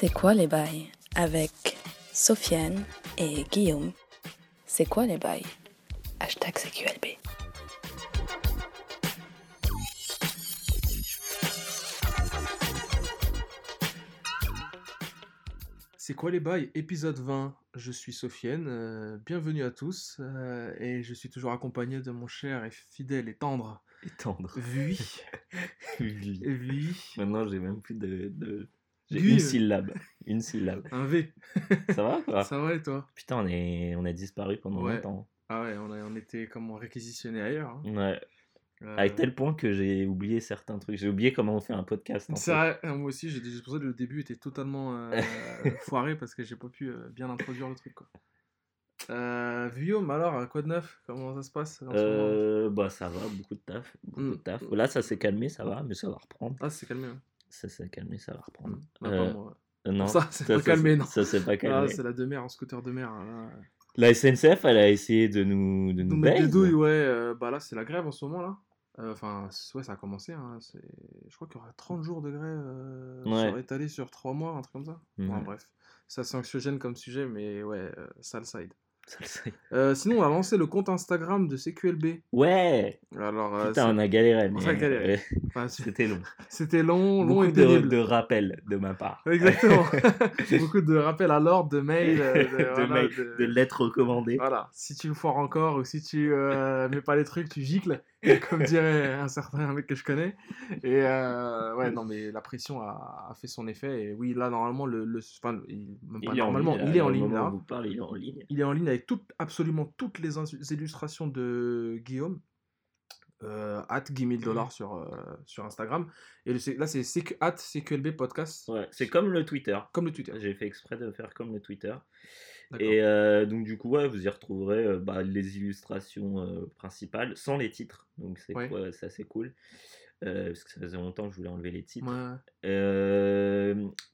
C'est quoi les bails avec Sofiane et Guillaume. C'est quoi les bails Hashtag CQLB. C'est quoi les bails Épisode 20. Je suis Sofiane. euh, bienvenue à tous. euh, et je suis toujours accompagné de mon cher et fidèle et tendre Et tendre. Vui. Oui. Vui. Maintenant, j'ai même plus de. de... J'ai une syllabe. Une syllabe. Un V. Ça va quoi Ça va et toi? Putain, on, est... on a disparu pendant Ouais. longtemps. Ah ouais, on, a, on était comme réquisitionné ailleurs. hein. Ouais. Euh, À tel point que j'ai oublié certains trucs. J'ai oublié comment on fait un podcast. en fait. vrai, euh, moi aussi, j'ai pour ça que le début était totalement euh, foiré parce que j'ai pas pu euh, bien introduire le truc. Quoi. Guillaume, alors, quoi de neuf? Comment ça se passe bah ça va, beaucoup de taf. Beaucoup Mm. de taf. Là, ça s'est calmé, ça va, mais ça va reprendre. Ah, c'est calmé. hein. Ça s'est calmé, ça va reprendre. Bah, Euh, pas moi. euh, non, Ça, c'est pas calmé, non. Ça s'est pas Ah, calmé. c'est la de mer en scooter de mer. là. La SNCF, elle a essayé de nous, de nous, Nous mettre des douilles, ouais. euh, bah là, c'est la grève en ce moment, là. Euh, Enfin, ouais, ça a commencé. Hein, c'est- je crois qu'il y aura 30 jours de grève euh, Ouais. sur- étalés sur 3 mois, un truc comme ça. Enfin, bref, ça c'est anxiogène comme sujet, mais ouais, euh, sale side. Euh, sinon, on a lancé le compte Instagram de CQLB. Ouais Alors, euh, Putain, on a galéré. on a galéré. enfin, c'est- C'était long. c'était long, long et de, pénible. de rappels de ma part. Exactement. Beaucoup de rappels à l'ordre, de mails, euh, de, de, voilà, mails, de- de lettres recommandées. Voilà, si tu le foires encore ou si tu euh, mets pas les trucs, tu gicles, comme dirait un certain mec que je connais. Et euh, ouais, non, mais la pression a, a fait son effet. Et oui, là, normalement, le, le, enfin, il, même pas Il est en normalement, ligne, il est en ligne là. parle, il est en ligne. Il est en ligne avec tout, absolument toutes les illustrations de Guillaume. Euh, at Guy 1000 dollars sur, euh, sur Instagram. Et le, là, c'est CQ at CQLB podcast, Ouais, c'est comme le Twitter. comme le Twitter. J'ai fait exprès de faire comme le Twitter. Et euh, donc du coup, ouais, vous y retrouverez euh, bah, les illustrations euh, principales sans les titres. Donc c'est Ouais. c'est cool. Parce que ça faisait longtemps que je voulais enlever les titres.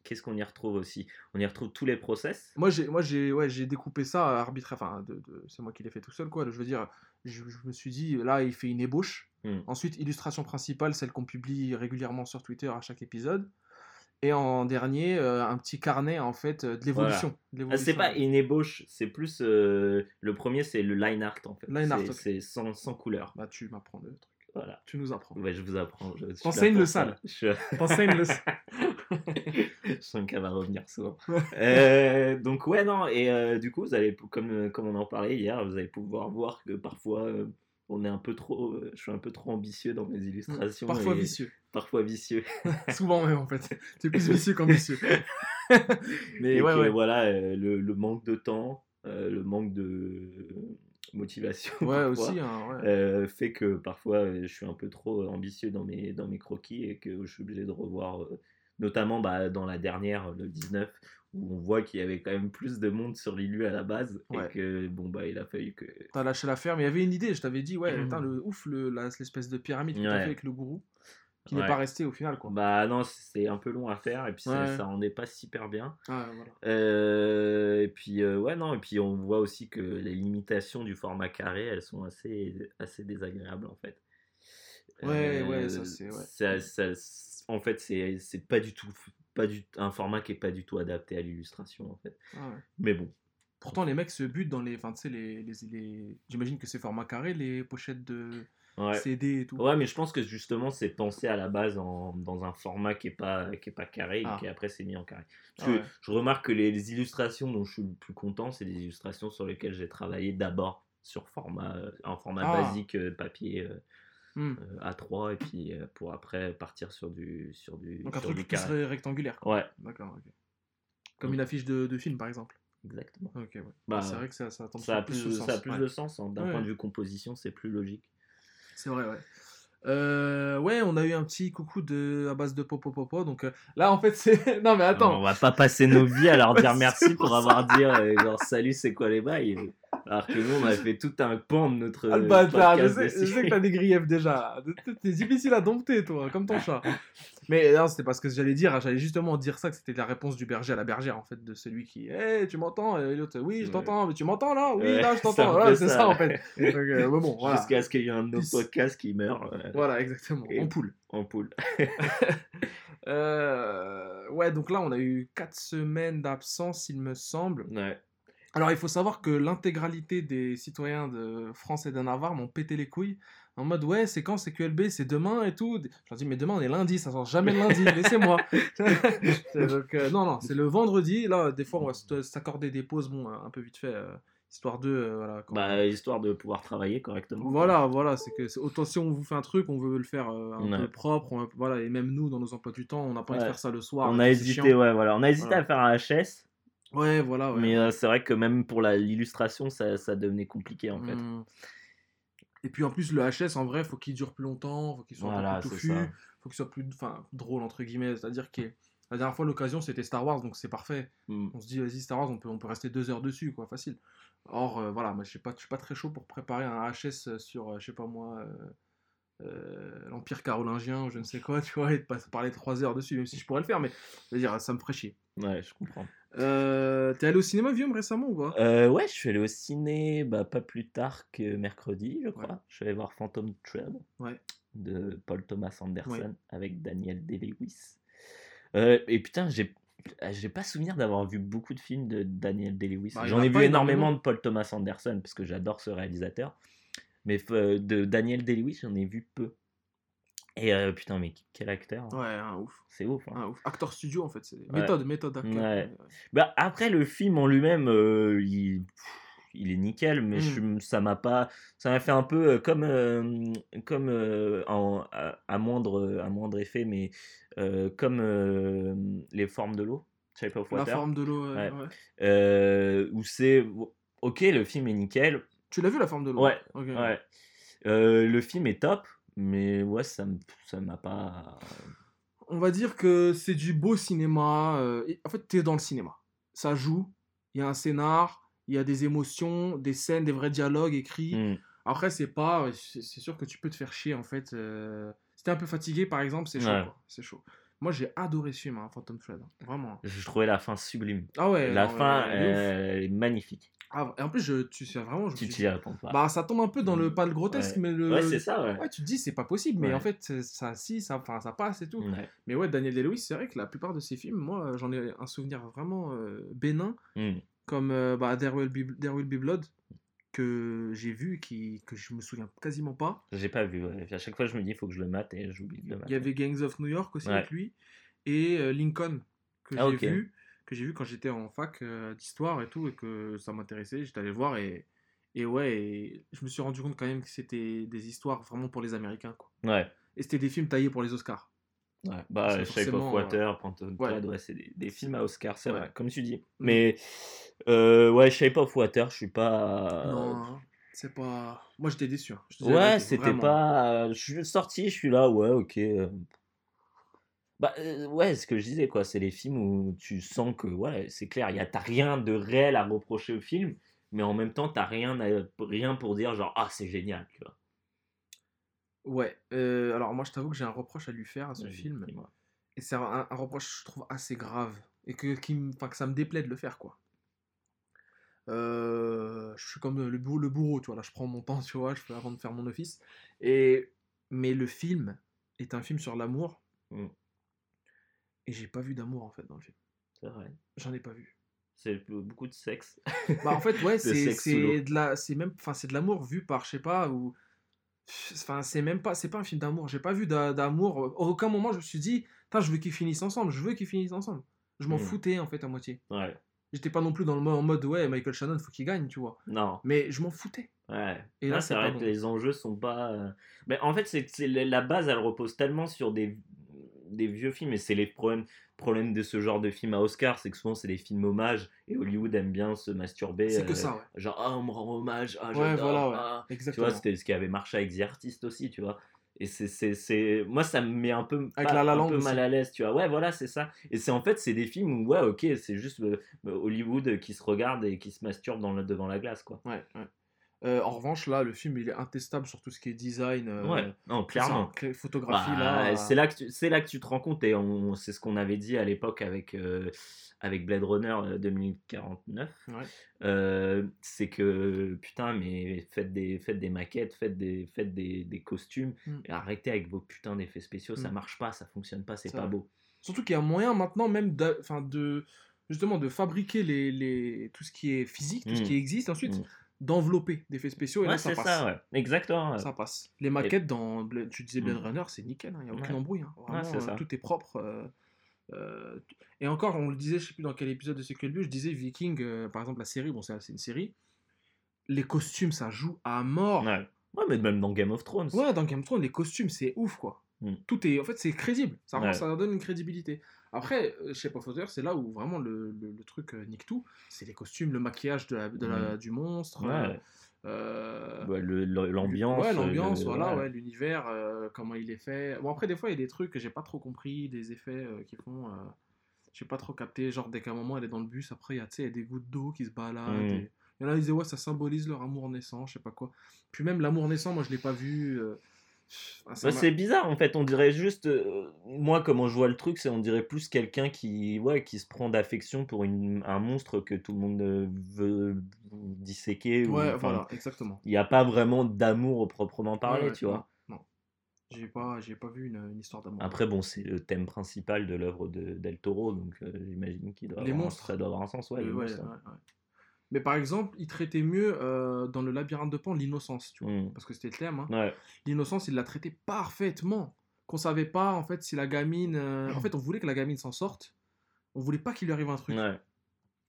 Qu'est-ce qu'on y retrouve aussi? On y retrouve tous les process? Moi, j'ai, moi, j'ai, ouais, j'ai découpé ça arbitraire. Enfin, de, de- c'est moi qui l'ai fait tout seul, quoi. Je veux dire, je, je me suis dit, là, il fait une ébauche. Hmm. Ensuite, illustration principale, celle qu'on publie régulièrement sur Twitter à chaque épisode. Et en dernier, euh, un petit carnet, en fait, euh, de l'évolution. Ah, c'est pas une ébauche, c'est plus. euh, le premier, c'est le line art en fait. Line art, C'est- sans, sans couleur. Bah, tu m'apprends le truc. Voilà. Tu nous apprends. Ouais, je vous apprends. T'enseignes le sale. Je... T'enseignes le. je sens qu'elle va revenir souvent. Euh, donc ouais non et euh, du coup vous allez comme comme on en parlait hier vous allez pouvoir voir que parfois euh, on est un peu trop euh, je suis un peu trop ambitieux dans mes illustrations Parfois et vicieux. parfois vicieux Souvent même, en fait. Tu es plus vicieux qu'ambitieux. Mais et ouais, que, ouais. voilà euh, le, le manque de temps euh, le manque de motivation Ouais, parfois, aussi. hein, euh, fait que parfois je suis un peu trop ambitieux dans mes, dans mes croquis et que je suis obligé de revoir, notamment bah, dans la dernière, le 19, où on voit qu'il y avait quand même plus de monde sur l'ILU à la base Ouais. et que bon bah il a fallu que. T'as lâché l'affaire, mais il y avait une idée, je t'avais dit, ouais, putain, le ouf, le, l'espèce de pyramide que t'as Ouais. fait avec le gourou, qui n'est Ouais. pas resté au final, quoi. Bah non, c'est un peu long à faire et puis ça, Ouais. ça rendait pas super bien. Ah, voilà. Euh, et puis euh, ouais non et puis on voit aussi que les limitations du format carré elles sont assez assez désagréables en fait. Ouais, ouais, ça, c'est- ouais. ça- ça- en fait c'est c'est pas du tout pas du un format qui est pas du tout adapté à l'illustration en fait. Ah, ouais. Mais bon. Pourtant, les mecs se butent dans les. Enfin, tu sais, les, les, les- J'imagine que c'est format carré, les pochettes de Ouais. CD et tout. Ouais, mais je pense que justement c'est pensé à la base en, dans un format qui est pas qui est pas carré Ah. et qui après c'est mis en carré. Parce Ah que je remarque que les, les illustrations dont je suis le plus content, c'est des illustrations sur lesquelles j'ai travaillé d'abord sur format euh, en format Ah. basique euh, papier euh, euh, A3 et puis euh, pour après partir sur du sur du Donc, un sur truc carré. ré- rectangulaire. quoi. Ouais, D'accord, ok. Comme Mm. une affiche de, de film, par exemple. exactement. Ok, ouais. Bah, c'est vrai que ça, ça a plus plus, ce ça a sens, plus ouais. de sens hein. d'un Ouais. point de vue composition, c'est plus logique. C'est vrai, ouais. Euh, ouais, on a eu un petit coucou de, à base de popo popo. Donc euh, là, en fait, c'est. Non, mais attends. On va pas passer nos vies à leur dire merci pour pour avoir dit euh, genre salut c'est quoi les bails? Alors que nous on a fait tout un pan de notre Ah, bâtard, je sais, je sais que t'as des griefs déjà. T'es difficile à dompter, toi, comme ton chat. Mais non, c'était parce que j'allais dire, j'allais justement dire ça, que c'était la réponse du berger à la bergère, en fait, de celui qui, hé, tu m'entends? Et l'autre, oui, je t'entends, mais tu m'entends là? Oui, Ouais, là, je t'entends. Voilà, c'est ça. ça, en fait. Donc, euh, bon, voilà. jusqu'à ce qu'il y ait un de nos podcasts qui meurt euh, Voilà, exactement. En poule. en poule Euh, ouais, donc là, on a eu 4 semaines d'absence, il me semble. Ouais. Alors, il faut savoir que l'intégralité des citoyens de France et de Navarre m'ont pété les couilles en mode ouais, c'est quand c'est QLB, c'est demain et tout. Je leur dis mais demain on est lundi, ça sort jamais le lundi, laissez-moi. Donc, euh, non, non, c'est le vendredi. Là, des fois, on va s- s'accorder des pauses, bon, un peu vite fait, euh, histoire de. euh, voilà, quand- Bah, histoire de pouvoir travailler correctement. Voilà, voilà, c'est que c'est- autant si on vous fait un truc, on veut le faire euh, un Ouais. peu propre, on- voilà, et même nous, dans nos emplois du temps, on n'a pas envie de faire ça le soir. on a hésité, chiant. ouais, voilà. On a hésité Voilà. à faire un HS, Ouais, voilà, ouais. mais euh, c'est vrai que même pour l'illustration, ça, ça devenait compliqué en fait. Hmm. Et puis en plus, le HS, en vrai, faut qu'il dure plus longtemps, faut qu'il soit Voilà, un peu plus touffu, faut qu'il soit plus enfin, drôle, entre guillemets. C'est-à-dire que la dernière fois, l'occasion, c'était Star Wars, donc c'est parfait. Mm. On se dit, vas-y, Star Wars, on peut, on peut rester deux heures dessus, quoi, facile. Or, euh, voilà, moi, je je suis pas très chaud pour préparer un HS sur, euh, je sais pas moi, euh, l'Empire carolingien ou je ne sais quoi, tu vois, et de pas parler trois heures dessus, même si je pourrais le faire, mais je veux dire, ça me ferait chier. Ouais, je comprends. Euh, T'es allé au cinéma, Guillaume, récemment ou pas? Euh, ouais, je suis allé au ciné bah, pas plus tard que mercredi, je crois. Ouais. Je suis allé voir Phantom Thread Ouais. de Paul Thomas Anderson Ouais. avec Daniel Day-Lewis. Euh, et putain, j'ai j'ai pas souvenir d'avoir vu beaucoup de films de Daniel Day-Lewis. Bah, J'en ai vu énormément énormément. de Paul Thomas Anderson parce que j'adore ce réalisateur. Mais euh, de Daniel Day-Lewis, j'en ai vu peu. Et euh, putain, mais quel acteur. hein. Ouais, un ouf. C'est ouf. hein. Un ouf. Acteur studio, en fait, c'est Ouais. méthode, méthode acteur. Ouais. Bah, après, le film en lui-même, euh, il, il est nickel, mais Mm. je- ça m'a pas. Ça m'a fait un peu euh, comme, euh, comme euh, en- à, à moindre, à moindre effet, mais euh, comme euh, Les formes de l'eau, Shape of La Water, forme de l'eau, Ouais. euh, où c'est. Ok, le film est nickel, Tu l'as vu, la forme de l'eau? Ouais, ouais. Euh, le film est top, mais ouais, ça m- ça m'a pas. On va dire que c'est du beau cinéma. euh, et- en fait, t'es dans le cinéma. Ça joue, il y a un scénar, il y a des émotions, des scènes, des vrais dialogues écrits. Hmm. Après, c'est pas. C'est c'est sûr que tu peux te faire chier, en fait. euh, Si t'es un peu fatigué, par exemple, c'est chaud. Ouais. quoi. C'est chaud. Moi, j'ai adoré ce film, hein, Phantom Thread. hein, Vraiment. Je trouvais la fin sublime. Ah ouais. la non, fin, de ouf. euh, est magnifique. Ah, et en plus, je, tu sais vraiment. Je me Tu suis t'y dit- pas. Bah, ça tombe un peu dans le. Pas le grotesque, mais le. Ouais, c'est ça, ouais. Ouais, tu te dis, c'est pas possible, mais Ouais. en fait, ça, si, ça, enfin, ça passe et tout. Ouais. Mais ouais, Daniel Day-Lewis, c'est vrai que la plupart de ses films, moi, euh, j'en ai un souvenir vraiment euh, bénin, Hmm. comme euh, bah, There, Will Be, There Will Be Blood, que j'ai vu, qui, que je me souviens quasiment pas. J'ai pas vu. ouais. À chaque fois, je me dis, il faut que je le mate et j'oublie de le Il mater. y avait Gangs of New York aussi Ouais. avec lui, et euh, Lincoln, que Ah, j'ai vu, que j'ai vu quand j'étais en fac euh, d'histoire et tout, et que ça m'intéressait, j'étais allé voir, et, et ouais, et je me suis rendu compte quand même que c'était des histoires vraiment pour les Américains, quoi. Ouais. Et c'était des films taillés pour les Oscars. Ouais, bah, Shape of Water, Phantom ouais. Thread, ouais, c'est des, des films à Oscar, c'est vrai, comme tu dis. Mm. Mais, euh, ouais, Shape of Water, je suis pas. Non, hein, c'est pas. Moi j'étais déçu. hein. Ouais, c'était pas. Je suis sorti, je suis là, ouais, ok. euh. Bah, euh, ouais, ce que je disais, quoi, c'est les films où tu sens que, ouais, c'est clair, y a, t'as rien de réel à reprocher au film, mais en même temps, t'as rien, à- rien pour dire, genre, ah, c'est génial, tu vois. Ouais. euh, alors moi je t'avoue que j'ai un reproche à lui faire à ce film. Et c'est un, un reproche, je trouve, assez grave. Et que, qui que ça me déplaît de le faire, quoi. Euh, je suis comme le, bourreau, le bourreau, tu vois. Là, je prends mon temps, tu vois, je fais avant de faire mon office. Et, mais le film est un film sur l'amour. Mm. Et j'ai pas vu d'amour, en fait, dans le film. C'est vrai. J'en ai pas vu. C'est beaucoup de sexe. Bah, en fait, ouais, c'est de la, c'est même, enfin, c'est de l'amour vu par, je sais pas, ou, enfin, c'est même pas, c'est pas un film d'amour. J'ai pas vu d'a- d'amour. À aucun moment, je me suis dit, je veux qu'ils finissent ensemble. Je veux qu'ils finissent ensemble. Je m'en Mm. foutais en fait à moitié. Ouais. J'étais pas non plus dans le mo- en mode ouais, Michael Shannon, faut qu'il gagne, tu vois. Non. Mais je m'en foutais. Ouais. Et là, là, c'est vrai bon. que les enjeux sont pas. euh, Mais en fait, c'est la base, elle repose tellement sur des, des vieux films, et c'est les problèmes, problèmes de ce genre de films à Oscar, c'est que souvent c'est des films hommages, et Hollywood aime bien se masturber. C'est que euh, ça, ouais. Genre, ah, on me rend hommage, ah, Ouais, j'adore, voilà, ouais. ah. Tu Exactement. vois, c'était ce qui avait marché avec The Artist aussi, tu vois. Et c'est, c'est, c'est... Moi, ça me met un peu, pas- La un mal à l'aise, tu vois. Ouais, voilà, c'est ça. Et c'est en fait, c'est des films où, ouais, ok, c'est juste euh, Hollywood qui se regarde et qui se masturbe dans devant la glace, quoi. Ouais, ouais. Euh, en revanche, là, le film, il est intestable sur tout ce qui est design. euh, ouais, non, tout ça, clairement. clé- Photographie, Bah, là. euh, c'est là que tu, c'est là que tu te rends compte et on, c'est ce qu'on avait dit à l'époque avec euh, avec Blade Runner euh, 2049 Ouais. C'est que putain mais faites des faites des maquettes faites des faites des, des costumes Mm. et arrêtez avec vos putains d'effets spéciaux ça Mm. marche pas ça fonctionne pas c'est pas vrai. beau Surtout qu'il y a moyen maintenant même de, justement de fabriquer les, les, tout ce qui est physique, tout ce Mm. qui existe, ensuite. D'envelopper d'effets spéciaux et Ouais, là ça passe. ça, ouais. Exactement. Ça passe. Les maquettes dans tu disais Blade Mm. Runner, c'est nickel, il n'y a aucune Ouais. embrouille. hein. Vraiment, euh, tout est propre. euh, euh, et encore, on le disait, je sais plus dans quel épisode de le but, je disais Viking, par exemple la série, bon c'est une série, les costumes ça joue à mort. Ouais. Mais même dans Game of Thrones. Ouais, dans Game of Thrones, les costumes, c'est ouf, quoi. Mm. Tout est, en fait, c'est crédible. Ça, ça donne une crédibilité. Après, euh, chez Pop Fodder, c'est là où vraiment le, le- le truc euh, nique tout. C'est les costumes, le maquillage de la, de la- du monstre. euh, Ouais. euh, l'ambiance. Ouais, l'ambiance, voilà, ouais. ouais, l'univers, euh, comment il est fait. Bon, après, des fois, il y a des trucs que j'ai pas trop compris, des effets euh, qui font. Euh, j'ai pas trop capté. Genre, dès qu'à un moment, elle est dans le bus, après, il y a, y des gouttes d'eau qui se baladent. Mm. et- Il y en a, ils disaient, ouais, ça symbolise leur amour naissant, je sais pas quoi. Puis même l'amour naissant, moi, je l'ai pas vu. Ah, Bah, c'est bizarre en fait, on dirait juste, euh, moi comment je vois le truc, c'est on dirait plus quelqu'un qui, ouais, qui se prend d'affection pour une, un monstre que tout le monde euh, veut disséquer. ou- Ouais, voilà, exactement. Il n'y a pas vraiment d'amour au proprement parler, Ouais, tu vois. Non. non. J'ai pas, j'ai pas vu une, une histoire d'amour. Après, bon, c'est le thème principal de l'œuvre de Del Toro, donc euh, j'imagine qu'il doit Les avoir un- monstres. ça doit avoir un sens, ouais. Les monstres, ouais. Mais par exemple, il traitait mieux euh, dans le labyrinthe de Pan l'innocence, tu vois. Mm. Parce que c'était le thème. hein. Ouais, L'innocence, il l'a traité parfaitement. Qu'on savait pas, en fait, si la gamine. euh, En fait, on voulait que la gamine s'en sorte. On voulait pas qu'il lui arrive un truc. ouais,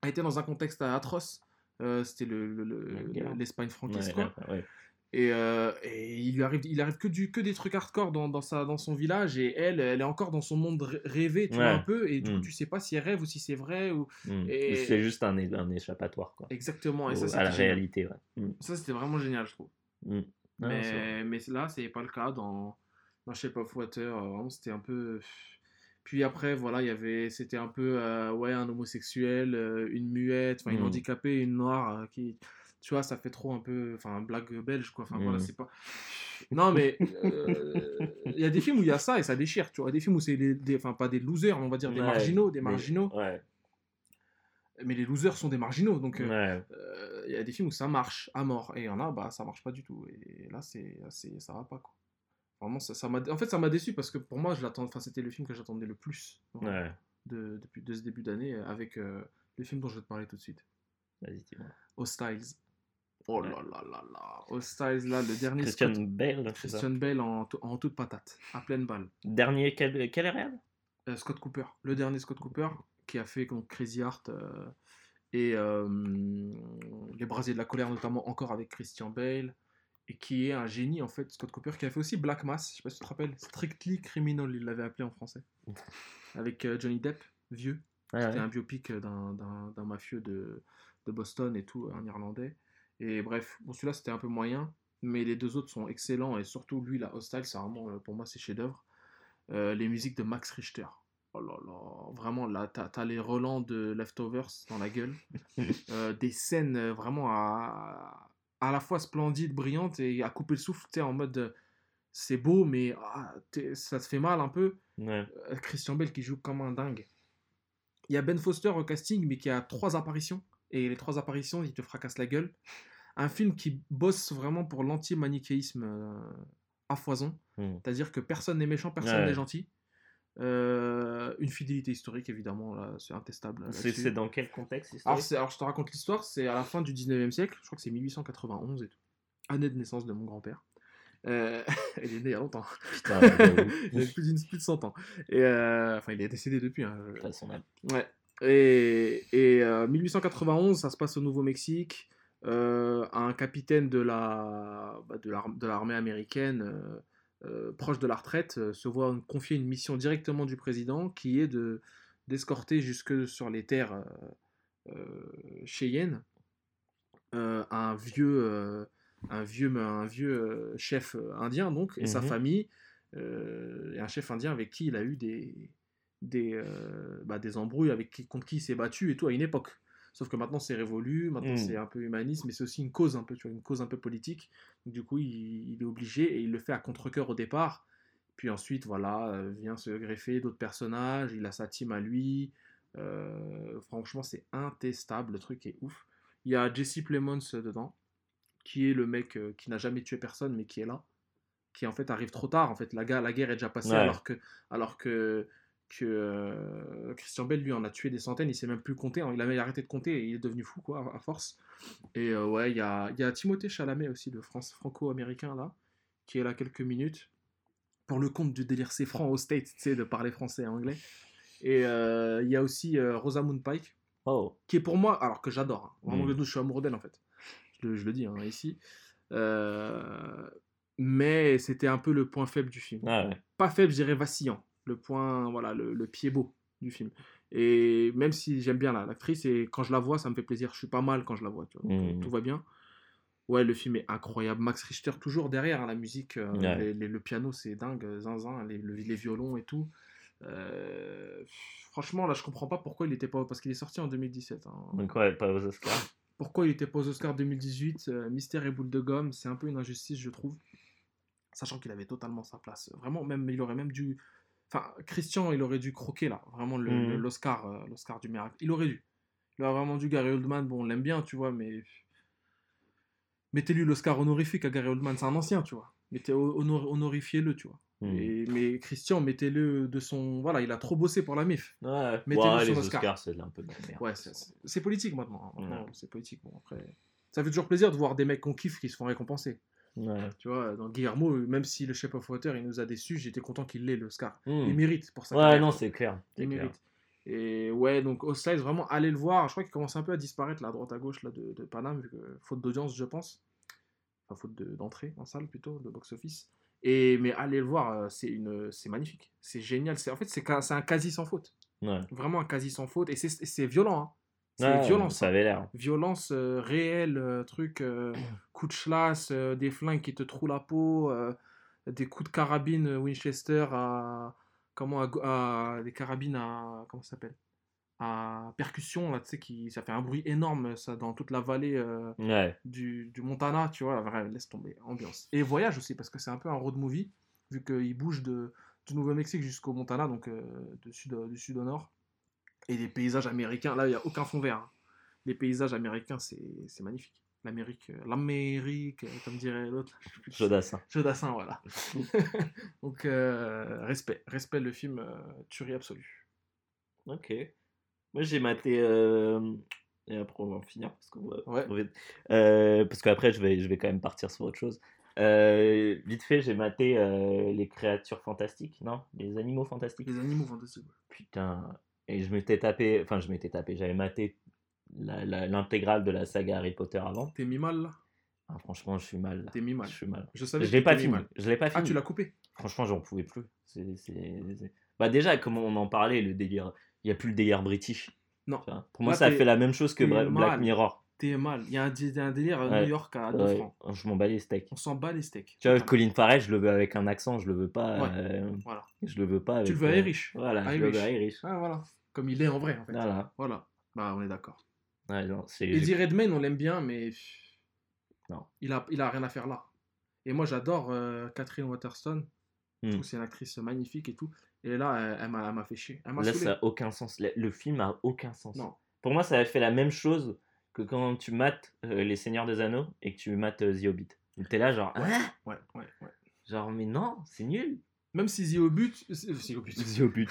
Elle était dans un contexte atroce. Euh, c'était le, le- l'Espagne franquiste, ouais, quoi. Et, euh, et il lui arrive, il arrive que, du, que des trucs hardcore dans, dans, sa, dans son village. Et elle, elle est encore dans son monde rê- rêvé, tu vois, un peu. Et du coup, Mm. tu sais pas si elle rêve ou si c'est vrai. Ou... Mm. Et- C'est juste un, un échappatoire, quoi. Exactement. Et ça, à la génial. réalité, ouais. Mm. Ça, c'était vraiment génial, je trouve. Mais, mais là, c'est pas le cas dans, dans Shape of Water. euh, Vraiment, c'était un peu. Puis après, voilà, il y avait, c'était un peu, euh, ouais, un homosexuel, euh, une muette, enfin, une handicapée, une noire, qui, tu vois, ça fait trop un peu, enfin, blague belge, quoi. Enfin, voilà, Mm. c'est pas. Non, mais euh, il y a des films où il y a ça et ça déchire, tu vois. Des films où c'est des, enfin, pas des losers, mais on va dire des Ouais, marginaux, des mais- marginaux. Ouais, Mais les losers sont des marginaux, donc. euh, ouais. euh, il y a des films où ça marche à mort et il y en a bah ça marche pas du tout et là c'est c'est ça va pas quoi vraiment ça, ça m'a en fait ça m'a déçu parce que pour moi je l'attends enfin c'était le film que j'attendais le plus ouais. de, depuis de ce début d'année avec euh, le film dont je vais te parler tout de suite Vas-y. Hostiles oh là là là là. Hostiles là le dernier Christian Scott- Bale, Christian Bale en, to- en toute patate à pleine balle. Dernier, quel, quel est réel Euh, Scott Cooper, le dernier Scott Cooper, qui a fait donc, Crazy Heart euh, et euh, Les Brasiers de la colère, notamment encore avec Christian Bale, et qui est un génie en fait, Scott Cooper, qui a fait aussi Black Mass, je sais pas si tu te rappelles, Strictly Criminal, il l'avait appelé en français, avec euh, Johnny Depp, vieux, Ouais, c'était ouais. un biopic d'un- d'un d'un mafieux de, de Boston et tout, un Irlandais. Et bref, bon, celui-là c'était un peu moyen, mais les deux autres sont excellents, et surtout lui, la Hostile, c'est vraiment, euh, pour moi, c'est chef-d'œuvre. Euh, les musiques de Max Richter. Oh là là, vraiment, là, t'as as les relents de Leftovers dans la gueule. Euh, des scènes vraiment à, à la fois splendides, brillantes, et à couper le souffle, sais, en mode. c'est beau, mais ah, t'es- ça te fait mal un peu. Ouais. Euh, Christian Bell qui joue comme un dingue. Il y a Ben Foster au casting, mais qui a trois apparitions. Et les trois apparitions, il te fracasse la gueule. Un film qui bosse vraiment pour l'anti-manichéisme euh, à foison. Mm. C'est-à-dire que personne n'est méchant, personne Ouais. n'est gentil. Euh, une fidélité historique, évidemment, là, c'est intestable. C'est dans quel contexte Alors, c'est- alors, je te raconte l'histoire, c'est à la fin du 19e siècle, je crois que c'est 1891 et tout. Année de naissance de mon grand-père. Euh, il est né il y a longtemps. Putain, j'avoue. il a plus de 100 ans. Et euh, enfin, il est décédé depuis. hein. Ouais. Et, et euh, 1891, ça se passe au Nouveau-Mexique. Euh, un capitaine de la bah, de l'ar- de l'armée américaine euh, proche de la retraite se voit confier une mission directement du président qui est de d'escorter jusque sur les terres euh, un vieux un vieux un vieux chef indien donc et sa Mhm. famille et un chef indien avec qui il a eu des des, euh, bah, des embrouilles avec qui, contre qui il s'est battu et tout à une époque. Sauf que maintenant c'est révolu, maintenant Mm. c'est un peu humaniste, mais c'est aussi une cause un peu, tu vois, une cause un peu politique. Du coup, il, il est obligé et il le fait à contre-cœur au départ. Puis ensuite, voilà, euh, vient se greffer d'autres personnages, il a sa team à lui. Euh, franchement, c'est intestable, le truc est ouf. Il y a Jesse Plemons dedans, qui est le mec qui n'a jamais tué personne, mais qui est là. Qui en fait arrive trop tard. En fait, la, ga- la guerre est déjà passée Ouais. alors que, alors que que euh, Christian Bell, lui, en a tué des centaines, il sait même plus compter, hein. il avait arrêté de compter et il est devenu fou, quoi, à force. Et euh, ouais, il y a, y a Timothée Chalamet aussi, le franco-américain, là, qui est là quelques minutes, pour le compte du délire c'est franc au States, tu sais, de parler français et anglais. Et euh, il y a aussi Rosamund Pike, Oh. qui est pour moi, alors que j'adore, hein. vraiment, Mm. je suis amoureux d'elle, en fait. Je le, je le dis, hein, ici. Mais c'était un peu le point faible du film Ah ouais. pas faible, je dirais vacillant. Le point, voilà, le, le pied beau du film. Et même si j'aime bien la- l'actrice, et quand je la vois, ça me fait plaisir. Je suis pas mal quand je la vois, tu vois. Mhm. Tout va bien. Ouais, le film est incroyable. Max Richter, toujours derrière, hein, la musique, euh, les- les- le piano, c'est dingue, euh, zinzin, les, le- les violons et tout. Euh, franchement, là, je comprends pas pourquoi il était pas. Parce qu'il est sorti en 2017. hein. Donc ouais, pas aux Oscars. Pourquoi il était pas aux Oscars 2018 euh, Mystère et boule de gomme, c'est un peu une injustice, je trouve. Sachant qu'il avait totalement sa place. Vraiment, même, il aurait même dû. Enfin, Christian, il aurait dû croquer là, vraiment le- l'Oscar, euh, l'Oscar du miracle. Il aurait dû. Il aurait vraiment dû Gary Oldman. Bon, on l'aime bien, tu vois, mais mettez-lui l'Oscar honorifique à Gary Oldman. C'est un ancien, tu vois. Mettez honor- honorifiez-le, tu vois. Et, mais Christian, mettez-le de son. Voilà, il a trop bossé pour la MIF. Ouais, Mettez-lui ouais, les Oscar. Oscars, c'est un peu de la merde. Ouais, c'est- politique maintenant. hein. Maintenant, Ouais. C'est politique. Bon, après, ça fait toujours plaisir de voir des mecs qu'on kiffe qui se font récompenser. Ouais. Tu vois, dans Guillermo, même si le Shape of Water il nous a déçus, j'étais content qu'il l'ait l'Oscar. Hmm. Il mérite pour ça. Ouais, non, c'est clair. il clair. mérite. Et ouais, donc Osterwald, vraiment, allez le voir. Je crois qu'il commence un peu à disparaître là, à droite à gauche là, de, de Paname, vu que faute d'audience, je pense. Enfin, faute de- d'entrée en salle plutôt, de box-office. Et mais allez le voir, euh, c'est une, c'est magnifique, c'est génial. C'est en fait c'est un quasi sans faute, Ouais. vraiment un quasi sans faute. Et c'est c'est violent, hein. C'est violent Ça avait l'air. Violence euh, réelle, euh, truc, euh, coup de chlasse, euh, des flingues qui te trouent la peau, des coups de carabine Winchester à. Comment à, Des carabines à. Comment ça s'appelle? À percussion, là, tu sais, qui, ça fait un bruit énorme, ça, dans toute la vallée Ouais. du, du Montana, tu vois, laisse tomber, ambiance. Et voyage aussi, parce que c'est un peu un road movie, vu qu'il bouge de, du Nouveau-Mexique jusqu'au Montana, donc de sud, du sud au nord. Et les paysages américains, là, il n'y a aucun fond vert. hein. Les paysages américains, c'est magnifique. L'Amérique, euh, l'Amérique, euh, comme dirait l'autre. Jodassin. Jodassin, voilà. donc, euh, respect. Respect, le film, euh, tuerie absolue. Ok. Moi, j'ai maté. euh, Et après, on va en finir parce qu'on va Ouais. parce qu'après, je vais, je vais quand même partir sur autre chose. Euh, vite fait, j'ai maté euh, les créatures fantastiques, non? Les animaux fantastiques. Les animaux fantastiques. Putain. Et je m'étais tapé. Enfin, je m'étais tapé. J'avais maté l'intégrale de la saga Harry Potter avant. T'es mis mal, là? Ah, franchement, je suis mal. là. T'es mis mal. Je suis mal. Je savais Je que l'ai pas mis fini. mal. Je l'ai pas fini. Ah, tu l'as coupé? Franchement, j'en pouvais plus. C'est- c'est- Bah déjà, comme on en parlait, le délire, il n'y a plus le délire british. Non. Pour moi, Là, ça fait la même chose que Black mal. Mirror. T'es mal. Il y a un, y un délire à Ouais. New York à 2 Ouais, francs. je m'en bats les steaks. On s'en bat les steaks. Tu vois. Colin Farrell, je le veux avec un accent, je le veux pas. Ouais. euh, Voilà. Je le veux pas. Tu le veux euh, Irish. Voilà, je le veux. Irish. Ah, voilà. Comme il est en vrai, en fait. Voilà. Voilà. Bah, on est d'accord. Ouais, Eddie Redmayne, on l'aime bien, mais. Non. Il a, il a rien à faire là. Et moi, j'adore euh, Catherine Waterston. Je Hmm. trouve que c'est une actrice magnifique et tout. Et là, elle, elle m'a fait chier. Elle Là, saoulé. ça a aucun sens. Le, film a aucun sens. Non. Pour moi, ça a fait la même chose que quand tu mates euh, Les Seigneurs des Anneaux et que tu mates euh, The Hobbit. T'es là, genre, Ouais. Hein Ouais, ouais, ouais. genre, mais non, c'est nul. Même si The au but. c'est- c'est au but. The Hobbit.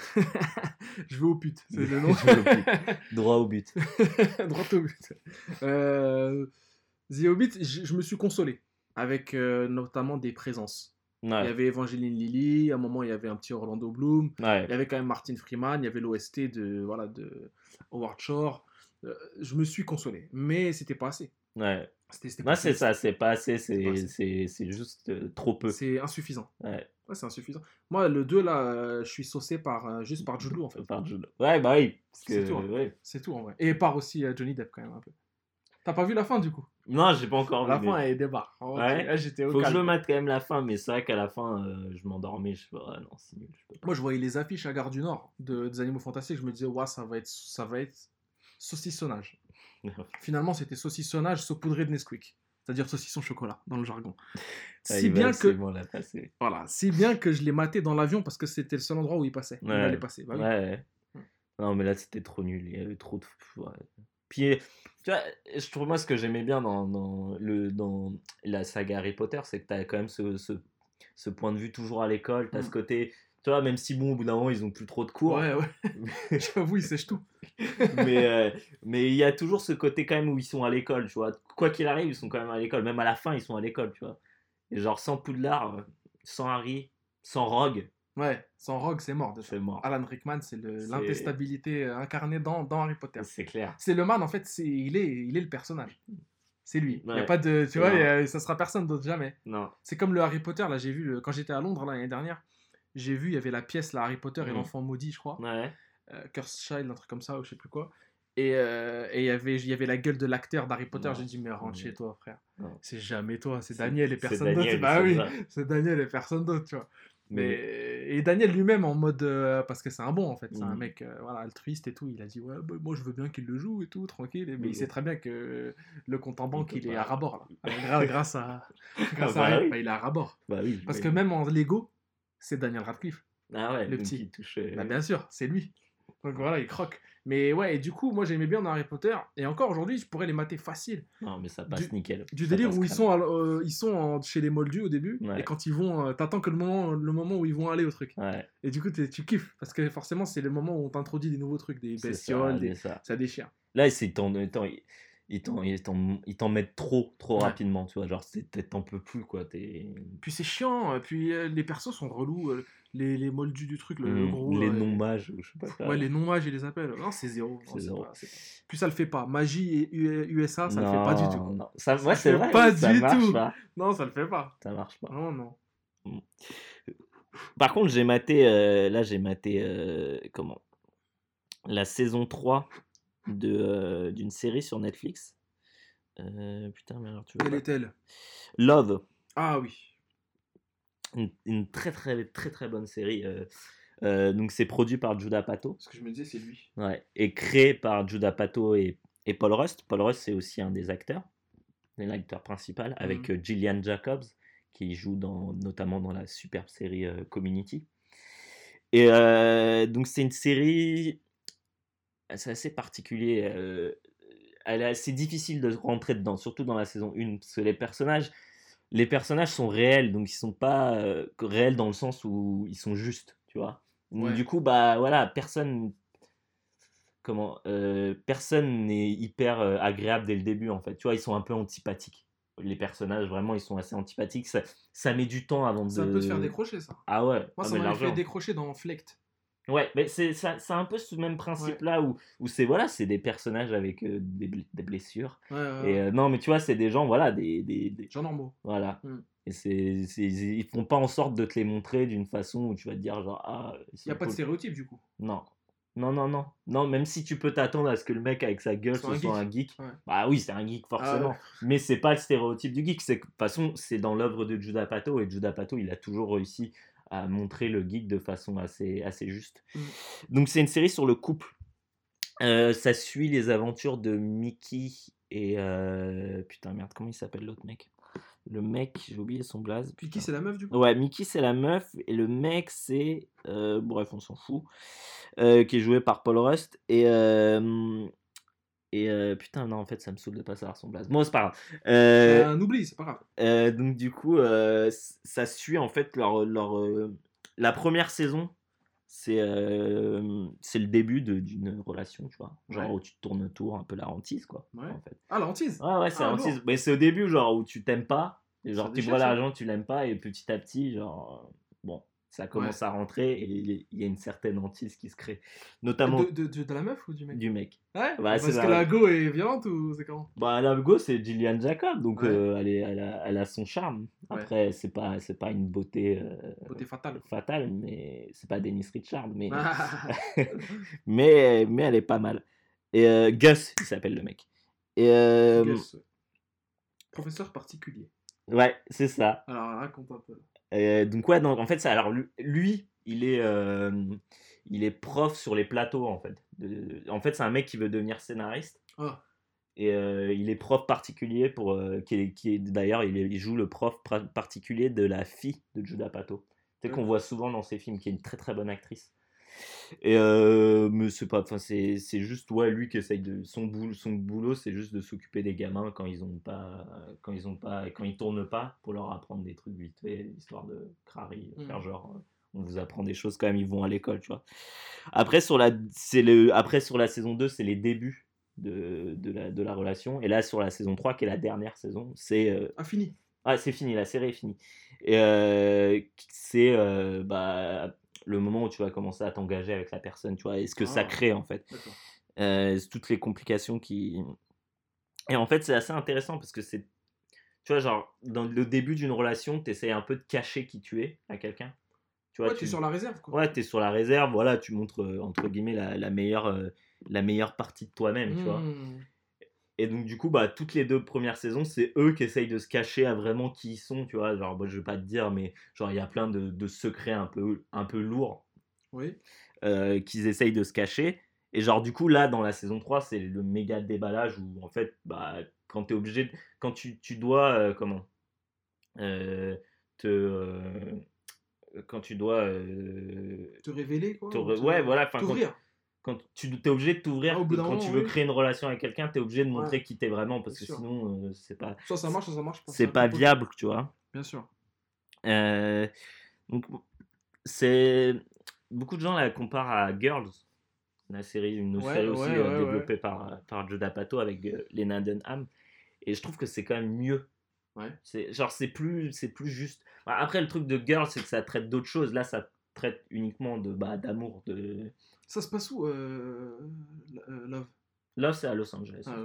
Je vais au pute, c'est le nom. Au but. Droit au but. Droit au but. Euh, The Hobbit, je, je me suis consolé avec euh, notamment des présences. Il y avait Evangeline Lilly, à un moment il y avait un petit Orlando Bloom, Ouais. il y avait quand même Martin Freeman, il y avait l'OST de, voilà, de Howard Shore. Euh, je me suis consolé, mais c'était pas assez. Ouais. C'était, c'est ça, c'est pas assez, C'est pas assez. c'est c'est- c'est juste euh, trop peu. C'est insuffisant. Ouais. Ouais, c'est insuffisant. Moi, le 2, là, euh, je suis saucé par, euh, juste par Law, en fait. Par. Ouais, bah oui. C'est tout, hein. ouais. C'est tout, en vrai. Et par aussi euh, Johnny Depp, quand même, un peu. T'as pas vu la fin, du coup? Non, j'ai pas encore La vu. fin, mais elle débarque. Oh, Ouais. Là, J'étais au Faut que je calme. mate quand même la fin, mais c'est vrai qu'à la fin, je m'endormais. Je fais, ah non, c'est nul. Je. Moi, je voyais les affiches à Gare du Nord de, des Animaux Fantastiques. Je me disais, ouais, ça va être, ça va être saucissonnage. Finalement, c'était saucissonnage saupoudré de Nesquik. C'est-à-dire saucisson chocolat, dans le jargon. Ah, si il bien que, voilà, si bien que je l'ai maté dans l'avion parce que c'était le seul endroit où il passait. Il Ouais. allait passer. Bah oui. Ouais. Non, mais là, c'était trop nul. Il y avait trop de. ouais. Puis, tu vois, je trouve, moi, ce que j'aimais bien dans, dans, le, dans la saga Harry Potter, c'est que tu as quand même ce, ce, ce point de vue toujours à l'école. Tu as Mm. ce côté. Tu vois, même si bon, au bout d'un moment, ils ont plus trop de cours. Ouais, ouais. J'avoue, ils sèchent tout. mais euh, mais il y a toujours ce côté quand même où ils sont à l'école, tu vois. Quoi qu'il arrive, ils sont quand même à l'école. Même à la fin, ils sont à l'école, tu vois. Et genre sans Poudlard, euh, sans Harry, sans Rogue, Ouais, sans Rogue, c'est mort. c'est mort. Alan Rickman, c'est l'intestabilité euh, incarnée dans, dans Harry Potter. C'est clair. C'est le man, en fait, c'est il est, il est le personnage. C'est lui. Il y a pas de, tu vois, a- ça sera personne d'autre jamais. Non. C'est comme le Harry Potter, là, j'ai vu, le- quand j'étais à Londres l'année dernière, j'ai vu, il y avait la pièce, là, Harry Potter et Mhm. l'enfant maudit, je crois. Ouais. Euh, Cursed Child, un truc comme ça, ou je sais plus quoi. Et euh, et il y avait il y avait la gueule de l'acteur d'Harry Potter. J'ai dit, mais rentre Mhm. chez toi, frère. C'est jamais toi, c'est Daniel et personne d'autre. Daniel, Bah oui, c'est Daniel et personne d'autre, tu vois. Mais Mais et Daniel lui-même en mode euh, parce que c'est un bon en fait, c'est un mec euh, voilà altruiste et tout. Il a dit ouais bah, moi je veux bien qu'il le joue et tout tranquille. Mais il sait très bien que le compte en banque il est pas. à rabord là. Grâce à grâce bah à oui. bah, il est à rabord. bah oui. Parce oui. que même en Lego c'est Daniel Radcliffe. ah ouais, le petit. touche. euh, Bah, bien sûr c'est lui. Donc voilà il croque. Mais ouais et du coup moi j'aimais bien dans Harry Potter et encore aujourd'hui je pourrais les mater facile. Non, mais ça passe nickel. Du Ça délire où ils sont, à euh, ils sont en- chez les moldus au début Ouais. et quand ils vont, euh, t'attends que le moment, le moment où ils vont aller au truc. Ouais, Et du coup, tu kiffes, parce que forcément, c'est le moment où on t'introduit des nouveaux trucs, des bestioles, ça, des... ça. ça déchire. Là, c'est t'en, t'en- ils t'en, ils t'en, ils t'en mettent trop, trop Ouais. rapidement, tu vois. Genre, c'est, t'en peux plus, quoi. T'es... Puis c'est chiant, euh, puis euh, les persos sont relous, euh, les, les moldus du truc, le, le Hmm, gros. les là, non-mages, ou je sais pas quoi. Ouais, les non-mages, ils les appellent. Non, c'est zéro. Non, C'est c'est zéro. pas- c'est pas- Puis ça le fait pas. Magie et USA, ça le fait pas du tout. Non, Ça, c'est fait vrai, pas ça du marche tout. pas. Non, ça le fait pas. Ça marche pas. Non, non. Par contre, j'ai maté, euh, là, j'ai maté, euh, comment? La saison 3 de, euh, d'une série sur Netflix. Euh, putain, mais alors tu Quelle est-elle? Love. Ah oui. Une, une très, très, très, très bonne série. euh, donc, c'est produit par Judah Pato. Ce que je me disais, c'est lui. Ouais, et créé par Judah Pato et, et Paul Rust. Paul Rust, c'est aussi un des acteurs, l'acteur principal, avec Mhm. Gillian Jacobs, qui joue dans, notamment dans la superbe série euh, Community. Et euh, donc, c'est une série. C'est assez particulier. euh, elle est assez difficile de rentrer dedans, surtout dans la saison 1, parce que les personnages. Les personnages sont réels, donc ils sont pas euh, réels dans le sens où ils sont justes, tu vois. Donc, Ouais. Du coup, bah voilà, personne comment euh, personne n'est hyper euh, agréable dès le début en fait tu vois ils sont un peu antipathiques les personnages vraiment ils sont assez antipathiques ça, ça met du temps avant de Ça peut se faire décrocher, ça. ah ouais Moi, ah, ça m'avait fait décrocher dans Flect. Ouais mais c'est ça c'est un peu ce même principe là où, où c'est voilà c'est des personnages avec euh, des, ble- des blessures Ouais, ouais, et euh, non mais tu vois c'est des gens voilà des, des, des- Gens normaux. voilà Mm. et c'est c'est- ils font pas en sorte de te les montrer d'une façon où tu vas te dire genre ah Il n'y sont a pas de stéréotype, du coup. Non. Non, non, non. Non, même si tu peux t'attendre à ce que le mec avec sa gueule Soit un un geek. Bah oui, c'est un geek forcément. Ah Mais c'est pas le stéréotype du geek. De toute façon, c'est dans l'œuvre de Judah Pato et Judah Pato, il a toujours réussi à montrer le geek de façon assez, assez juste. Mm. Donc c'est une série sur le couple. Euh, ça suit les aventures de Mickey et euh, putain merde comment il s'appelle l'autre mec? Le mec, j'ai oublié son blaze. Putain. qui, c'est la meuf, du coup? Ouais, Mickey c'est la meuf et le mec c'est euh, bref on s'en fout qui est joué par Paul Rust et et euh, putain non en fait ça me saoule de pas savoir son blaze. Bon c'est pas grave. Euh, Un oubli, c'est pas grave. euh, donc du coup euh, ça suit en fait leur leur la première saison c'est c'est le début d'une relation tu vois genre Ouais. où tu te tournes autour un peu la hantise quoi Ouais. en fait. Ah, la hantise Ouais, ouais, c'est Ah, lourd. petit- Mais c'est au début, genre, où tu t'aimes pas. Et genre, Ça tu vois l'argent, tu l'aimes pas. Et petit à petit, genre, ça commence à rentrer. Et il y a une certaine hantise qui se crée. Notamment de, de, de, de la meuf ou du mec? du mec. Ouais, Bah, Parce que la- go est violente ou c'est comment? Bah, la go, c'est Gillian Jacob. Donc, Ouais. euh, elle, est, elle, a, elle a son charme. Après, c'est pas, c'est pas une beauté euh, Beauté fatale. fatale. Mais c'est pas Dennis Richard. Mais, mais, mais elle est pas mal. Et euh, Gus, il s'appelle le mec. Et Gus. Professeur particulier. ouais, c'est ça. Alors, raconte un peu. Euh, donc ouais, donc, en fait, ça, alors lui- il est, euh, il est prof sur les plateaux en fait. De- en fait, c'est un mec qui veut devenir scénariste Ah, et euh, il est prof particulier pour, euh, qui est, qui est- d'ailleurs, il, il joue le prof particulier de la fille de Judah Pato. C'est qu'on voit souvent dans ses films, qui est une très très bonne actrice. Et euh, mais c'est pas, enfin c'est, c'est juste ouais lui qui essaye de son boulot, son boulot c'est juste de s'occuper des gamins quand ils ont pas, quand ils ont pas, quand ils tournent pas pour leur apprendre des trucs vite fait, histoire de crari, faire genre euh, on vous apprend des choses quand même, ils vont à l'école, tu vois. Après, sur la, c'est le, après, sur la saison 2, c'est les débuts de, de, la, de la relation. Et là, sur la saison 3, qui est la dernière saison, c'est. euh, Ah, fini. ah, c'est fini, la série est finie. Et euh, c'est euh, bah, le moment où tu vas commencer à t'engager avec la personne, tu vois, et ce que ça Ah. crée en fait. Euh, toutes les complications qui. Et en fait, c'est assez intéressant parce que c'est. Tu vois, genre, dans le début d'une relation, tu essaies un peu de cacher qui tu es à quelqu'un. Tu vois, Ouais, tu es sur la réserve, quoi. Ouais, tu es sur la réserve, voilà, tu montres, euh, entre guillemets, la, la meilleure, euh, la meilleure partie de toi-même, tu vois. Et donc, du coup, bah, toutes les deux premières saisons, c'est eux qui essayent de se cacher à vraiment qui ils sont, tu vois. Genre, moi, je vais pas te dire, mais genre, il y a plein de, de secrets un peu, un peu lourds Oui. euh, qu'ils essayent de se cacher. Et genre, du coup, là, dans la saison 3, c'est le méga déballage où, en fait, bah, quand tu es obligé, de- quand tu, tu dois, euh, comment Euh, te. quand tu dois. Te révéler, quoi. te ouais, voilà, quand. Quand tu es obligé de t'ouvrir, Ah, quand moment, tu veux oui. créer une relation avec quelqu'un, tu es obligé de montrer Ouais. qui t'es vraiment, parce Bien que sûr. sinon, euh, c'est pas, Soit ça marche, soit ça marche pas. c'est pas viable, tu vois. Bien sûr. Euh, donc, c'est. Beaucoup de gens la comparent à Girls, la série, une Ouais, série aussi euh, développée par, par Joe D'Apato avec euh, Lena Dunham. Et je trouve que c'est quand même mieux. C'est, genre, c'est plus, c'est plus juste. Bah, Après, le truc de Girls, c'est que ça traite d'autres choses. Là, ça traite uniquement de, bah, d'amour. De... Ça se passe où, euh, euh, Love? Là, c'est à Los Angeles. Ah,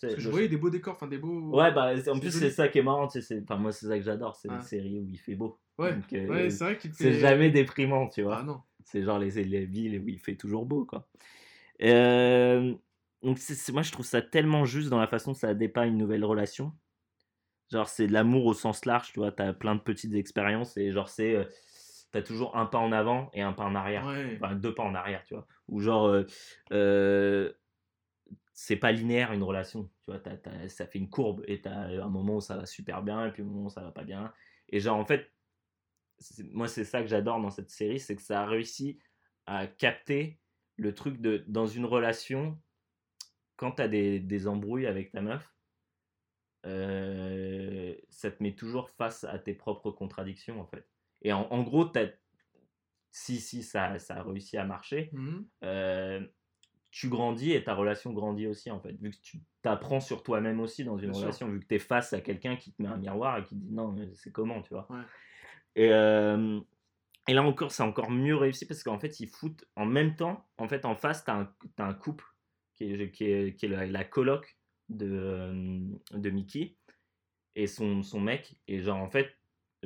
Parce que je voyais des beaux décors, enfin des beaux. Ouais, bah, en plus, c'est ça qui est marrant. c'est- Enfin, moi, c'est ça que j'adore. C'est Ouais. les séries où il fait beau. Ouais, euh, ouais c'est vrai qu'il te c'est fait- jamais déprimant, tu vois. Ah non. C'est genre les, les villes où il fait toujours beau, quoi. Euh, donc, moi, je trouve ça tellement juste dans la façon que ça dépeint une nouvelle relation. Genre, c'est de l'amour au sens large, tu vois. T'as plein de petites expériences et genre, c'est. euh, t'as toujours un pas en avant et un pas en arrière. Ouais. Enfin, deux pas en arrière, tu vois. Ou genre. euh, euh, c'est pas linéaire une relation, tu vois. t'as- t'as- ça fait une courbe et t'as un moment où ça va super bien et puis un moment où ça va pas bien. Et genre, en fait, moi, c'est ça que j'adore dans cette série, c'est que ça a réussi à capter le truc de dans une relation, quand tu as des, des embrouilles avec ta meuf, euh, ça te met toujours face à tes propres contradictions, en fait. Et en, en gros, si, si ça, ça a réussi à marcher, Mhm. euh, tu grandis et ta relation grandit aussi, en fait. Vu que tu t'apprends sur toi-même aussi dans une Bien sûr. relation, vu que tu es face à quelqu'un qui te met un miroir et qui te dit non, mais c'est comment, tu vois. Ouais. Et, euh, et là encore, c'est encore mieux réussi parce qu'en fait, ils foutent en même temps, en fait, en face, tu as, un couple qui est, qui est, qui est la, la coloc de, euh, de Mickey et son, son mec. Et genre, en fait,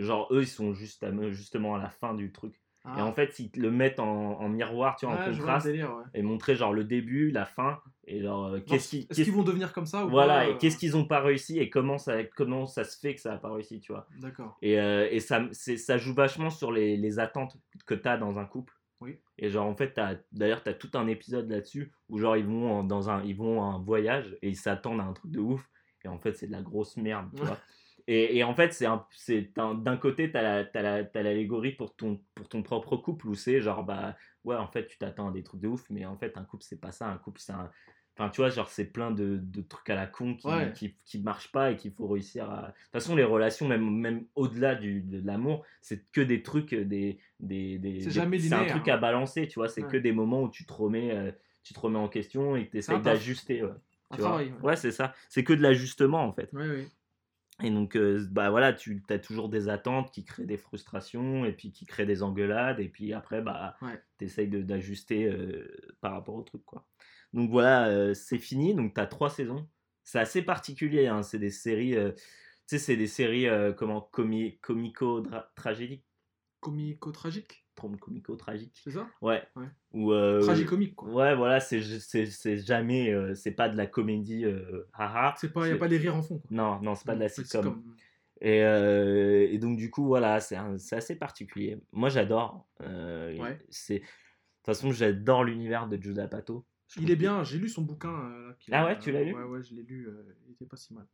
genre, eux, ils sont juste à- justement à la fin du truc. Et Ah. en fait, ils le mettent en, en miroir, tu vois, en contraste, délire, ouais. et montrer genre le début, la fin, et genre, euh, qu'est-ce qui- Est-ce qu'est-ce- qu'ils vont devenir comme ça ou voilà, et euh, qu'est-ce qu'ils ont pas réussi et comment ça, comment ça se fait que ça a pas réussi, tu vois. D'accord. Et, euh, et ça, ça joue vachement sur les, les attentes que tu as dans un couple. Oui. Et genre, en fait, d'ailleurs, tu as tout un épisode là-dessus où, genre, ils vont, en- dans un, ils vont en voyage et ils s'attendent à un truc de ouf. Et en fait, c'est de la grosse merde, tu vois. Et, et en fait, c'est un- c'est un- d'un côté, tu as l'allégorie pour ton, pour ton propre couple où c'est genre, bah, ouais, en fait, tu t'attends à des trucs de ouf, mais en fait, un couple, c'est pas ça. Un couple, c'est un. Enfin, tu vois, genre, c'est plein de, de trucs à la con qui, Ouais. qui, qui marchent pas et qu'il faut réussir à. De toute façon, les relations, même, même au-delà de l'amour, c'est que des trucs, des. des, des C'est jamais C'est un truc hein. à balancer, tu vois. C'est Ouais. que des moments où tu te remets, euh, tu te remets en question et que tu taf. d'ajuster. Ouais, tu vois? Ouais, c'est ça. C'est que de l'ajustement, en fait. Ouais, ouais. Et donc, euh, bah voilà, tu as toujours des attentes qui créent des frustrations et puis qui créent des engueulades. Et puis après, bah, Ouais. tu essayes d'ajuster euh, par rapport au truc, quoi. Donc voilà, euh, c'est fini. Donc, tu as trois saisons. C'est assez particulier. hein, C'est des séries, tu sais, c'est des séries comment, comi comico-tragédiques. Comico-tragique, Comico-tragiques. c'est ça? Ouais. Ouais. Ou, euh, Tragicomique, quoi. Ouais, voilà, c'est c'est- c'est jamais. euh, c'est pas de la comédie euh, haha. C'est pas, y a pas les rires en fond, quoi. Non, non, c'est pas de la sitcom. comme- Et, euh, et donc, du coup, voilà, c'est un- c'est assez particulier. Moi, j'adore. euh, Ouais. c'est De toute façon, j'adore l'univers de Judah Pato. Je Il est bien, j'ai lu son bouquin. euh, Ah ouais, tu l'as lu? Ouais, ouais, je l'ai lu. euh, il était pas si mal.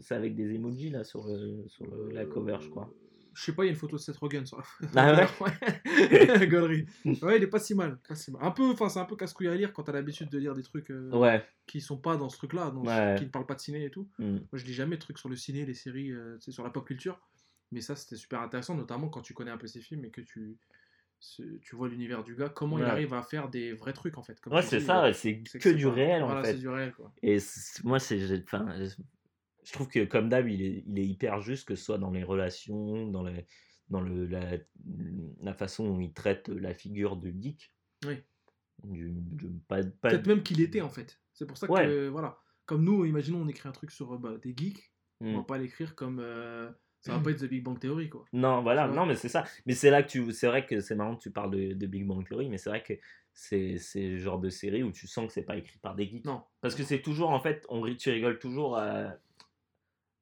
C'est avec des emojis là sur, le- sur le- la cover, je crois. Euh, Je sais pas, il y a une photo de Seth Rogen sur la Ah ouais il est pas si mal. Pas si mal. Un peu, enfin, c'est un peu casse-couille à lire quand t'as l'habitude de lire des trucs euh, Ouais. qui sont pas dans ce truc-là, Ouais. qui ne parlent pas de ciné et tout. mm. Moi, je lis jamais de trucs sur le ciné, les séries, euh, tu sais, sur la pop culture. Mais ça, c'était super intéressant, notamment quand tu connais un peu ces films et que tu, tu vois l'univers du gars, comment il arrive à faire des vrais trucs en fait. Comme Ouais, c'est ça, euh, c'est c'est que c'est du réel en voilà, fait. c'est du réel quoi. Et moi, c'est, j'ai- enfin, je trouve que comme d'hab, il est, il est hyper juste, que ce soit dans les relations, dans, les, dans le, la, la façon dont il traite la figure du geek. Oui. Du, du- pas, pas- Peut-être même qu'il était en fait. C'est pour ça que, Ouais. euh, voilà. Comme nous, imaginons, on écrit un truc sur euh, bah, des geeks, on Mm. va pas l'écrire comme. euh, ça va pas être The Big Bang Theory quoi. Non, voilà, non, mais c'est ça. Mais c'est là que tu. C'est vrai que c'est marrant que tu parles de, de Big Bang Theory, mais c'est vrai que c'est le genre de série où tu sens que c'est pas écrit par des geeks. Non. Parce que c'est toujours, en fait, on, tu rigoles toujours à.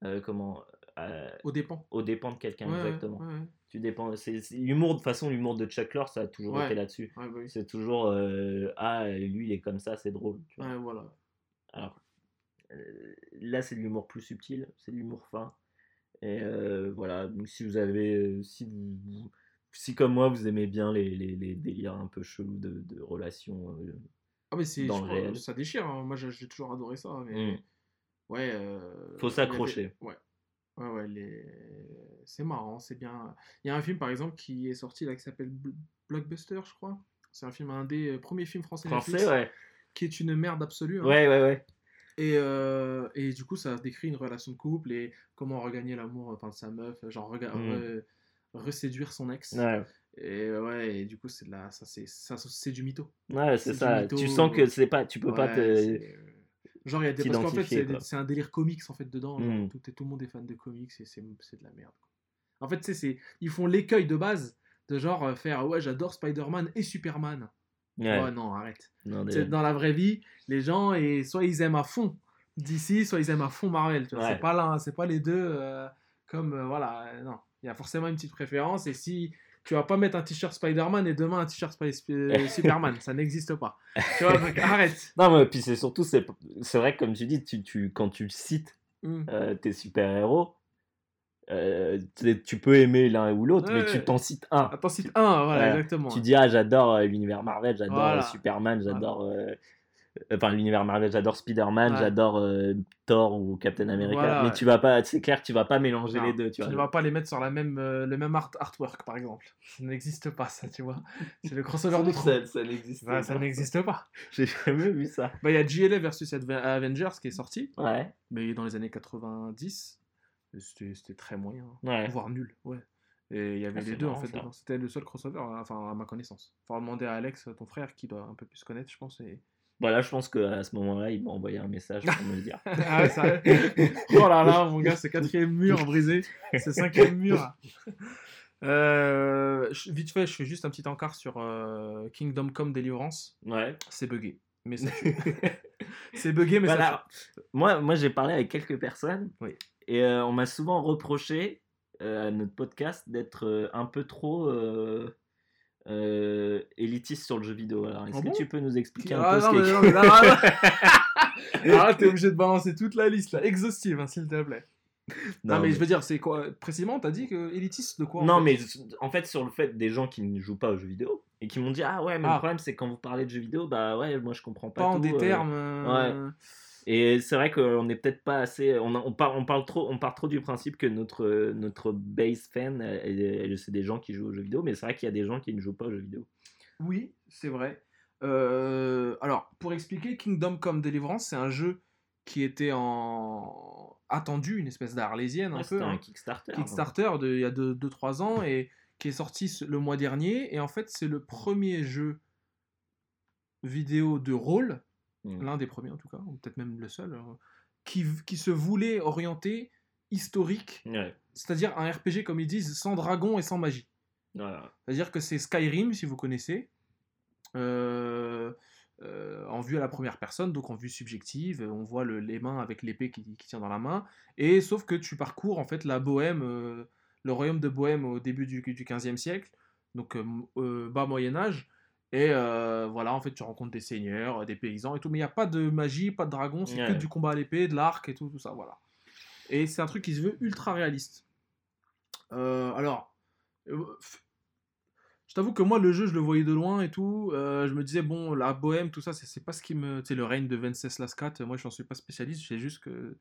Euh, comment à- Au dépend. Au dépend de quelqu'un, Ouais, exactement. ouais, ouais. Tu dépends. C'est c'est- l'humour, de façon, l'humour de Chuck Lorre, ça a toujours été là-dessus. Bah oui. C'est toujours. euh, ah, lui, il est comme ça, c'est drôle. tu vois. Voilà. Alors, euh, là, c'est de l'humour plus subtil, c'est de l'humour fin. Et euh, voilà, donc si vous avez, euh, si vous, vous- si comme moi, vous aimez bien les, les, les délires un peu chelous de, de relations, euh, Ah, mais c'est. Dans je le crois, réel. Ça déchire. hein. Moi, j'ai j'ai toujours adoré ça. Mais... mm. Ouais. euh, Faut s'accrocher. Ouais. Ouais, ouais, les... c'est marrant, c'est bien. Il y a un film, par exemple, qui est sorti là, qui s'appelle Bl- Blockbuster, je crois. C'est un film indé, euh, premier film français, français, Netflix, ouais. qui est une merde absolue. hein. Ouais, ouais, ouais. Et, euh, et du coup, ça décrit une relation de couple et comment regagner l'amour enfin, de sa meuf, genre rega- Mm. re- reséduire son ex. Ouais, Et euh, ouais, et du coup, c'est de la, ça, c'est, ça, c'est du mytho. ouais C'est ça. mytho, Tu sens que c'est pas, tu peux pas te. c'est- Genre, il y a des. Parce qu'en fait, c'est, un délire comics en fait dedans. genre, Mm. tout, le monde est fan de comics et c'est, de la merde. En fait, c'est, ils font l'écueil de base de genre euh, faire ouais, j'adore Spider-Man et Superman. Ouais. Ouais, non, arrête. Non, dans la vraie vie, les gens, et soit ils aiment à fond DC, soit ils aiment à fond Marvel. Ouais. C'est pas là, c'est pas les deux euh, comme euh, voilà. non, il y a forcément une petite préférence. Et si tu vas pas mettre un t-shirt Spider-Man et demain un t-shirt Superman, ça n'existe pas. Tu vois, donc arrête. Non, mais puis c'est surtout, c'est c'est vrai que comme tu dis, tu, tu, quand tu cites Mm. euh, tes super-héros, euh, tu peux aimer l'un ou l'autre, mais tu t'en cites un. Attends, cite un, voilà, Voilà. exactement. Tu dis, ah, j'adore euh, l'univers Marvel, j'adore Voilà. Superman, j'adore. Enfin, l'univers Marvel, j'adore Spider-Man, Ouais. j'adore euh, Thor ou Captain America. Voilà, mais ouais. tu vas pas, c'est clair, tu vas pas mélanger Non, les deux. Tu tu ne vas pas les mettre sur la même, euh, le même art artwork, par exemple. Ça n'existe pas, ça, tu vois. C'est le crossover de trop. ça, ça n'existe Ouais, ça n'existe pas. J'ai jamais vu ça. Bah, il y a GLA versus Avengers qui est sorti. Ouais. mais dans les années 90, et c'était très moyen, Ouais. voire nul, ouais. Et il y avait Ah, les deux en fait. C'était le seul crossover, enfin à ma connaissance. Faudra demander à Alex, ton frère, qui doit un peu plus connaître, je pense. Et... Voilà, je pense qu'à ce moment-là, il m'a envoyé un message pour me le dire. ah ouais, ça... oh là là, mon gars, c'est quatrième mur brisé, c'est cinquième mur. Euh, vite fait, je fais juste un petit encart sur euh, Kingdom Come Deliverance. Ouais. C'est buggé, mais ça c'est buggé, mais ça Voilà. Moi, moi j'ai parlé avec quelques personnes Oui. et euh, on m'a souvent reproché euh, à notre podcast d'être un peu trop euh, élitiste sur le jeu vidéo. Alors, est-ce Ah que bon tu peux nous expliquer un Ah peu non, ce mais qu'est non, mais là, là. Ah, t'es obligé de balancer toute la liste là, exhaustive, hein, s'il te plaît. Non, mais, je veux dire, c'est quoi Précisément, t'as dit que élitiste de quoi en Non, fait mais en fait, sur le fait des gens qui ne jouent pas aux jeux vidéo et qui m'ont dit Ah ouais, mais Ah. le problème, c'est quand vous parlez de jeux vidéo, bah ouais, moi je comprends pas. pas en tout, des euh. termes. euh, Et c'est vrai qu'on n'est peut-être pas assez. On, parle, on, parle trop, on part trop du principe que notre, notre base fan, c'est des gens qui jouent aux jeux vidéo, mais c'est vrai qu'il y a des gens qui ne jouent pas aux jeux vidéo. Oui, c'est vrai. Euh, alors, pour expliquer, Kingdom Come Deliverance, c'est un jeu qui était en attendu, une espèce d'arlésienne un Ouais, peu, C'était un hein, Kickstarter. Kickstarter de, il y a 2-3 ans et qui est sorti le mois dernier. Et en fait, c'est le premier jeu vidéo de rôle Mm. l'un des premiers en tout cas, ou peut-être même le seul, euh, qui, qui se voulait orienter historique, Ouais. c'est-à-dire un RPG comme ils disent, sans dragon et sans magie. Voilà. C'est-à-dire que c'est Skyrim, si vous connaissez, euh, euh, en vue à la première personne, donc en vue subjective, on voit le- les mains avec l'épée qui, qui tient dans la main, et sauf que tu parcours en fait la Bohème, euh, le royaume de Bohème au début du, 15e siècle, donc bas Moyen Âge, et euh, voilà, en fait tu rencontres des seigneurs, des paysans et tout, mais il n'y a pas de magie, pas de dragon, c'est que Ouais. du combat à l'épée, de l'arc et tout, tout ça, voilà. Et c'est un truc qui se veut ultra réaliste. Euh, alors, je t'avoue que moi, le jeu, je le voyais de loin et tout. euh, je me disais, bon, la bohème, tout ça, c'est pas ce qui me. Tu sais, le règne de Venceslas IV, moi, je n'en suis pas spécialiste. Je sais juste que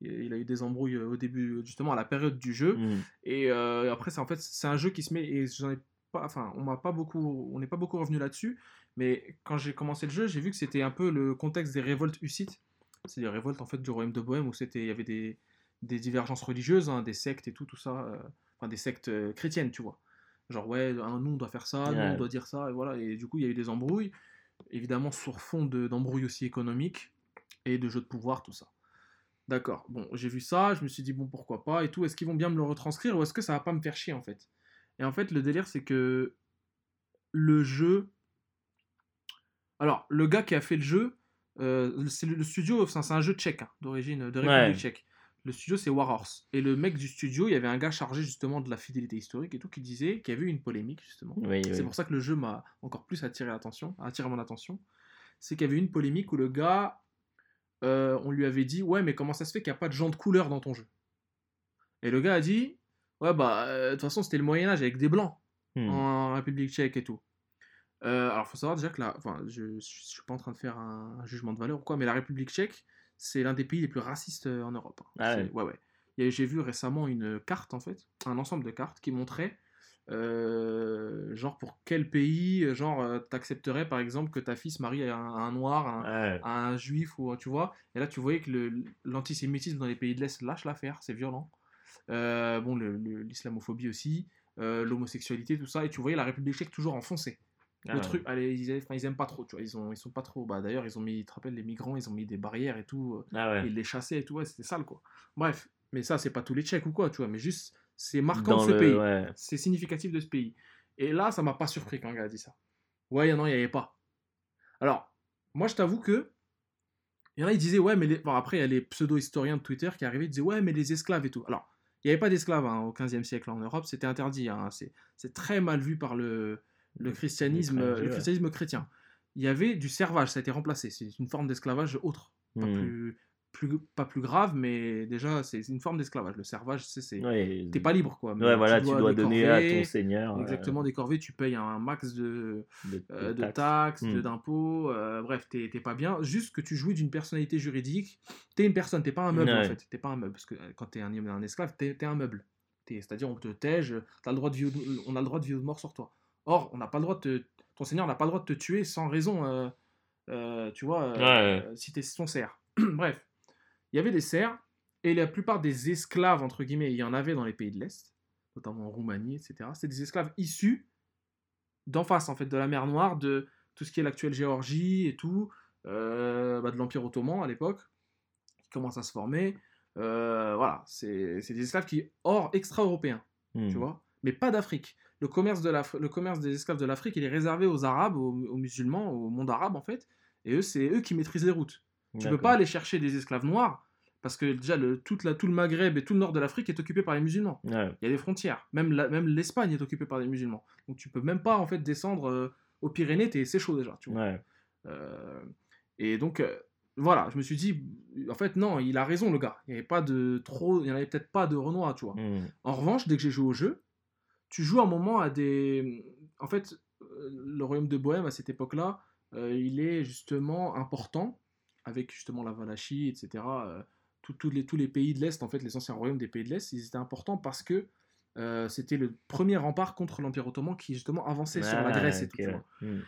il a eu des embrouilles au début, justement, à la période du jeu. Mm. Et euh, après, c'est en fait, c'est un jeu qui se met. Et j'en ai pas, enfin, on m'a pas beaucoup, on n'est pas beaucoup revenu là-dessus. Mais quand j'ai commencé le jeu, j'ai vu que c'était un peu le contexte des révoltes hussites. C'est les révoltes en fait du royaume de Bohème où c'était, il y avait des, des divergences religieuses, hein, des sectes et tout, tout ça, euh, enfin des sectes euh, chrétiennes, tu vois. Genre ouais, un nous on doit faire ça, nous on doit dire ça, et voilà. Et du coup, il y a eu des embrouilles, évidemment sur fond de- d'embrouilles aussi économiques et de jeux de pouvoir, tout ça. D'accord. Bon, j'ai vu ça, je me suis dit bon pourquoi pas et tout. Est-ce qu'ils vont bien me le retranscrire ou est-ce que ça va pas me faire chier en fait? Et en fait, le délire c'est que le jeu. Alors, le gars qui a fait le jeu, euh, c'est le, le studio, c'est un jeu tchèque hein, d'origine de République Ouais. tchèque. Le studio c'est Warhorse. Et le mec du studio, il y avait un gars chargé justement de la fidélité historique et tout qui disait qu'il y avait eu une polémique justement. Oui, C'est oui. pour ça que le jeu m'a encore plus attiré l'attention, attiré mon attention. C'est qu'il y avait eu une polémique où le gars, euh, on lui avait dit ouais mais comment ça se fait qu'il n'y a pas de gens de couleur dans ton jeu? Et le gars a dit ouais bah euh, de toute façon c'était le Moyen Âge avec des blancs Hmm. en République Tchèque et tout. Euh, alors faut savoir déjà que là, enfin je, je suis pas en train de faire un, un jugement de valeur ou quoi, mais la République Tchèque c'est l'un des pays les plus racistes euh, en Europe. hein. Ah ouais. ouais J'ai vu récemment une carte en fait, un ensemble de cartes qui montrait euh, genre pour quel pays, genre t'accepterais par exemple que ta fille se marie à un, à un noir, à un, Ouais. à un juif ou tu vois. Et là tu voyais que l'antisémitisme dans les pays de l'Est lâche l'affaire, c'est violent. Euh, bon l'islamophobie aussi, euh, l'homosexualité tout ça. Et tu voyais la République tchèque toujours enfoncée. Ah le truc, allez, ils, aiment pas trop, tu vois. Ils, ont, ils sont pas trop. Bah, D'ailleurs, ils ont mis, tu te rappelles, les migrants, ils ont mis des barrières et tout. euh, Ah ouais. Ils les chassaient et tout, ouais, c'était sale quoi. Bref, mais ça, c'est pas tous les Tchèques ou quoi, tu vois, mais juste, c'est marquant Dans de ce le- pays. ouais. C'est significatif de ce pays. Et là, ça m'a pas surpris quand un gars a dit ça. Ouais, non, il y avait pas. Alors, moi, je t'avoue que. Il y en a, ils disaient, ouais, mais les... bon, après, il y a les pseudo-historiens de Twitter qui arrivaient, ils disaient, ouais, mais les esclaves et tout. Alors, il n'y avait pas d'esclaves hein, au 15e siècle en Europe, c'était interdit. hein, c'est très mal vu par le, le christianisme, le ouais. chrétien. Il y avait du servage, ça a été remplacé. C'est une forme d'esclavage autre. Pas, Hmm. plus, plus, pas plus grave, mais déjà, c'est une forme d'esclavage. Le servage, c'est. c'est- Ouais. T'es pas libre, quoi. Ouais, voilà, tu dois, donner à ton seigneur. euh, Exactement, des corvées, tu payes un max de, de, euh, de taxes. Hmm. d'impôts, euh, bref, t'es t'es pas bien. Juste que tu jouis d'une personnalité juridique. T'es une personne, t'es pas un meuble en fait. T'es pas un meuble. Parce que euh, quand t'es un, un esclave, t'es es un meuble. C'est-à-dire, on te tège, t'as le droit de vie ou de- on a le droit de vie ou de mort sur toi. Or, on n'a pas le droit de te- ton seigneur n'a pas le droit de te tuer sans raison, euh, tu vois, si t'es son serf. Bref, il y avait des serfs, et la plupart des esclaves, entre guillemets, il y en avait dans les pays de l'Est, notamment en Roumanie, etc. C'est des esclaves issus d'en face, en fait, de la mer Noire, de tout ce qui est l'actuelle Géorgie et tout, euh, bah, de l'Empire Ottoman à l'époque, qui commence à se former. Euh, voilà, c'est des esclaves qui, hors extra-européens, Hmm. tu vois, mais pas d'Afrique. Le commerce, de le commerce des esclaves de l'Afrique, il est réservé aux Arabes, aux, aux musulmans, au monde arabe, en fait, et eux, c'est eux qui maîtrisent les routes. Tu peux D'accord. pas aller chercher des esclaves noirs, parce que déjà, le, toute la, tout le Maghreb et tout le nord de l'Afrique est occupé par les musulmans. Ouais. Il y a des frontières. Même la- même l'Espagne est occupée par des musulmans. Donc tu peux même pas en fait descendre euh, aux Pyrénées, t'es- c'est chaud déjà. Tu vois. Ouais. Euh, et donc euh, voilà, je me suis dit, en fait non, il a raison le gars. Il y avait pas de trop, il y en avait peut-être pas de Renoir, tu vois. Hmm. En revanche, dès que j'ai joué au jeu, tu joues un moment à des, en fait, le royaume de Bohème à cette époque-là, il est justement important avec justement la Valachie, etc. tous- les, tous les pays de l'Est, en fait, les anciens royaumes des pays de l'Est, ils étaient importants parce que euh, c'était le premier rempart contre l'Empire ottoman qui justement avançait sur la Ah, Grèce et tout. hmm.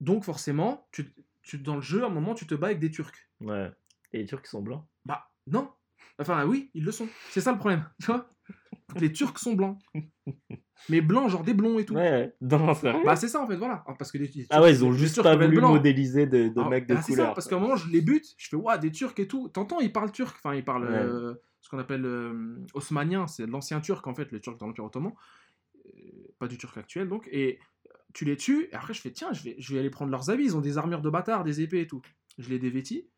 Donc forcément, tu, tu- dans le jeu, à un moment, tu te bats avec des Turcs. Ouais. Et les Turcs sont blancs? Bah non. Enfin oui, ils le sont. C'est ça le problème, tu vois. Les Turcs sont blancs. Mais blancs, genre des blonds et tout. Ouais, non, c'est. Bah c'est ça en fait, voilà. Ah, Parce que les, les ah ouais, ils ont juste pas voulu modéliser de, de Ah, mecs de ah, c'est couleur. ça, parce qu'à un moment, je les bute, je fais, waouh, des Turcs et tout. T'entends, ils parlent turc. Enfin, ils parlent Ouais. euh, ce qu'on appelle euh, osmanien, c'est l'ancien turc en fait, le turc dans l'Empire Ottoman. Euh, pas du turc actuel donc. Et tu les tues, et après je fais, tiens, je vais, je vais aller prendre leurs habits. Ils ont des armures de bâtards, des épées et tout. Je les dévêtis.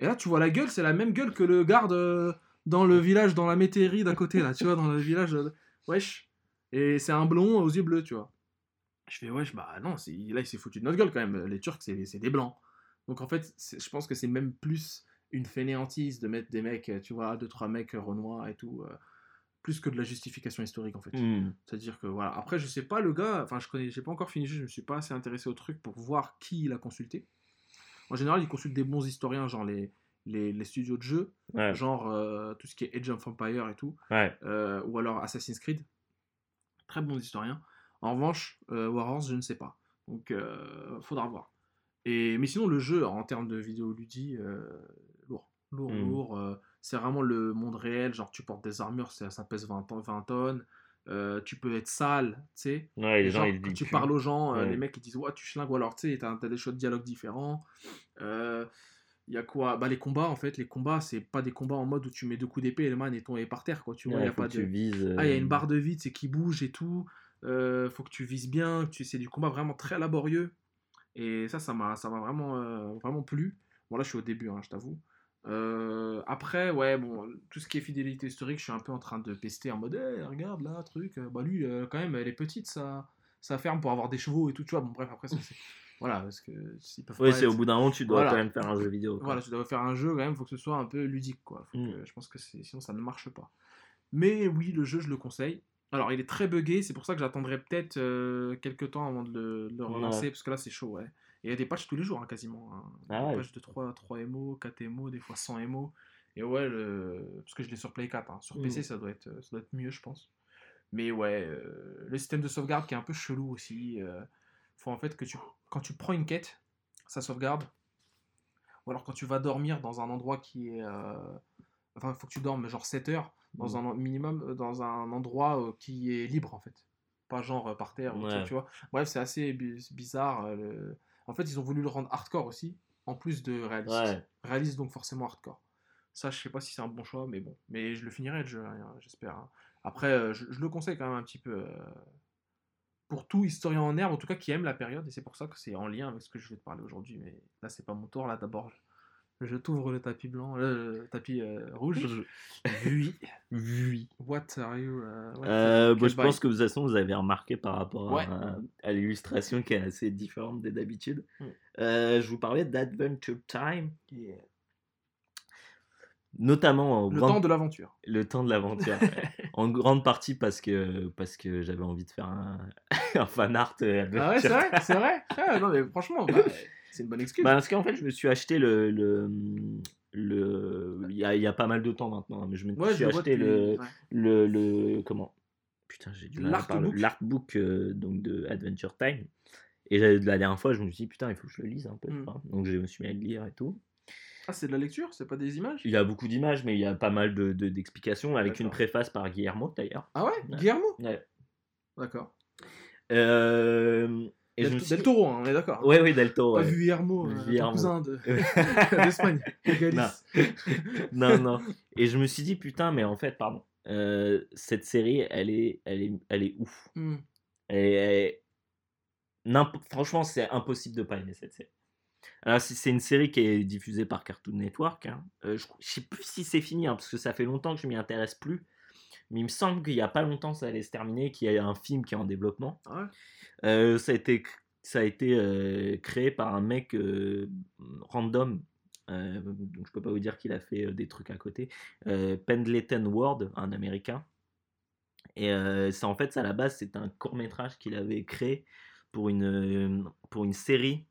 Et là, tu vois la gueule, c'est la même gueule que le garde dans le village, dans la métairie d'à côté, là, tu vois, dans le village. wesh. Et c'est un blond aux yeux bleus, tu vois. Je fais, wesh, bah non, là, il s'est foutu de notre gueule quand même. Les Turcs, c'est des blancs. Donc en fait, je pense que c'est même plus une fainéantise de mettre des mecs, tu vois, deux, trois mecs renois et tout, euh, plus que de la justification historique en fait. Hmm. C'est-à-dire que voilà. Après, je sais pas le gars, enfin, je connais, j'ai pas encore fini je me suis pas assez intéressé au truc pour voir qui il a consulté. En général, il consulte des bons historiens, genre les, les, les studios de jeux, Ouais. genre euh, tout ce qui est Age of Empire et tout, Ouais. euh, ou alors Assassin's Creed. Très bons historiens. En revanche, euh, Warhorse, je ne sais pas. Donc, faudra voir. Et, mais sinon, le jeu, en termes de vidéoludie, lourd. Lourd, Mm. lourd. c'est vraiment le monde réel. Genre, tu portes des armures, ça, ça pèse 20, tonnes- 20 tonnes. euh, tu peux être sale, tu sais. Ouais, les gens, Genre, ils quand tu parles aux gens, euh, Ouais. les mecs ils disent ouais tu schlingues ou alors tu sais t'as as des choix de dialogue différents. Euh, Il y a quoi? Bah les combats en fait, les combats c'est pas des combats en mode où tu mets deux coups d'épée et le man est tombé par terre quoi. Tu vois, Ouais, il y a pas de vises. ah il y a euh, une barre de vide c'est qui bouge et tout. Euh, faut que tu vises bien. Tu c'est du combat vraiment très laborieux et ça ça m'a ça m'a vraiment euh, vraiment plu. Bon là je suis au début hein, je t'avoue. Euh, après, ouais, bon, tout ce qui est fidélité historique, je suis un peu en train de pester en mode, Eh, regarde là, truc, euh, bah lui, euh, quand même, elle est petite, ça, ça ferme pour avoir des chevaux et tout, tu vois? Bon, bref, après, ça, c'est- voilà, parce que ils peuvent pas c'est être- au bout d'un moment, tu dois Voilà. quand même faire un jeu vidéo. quoi. Voilà, tu dois faire un jeu, quand même, faut que ce soit un peu ludique, quoi. Faut Mm. que- je pense que sinon ça ne marche pas. Mais oui, le jeu, je le conseille. Alors, il est très buggé, c'est pour ça que j'attendrai peut-être euh, quelques temps avant de le, de le relancer, Ouais. parce que là, c'est chaud, ouais. Et il y a des patchs tous les jours, hein, quasiment. hein. Ah des ouais. patchs de 3, 3 MO, 4 MO, des fois 100 MO. Et ouais, le... parce que je l'ai sur Play 4. hein. Sur PC, Mm. ça, doit être, ça doit être mieux, je pense. Mais ouais, euh, le système de sauvegarde qui est un peu chelou aussi. euh, faut en fait que tu, quand tu prends une quête, ça sauvegarde. Ou alors quand tu vas dormir dans un endroit qui est. euh, Enfin, il faut que tu dormes genre 7 heures dans Mm. un minimum, euh, dans un endroit euh, qui est libre en fait. Pas genre par terre, ou Ouais. tu vois. Bref, c'est assez bi- bizarre. euh, le- En fait, ils ont voulu le rendre hardcore aussi, en plus de réaliste. Ouais. Réaliste donc forcément hardcore. Ça, je sais pas si c'est un bon choix, mais bon. Mais je le finirai le jeu, hein, j'espère. hein. Après, je, je le conseille quand même un petit peu. Euh, Pour tout historien en herbe, en tout cas qui aime la période, et c'est pour ça que c'est en lien avec ce que je vais te parler aujourd'hui. Mais là, c'est pas mon tour. Là, d'abord, je, je t'ouvre le tapis blanc, le, le tapis euh, rouge. Oui. Oui. What are you uh, what- Euh, bon, je pense que de toute façon, vous avez remarqué par rapport Ouais. à, à l'illustration qui est assez différente d'habitude. Mm. Euh, je vous parlais d'Adventure Time, notamment en Le grande- temps de l'aventure. le temps de l'aventure. en grande partie parce que, parce que j'avais envie de faire un, un fan art. euh, Ah ouais, c'est vrai, c'est vrai. Ah, non, mais franchement, bah, c'est une bonne excuse. Bah, parce qu'en fait, je me suis acheté le. le, le- Il, y a, il y a pas mal de temps maintenant, hein, mais je me ouais, suis acheté le, ouais. le, le. Comment? Putain, j'ai du. L'artbook. Euh, donc de Adventure Time. Et la dernière fois, je me suis dit, putain, il faut que je le lise un peu. Mm. vois. Donc je me suis mis à le lire et tout. Ah, c'est de la lecture, c'est pas des images? Il y a beaucoup d'images, mais il y a pas mal de- de- d'explications, avec une préface par Guillermo d'ailleurs. Ah ouais, Ouais. Guillermo? Ouais. D'accord. Euh, et Del, suis Del Toro, hein, on est d'accord. Ouais, oui, Del Toro. Pas ouais. vu Guillermo, euh, Guillermo. cousin de- d'Espagne, de non, non. Et je me suis dit, putain, mais en fait, pardon, euh, cette série, elle est, elle est, elle est ouf. Hmm. Elle n'imp- Franchement, c'est impossible de pas aimer cette série. Alors, c'est une série qui est diffusée par Cartoon Network, hein, euh, je, je sais plus si c'est fini, hein, parce que ça fait longtemps que je m'y intéresse plus. Mais il me semble qu'il y a pas longtemps, ça allait se terminer, qu'il y a un film qui est en développement. Ah ouais Euh, ça a été, cr- ça a été euh, créé par un mec random. donc je peux pas vous dire qu'il a fait des trucs à côté. Pendleton Ward, un américain. Et c'est en fait, à la base, c'est un court métrage qu'il avait créé pour une, pour une série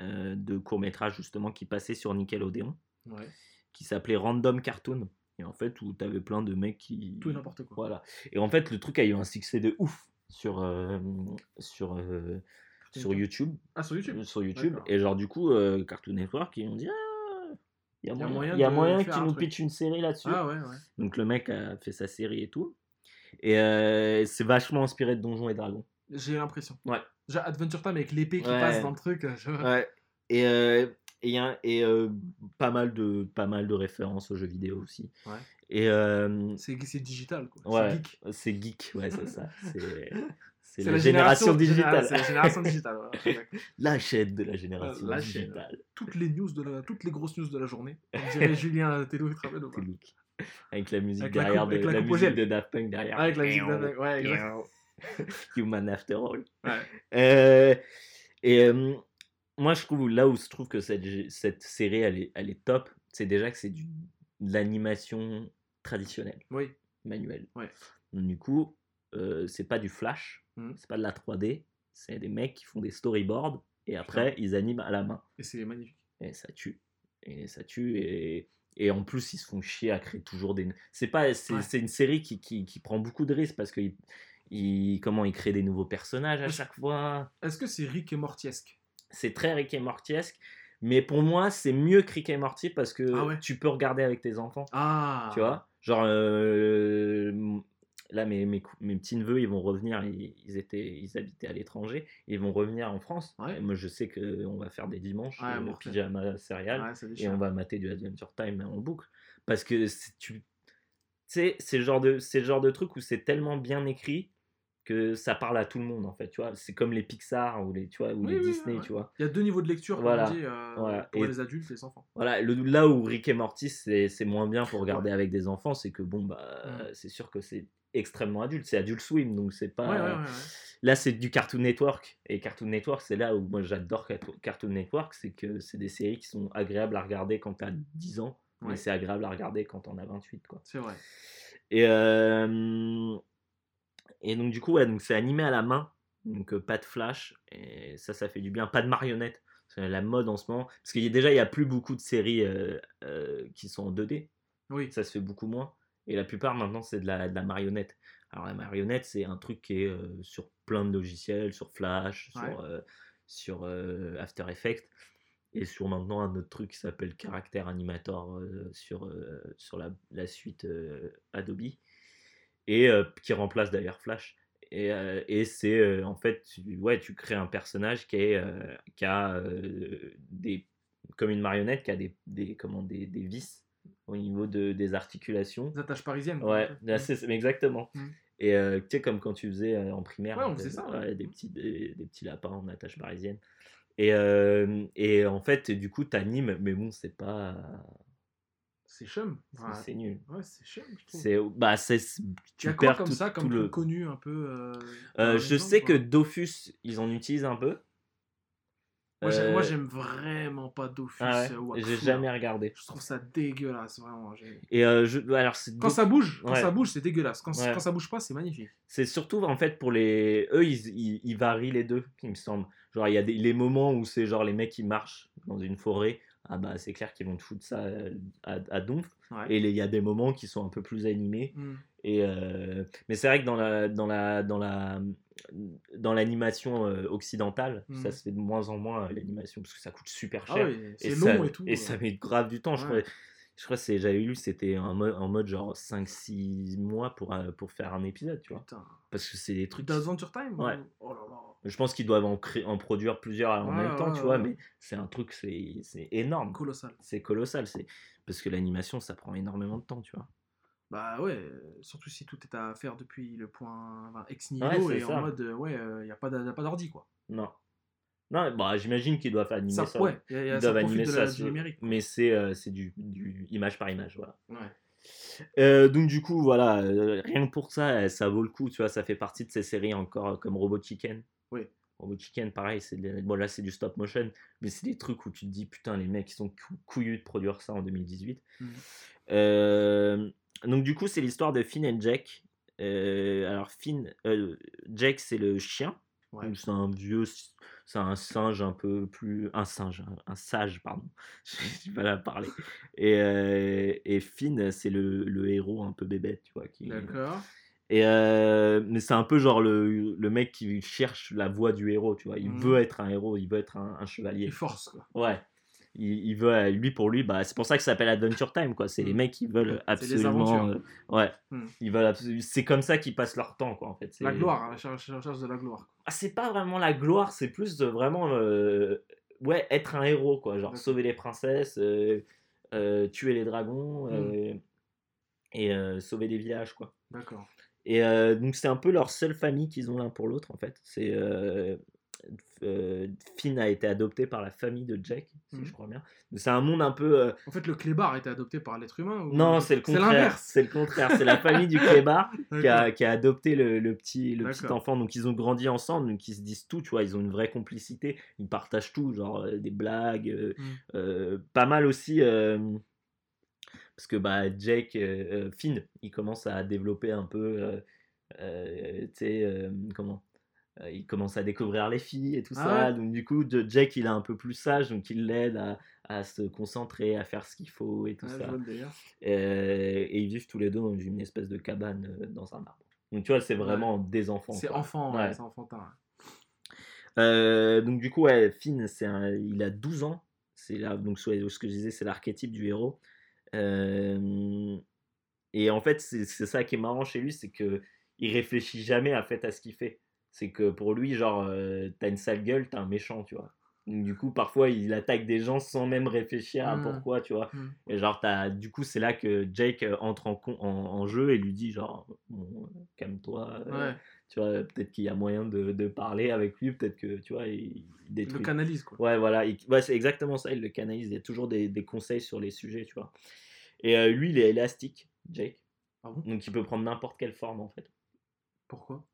euh, de courts métrages justement qui passait sur Nickelodeon, Ouais. qui s'appelait Random Cartoon. Et en fait, où tu avais plein de mecs qui. Tout et n'importe quoi. Voilà. Et en fait, le truc a eu un succès de ouf sur, euh, sur, euh, sur YouTube. Ah, sur YouTube Sur YouTube. Et genre, du coup, Cartoon Network, ils ont dit Ah, il y a Il y a moyen, y a moyen nous truc. pitchent une série là-dessus. Ah ouais, ouais. Donc, le mec a fait sa série et tout. Et c'est vachement inspiré de Donjons et Dragons. J'ai l'impression. Ouais. J'ai Adventure Time avec l'épée qui Ouais. passe dans le truc. euh, je- Ouais. Et, euh, et, et euh, pas, mal de, pas mal de références aux jeux vidéo aussi. Ouais. Et euh, C'est digital, quoi. ouais, C'est geek. c'est geek, ouais, c'est ça. C'est C'est la, génération, digitale. C'est la génération digitale. La chaîne de la génération La chaîne. digitale. toutes les news de la, toutes les grosses news de la journée. On dirait Julien Tello, il te rappelle ou pas C'est look. Avec la musique Avec la derrière, coupe- de, avec la la musique de Daft Punk derrière. Avec la musique de- ouais, exact. Human After All. Ouais. Euh, et euh, moi, je trouve là où je trouve que cette, cette série elle est, elle est top, c'est déjà que c'est de l'animation traditionnelle, Oui. manuelle. Ouais. Donc, du coup, euh, c'est pas du flash, Mhm. c'est pas de la 3D, c'est des mecs qui font des storyboards et après ils animent à la main. Et c'est magnifique. Et ça tue. Et ça tue. Et, et en plus, ils se font chier à créer toujours des. C'est pas. C'est Ouais. une série qui, qui, qui prend beaucoup de risques parce qu'ils il, comment il crée des nouveaux personnages à chaque fois. Est-ce que c'est Rick et Mortiesque C'est très Rick et Mortiesque. Mais pour moi, c'est mieux que Rick et Morty parce que Ah ouais tu peux regarder avec tes enfants. Ah Tu vois? Genre, euh, là, mes, mes, mes petits-neveux, ils vont revenir, ils, ils étaient, ils habitaient à l'étranger, ils vont revenir en France. Ouais. Moi, je sais qu'on va faire des dimanches, Ouais, euh, pyjama céréales, et on va mater du Adventure Time en boucle. Parce que tu sais, c'est le genre de, c'est le genre de truc où c'est tellement bien écrit que ça parle à tout le monde, en fait, tu vois. C'est comme les Pixar ou les, tu vois, ou Oui, les oui, Disney, ouais, tu vois. Il y a deux niveaux de lecture, Voilà. on dit, euh, Voilà. pour Et- les adultes et les enfants. Voilà, le, là où Rick et Morty, c'est c'est moins bien pour regarder avec des enfants, c'est que bon, bah, Ouais. c'est sûr que c'est extrêmement adulte. C'est Adult Swim, donc c'est pas. Là, c'est du Cartoon Network. Et Cartoon Network, c'est là où moi j'adore Carto- Cartoon Network, c'est que c'est des séries qui sont agréables à regarder quand t'as 10 ans, mais c'est agréable à regarder quand t'en as 28, quoi. C'est vrai. Et, euh, et donc, du coup, ouais, donc c'est animé à la main, donc euh, pas de flash, et ça, ça fait du bien. Pas de marionnettes, c'est la mode en ce moment. Parce qu'il y a déjà, il n'y a plus beaucoup de séries euh, euh, qui sont en 2D, Oui. ça se fait beaucoup moins. Et la plupart maintenant, c'est de la, de la marionnette. Alors, la marionnette, c'est un truc qui est sur plein de logiciels, sur Flash, Ouais. sur, sur After Effects. Et sur maintenant un autre truc qui s'appelle Character Animator sur, sur la, la suite Adobe. Et euh, qui remplace d'ailleurs Flash. Et, euh, et c'est euh, en fait, tu, ouais, tu crées un personnage qui, est, qui a des. comme une marionnette, qui a des, des, comment, des, des vis au niveau de, des articulations. Des attaches parisiennes. Ouais, c'est- c'est- exactement. Mm. Et tu sais, comme quand tu faisais en primaire, Ouais, on faisait ça, ouais, des, petits, des, des petits lapins en attache parisienne. Et, et en fait, du coup, t'animes, mais bon, c'est pas. C'est chum. c'est- Ouais, C'est nul. Ouais, c'est chum, je trouve. C'est. Bah, c'est. Tu perds comme tout, ça, tout comme le. truc connu un peu euh, Euh, je sais que Dofus, ils en utilisent un peu. Moi, Euh, j'aime vraiment pas Dofus. ah ouais, euh, J'ai jamais regardé. Je trouve ça dégueulasse, vraiment. Et je, alors, Quand ça bouge, quand Ouais. ça bouge, c'est dégueulasse. Quand, quand ça bouge pas, c'est magnifique. C'est surtout en fait pour les. Eux, ils, ils, ils varient les deux, il me semble. Genre, il y a des, les moments où c'est genre les mecs qui marchent dans une forêt. Ah bah, c'est clair qu'ils vont te foutre ça euh, à, à donf. Ouais. Et il y a des moments qui sont un peu plus animés. Mm. Et euh, Mais c'est vrai que dans la, dans la, dans la, dans l'animation euh, occidentale, Mm. ça se fait de moins en moins l'animation parce que ça coûte super Ah cher. oui, et long ça, et tout. Et ça met grave du temps. Je Ouais. crois, je crois que j'avais lu, c'était en mode, en mode genre 5-6 mois pour, euh, pour faire un épisode, tu vois. Putain. Parce que c'est des trucs. D'Adventure Time Ouais. Oh là là. Je pense qu'ils doivent en, en produire plusieurs en Ouais, même temps, ouais, tu vois, mais c'est un truc, c'est c'est énorme. Colossal. C'est colossal. c'est Parce que l'animation, ça prend énormément de temps, tu vois. Bah ouais, euh, surtout si tout est à faire depuis le point enfin, ex nihilo et ça. en mode, euh, ouais, il n'y a pas d'a- y a pas d'ordi quoi. Non. Non, bah, j'imagine qu'ils doivent animer ça. Ça, ouais, y a- y a- Ils doivent animer ça, la- numérique. mais c'est euh, du, du image par image, voilà. Ouais. Euh, donc du coup, voilà, euh, rien que pour ça, ça vaut le coup, tu vois, ça fait partie de ces séries encore comme Robot Chicken. Oui. Robot Chicken, pareil, c'est bon là c'est du stop motion, mais c'est des trucs où tu te dis putain les mecs ils sont cou- couillus de produire ça en 2018. Mhm. Euh, donc du coup c'est l'histoire de Finn et Jack. Alors Finn, Jack c'est le chien, Ouais. C'est un vieux, c'est un singe un peu plus, un singe, un, un sage pardon, du mal à parler. Et, euh, et Finn c'est le, le héros un peu bébête, tu vois, qui, D'accord. et euh, mais c'est un peu genre le, le mec qui cherche la voie du héros, tu vois. Il veut être un héros, il veut être un, un chevalier. Et force quoi. Ouais. Il, il veut, euh, lui pour lui, bah, c'est pour ça que ça s'appelle Adventure Time, quoi. C'est les Mhm. mecs qui veulent absolument. euh, ouais. Mhm. Ils veulent absolu- C'est comme ça qu'ils passent leur temps, quoi, en fait. La gloire, hein, la recherche, de la gloire. Ah, c'est pas vraiment la gloire, c'est plus de vraiment. euh, Ouais, être un héros, quoi. Genre sauver les princesses, euh, tuer les dragons, euh, et sauver des villages, quoi. D'accord. Et donc c'est un peu leur seule famille qu'ils ont l'un pour l'autre en fait. C'est euh, Finn a été adopté par la famille de Jack, si Mhm. je crois bien. C'est un monde un peu. euh, En fait, le clébard a été adopté par l'être humain ou... Non, c'est le contraire. C'est le contraire. C'est la famille du clébard qui a, qui a adopté le, le petit, le petit enfant. Donc ils ont grandi ensemble, donc ils se disent tout, tu vois. Ils ont une vraie complicité. Ils partagent tout, genre euh, des blagues, euh, euh, pas mal aussi. parce que bah, Jake, euh, Finn, il commence à développer un peu, euh, euh, tu sais, comment il commence à découvrir les filles et tout Ah ça. ouais Donc du coup, Jake, il est un peu plus sage, donc il l'aide à, à se concentrer, à faire ce qu'il faut et tout je ça. Euh, et ils vivent tous les deux dans une espèce de cabane euh, dans un arbre. Donc tu vois, c'est vraiment des enfants. C'est enfant, Ouais. c'est enfantin. Euh, donc du coup, Finn, un- il a 12 ans. C'est là, donc ce que je disais, c'est l'archétype du héros. Euh, et en fait, c'est c'est ça qui est marrant chez lui, c'est que il réfléchit jamais à, fait, à ce qu'il fait. C'est que pour lui, genre, euh, t'as une sale gueule, t'es un méchant, tu vois. Donc, du coup, parfois, il attaque des gens sans même réfléchir à Mm. pourquoi, tu vois. Mm. Et genre, du coup, c'est là que Jake euh, entre en, con- en, en jeu et lui dit, genre, bon, calme-toi. euh, Ouais, tu vois, peut-être qu'il y a moyen de, de parler avec lui, peut-être que, tu vois, il, il il détruit. le canalise, quoi. Ouais, voilà, il- ouais, c'est exactement ça, il le canalise, il y a toujours des, des conseils sur les sujets, tu vois. Et euh, lui, il est élastique, Jake, Ah donc il peut prendre n'importe quelle forme, en fait. Pourquoi?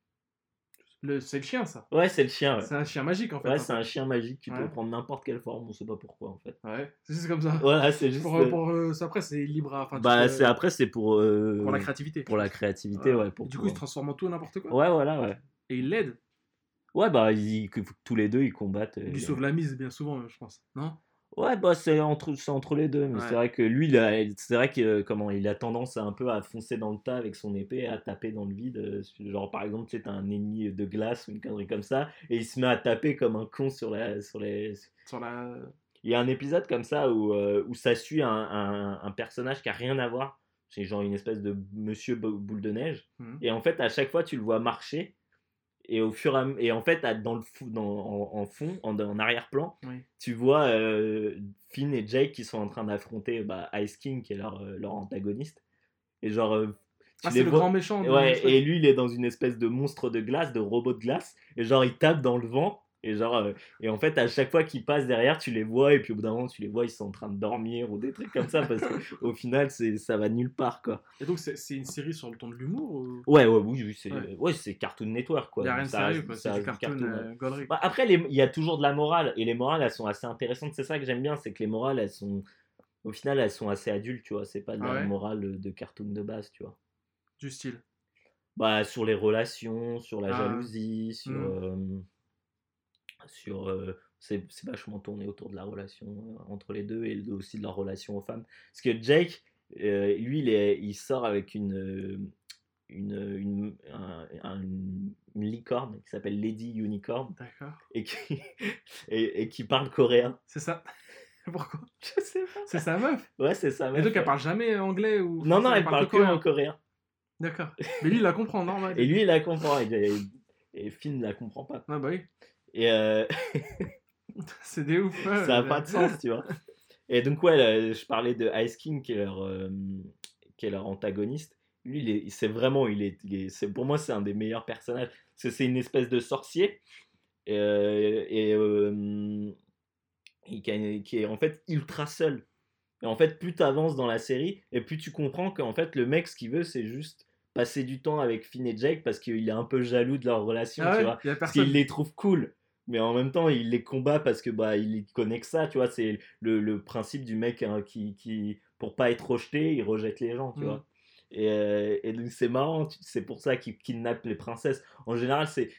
Le... C'est le chien, ça. Ouais, c'est le chien, ouais. C'est un chien magique, en fait. Ouais, hein. c'est un chien magique qui peut prendre n'importe quelle forme, on sait pas pourquoi, en fait. Ouais, c'est juste comme ça. Voilà, c'est juste... Pour, euh, pour, euh, après, c'est libre. à- Enfin, bah, c'est après, c'est pour... euh, pour la créativité. Pour la créativité, ouais. pour du coup, il se transforme en tout n'importe quoi. Ouais, voilà, ouais. Et il l'aide. Ouais, bah, ils- tous les deux, ils combattent. Il euh, lui sauve la mise, bien souvent, je pense. Non? Ouais, bah c'est entre, c'est entre les deux, mais Ouais. c'est vrai que lui, il a- c'est vrai que euh, comment il a tendance à un peu à foncer dans le tas avec son épée, à taper dans le vide. euh, Genre par exemple, tu sais, t'as un ennemi de glace ou une connerie comme ça, et il se met à taper comme un con sur la, sur les. Sur la. Il y a un épisode comme ça où, euh, où ça suit un, un- un personnage qui a rien à voir. C'est genre une espèce de monsieur Bo- boule de neige, Mhm. et en fait à chaque fois tu le vois marcher. Et au fur et à, et en fait, dans le fou- dans, en, en fond, en, en arrière-plan, Oui. tu vois euh, Finn et Jake qui sont en train d'affronter bah, Ice King qui est leur, euh, leur antagoniste et genre euh, tu Ah, les c'est le grand méchant. ouais et lui il est dans une espèce de monstre de glace de robot de glace et genre il tape dans le vent et genre euh, et en fait à chaque fois qu'il passe derrière tu les vois et puis au bout d'un moment tu les vois ils sont en train de dormir ou des trucs comme ça parce qu'au final ça va nulle part quoi Et donc, c'est une série sur le ton de l'humour ou... ouais ouais oui, oui c'est Ouais. ouais. Cartoon Network quoi Il n'y a rien de sérieux, C'est du cartoon, ouais. euh. Bah, après, il y a toujours de la morale, et les morales, elles sont assez intéressantes. C'est ça que j'aime bien, c'est que les morales, elles sont, au final, elles sont assez adultes, tu vois. C'est pas de Ah la morale de cartoon de base, tu vois. Du style? Bah, sur les relations, sur la Ah. jalousie, sur, Mm. euh, sur, euh, c'est c'est vachement tourné autour de la relation euh, entre les deux et aussi de leur relation aux femmes. Parce que Jake, euh, lui, il, est, il sort avec une, euh, une, une, un- un- une licorne qui s'appelle Lady Unicorn D'accord. et qui, et, et qui parle coréen. C'est ça. Pourquoi? Je sais pas. C'est sa meuf. Ouais, c'est. Et meuf, donc, elle parle jamais anglais ou. Non, non, elle parle que en coréen. D'accord. Mais lui, il la comprend, normal. Et lui, il la comprend. Et, et, et Finn ne la comprend pas. Ah bah oui. Et euh, C'est des ouf. ouais, ça n'a pas de sens, tu vois. Et donc, ouais, là, je parlais de Ice King, qui est leur, euh, qui est leur antagoniste. Lui, c'est vraiment, il est, il est- c'est, pour moi, c'est un des meilleurs personnages. Parce que c'est une espèce de sorcier. euh, et euh, et qui, est en fait ultra seul. Et en fait, plus tu avances dans la série, et plus tu comprends qu'en fait, le mec, ce qu'il veut, c'est juste passer du temps avec Finn et Jake parce qu'il est un peu jaloux de leur relation, Ah tu ouais, vois. Parce qu'il les trouve cool. Mais en même temps, il les combat parce que bah il connaît que ça, tu vois. C'est le, le principe du mec hein, qui, qui, pour pas être rejeté, il rejette les gens, tu Mm. vois. Et, euh, et donc c'est marrant, c'est pour ça qu'il kidnappe les princesses. En général, c'est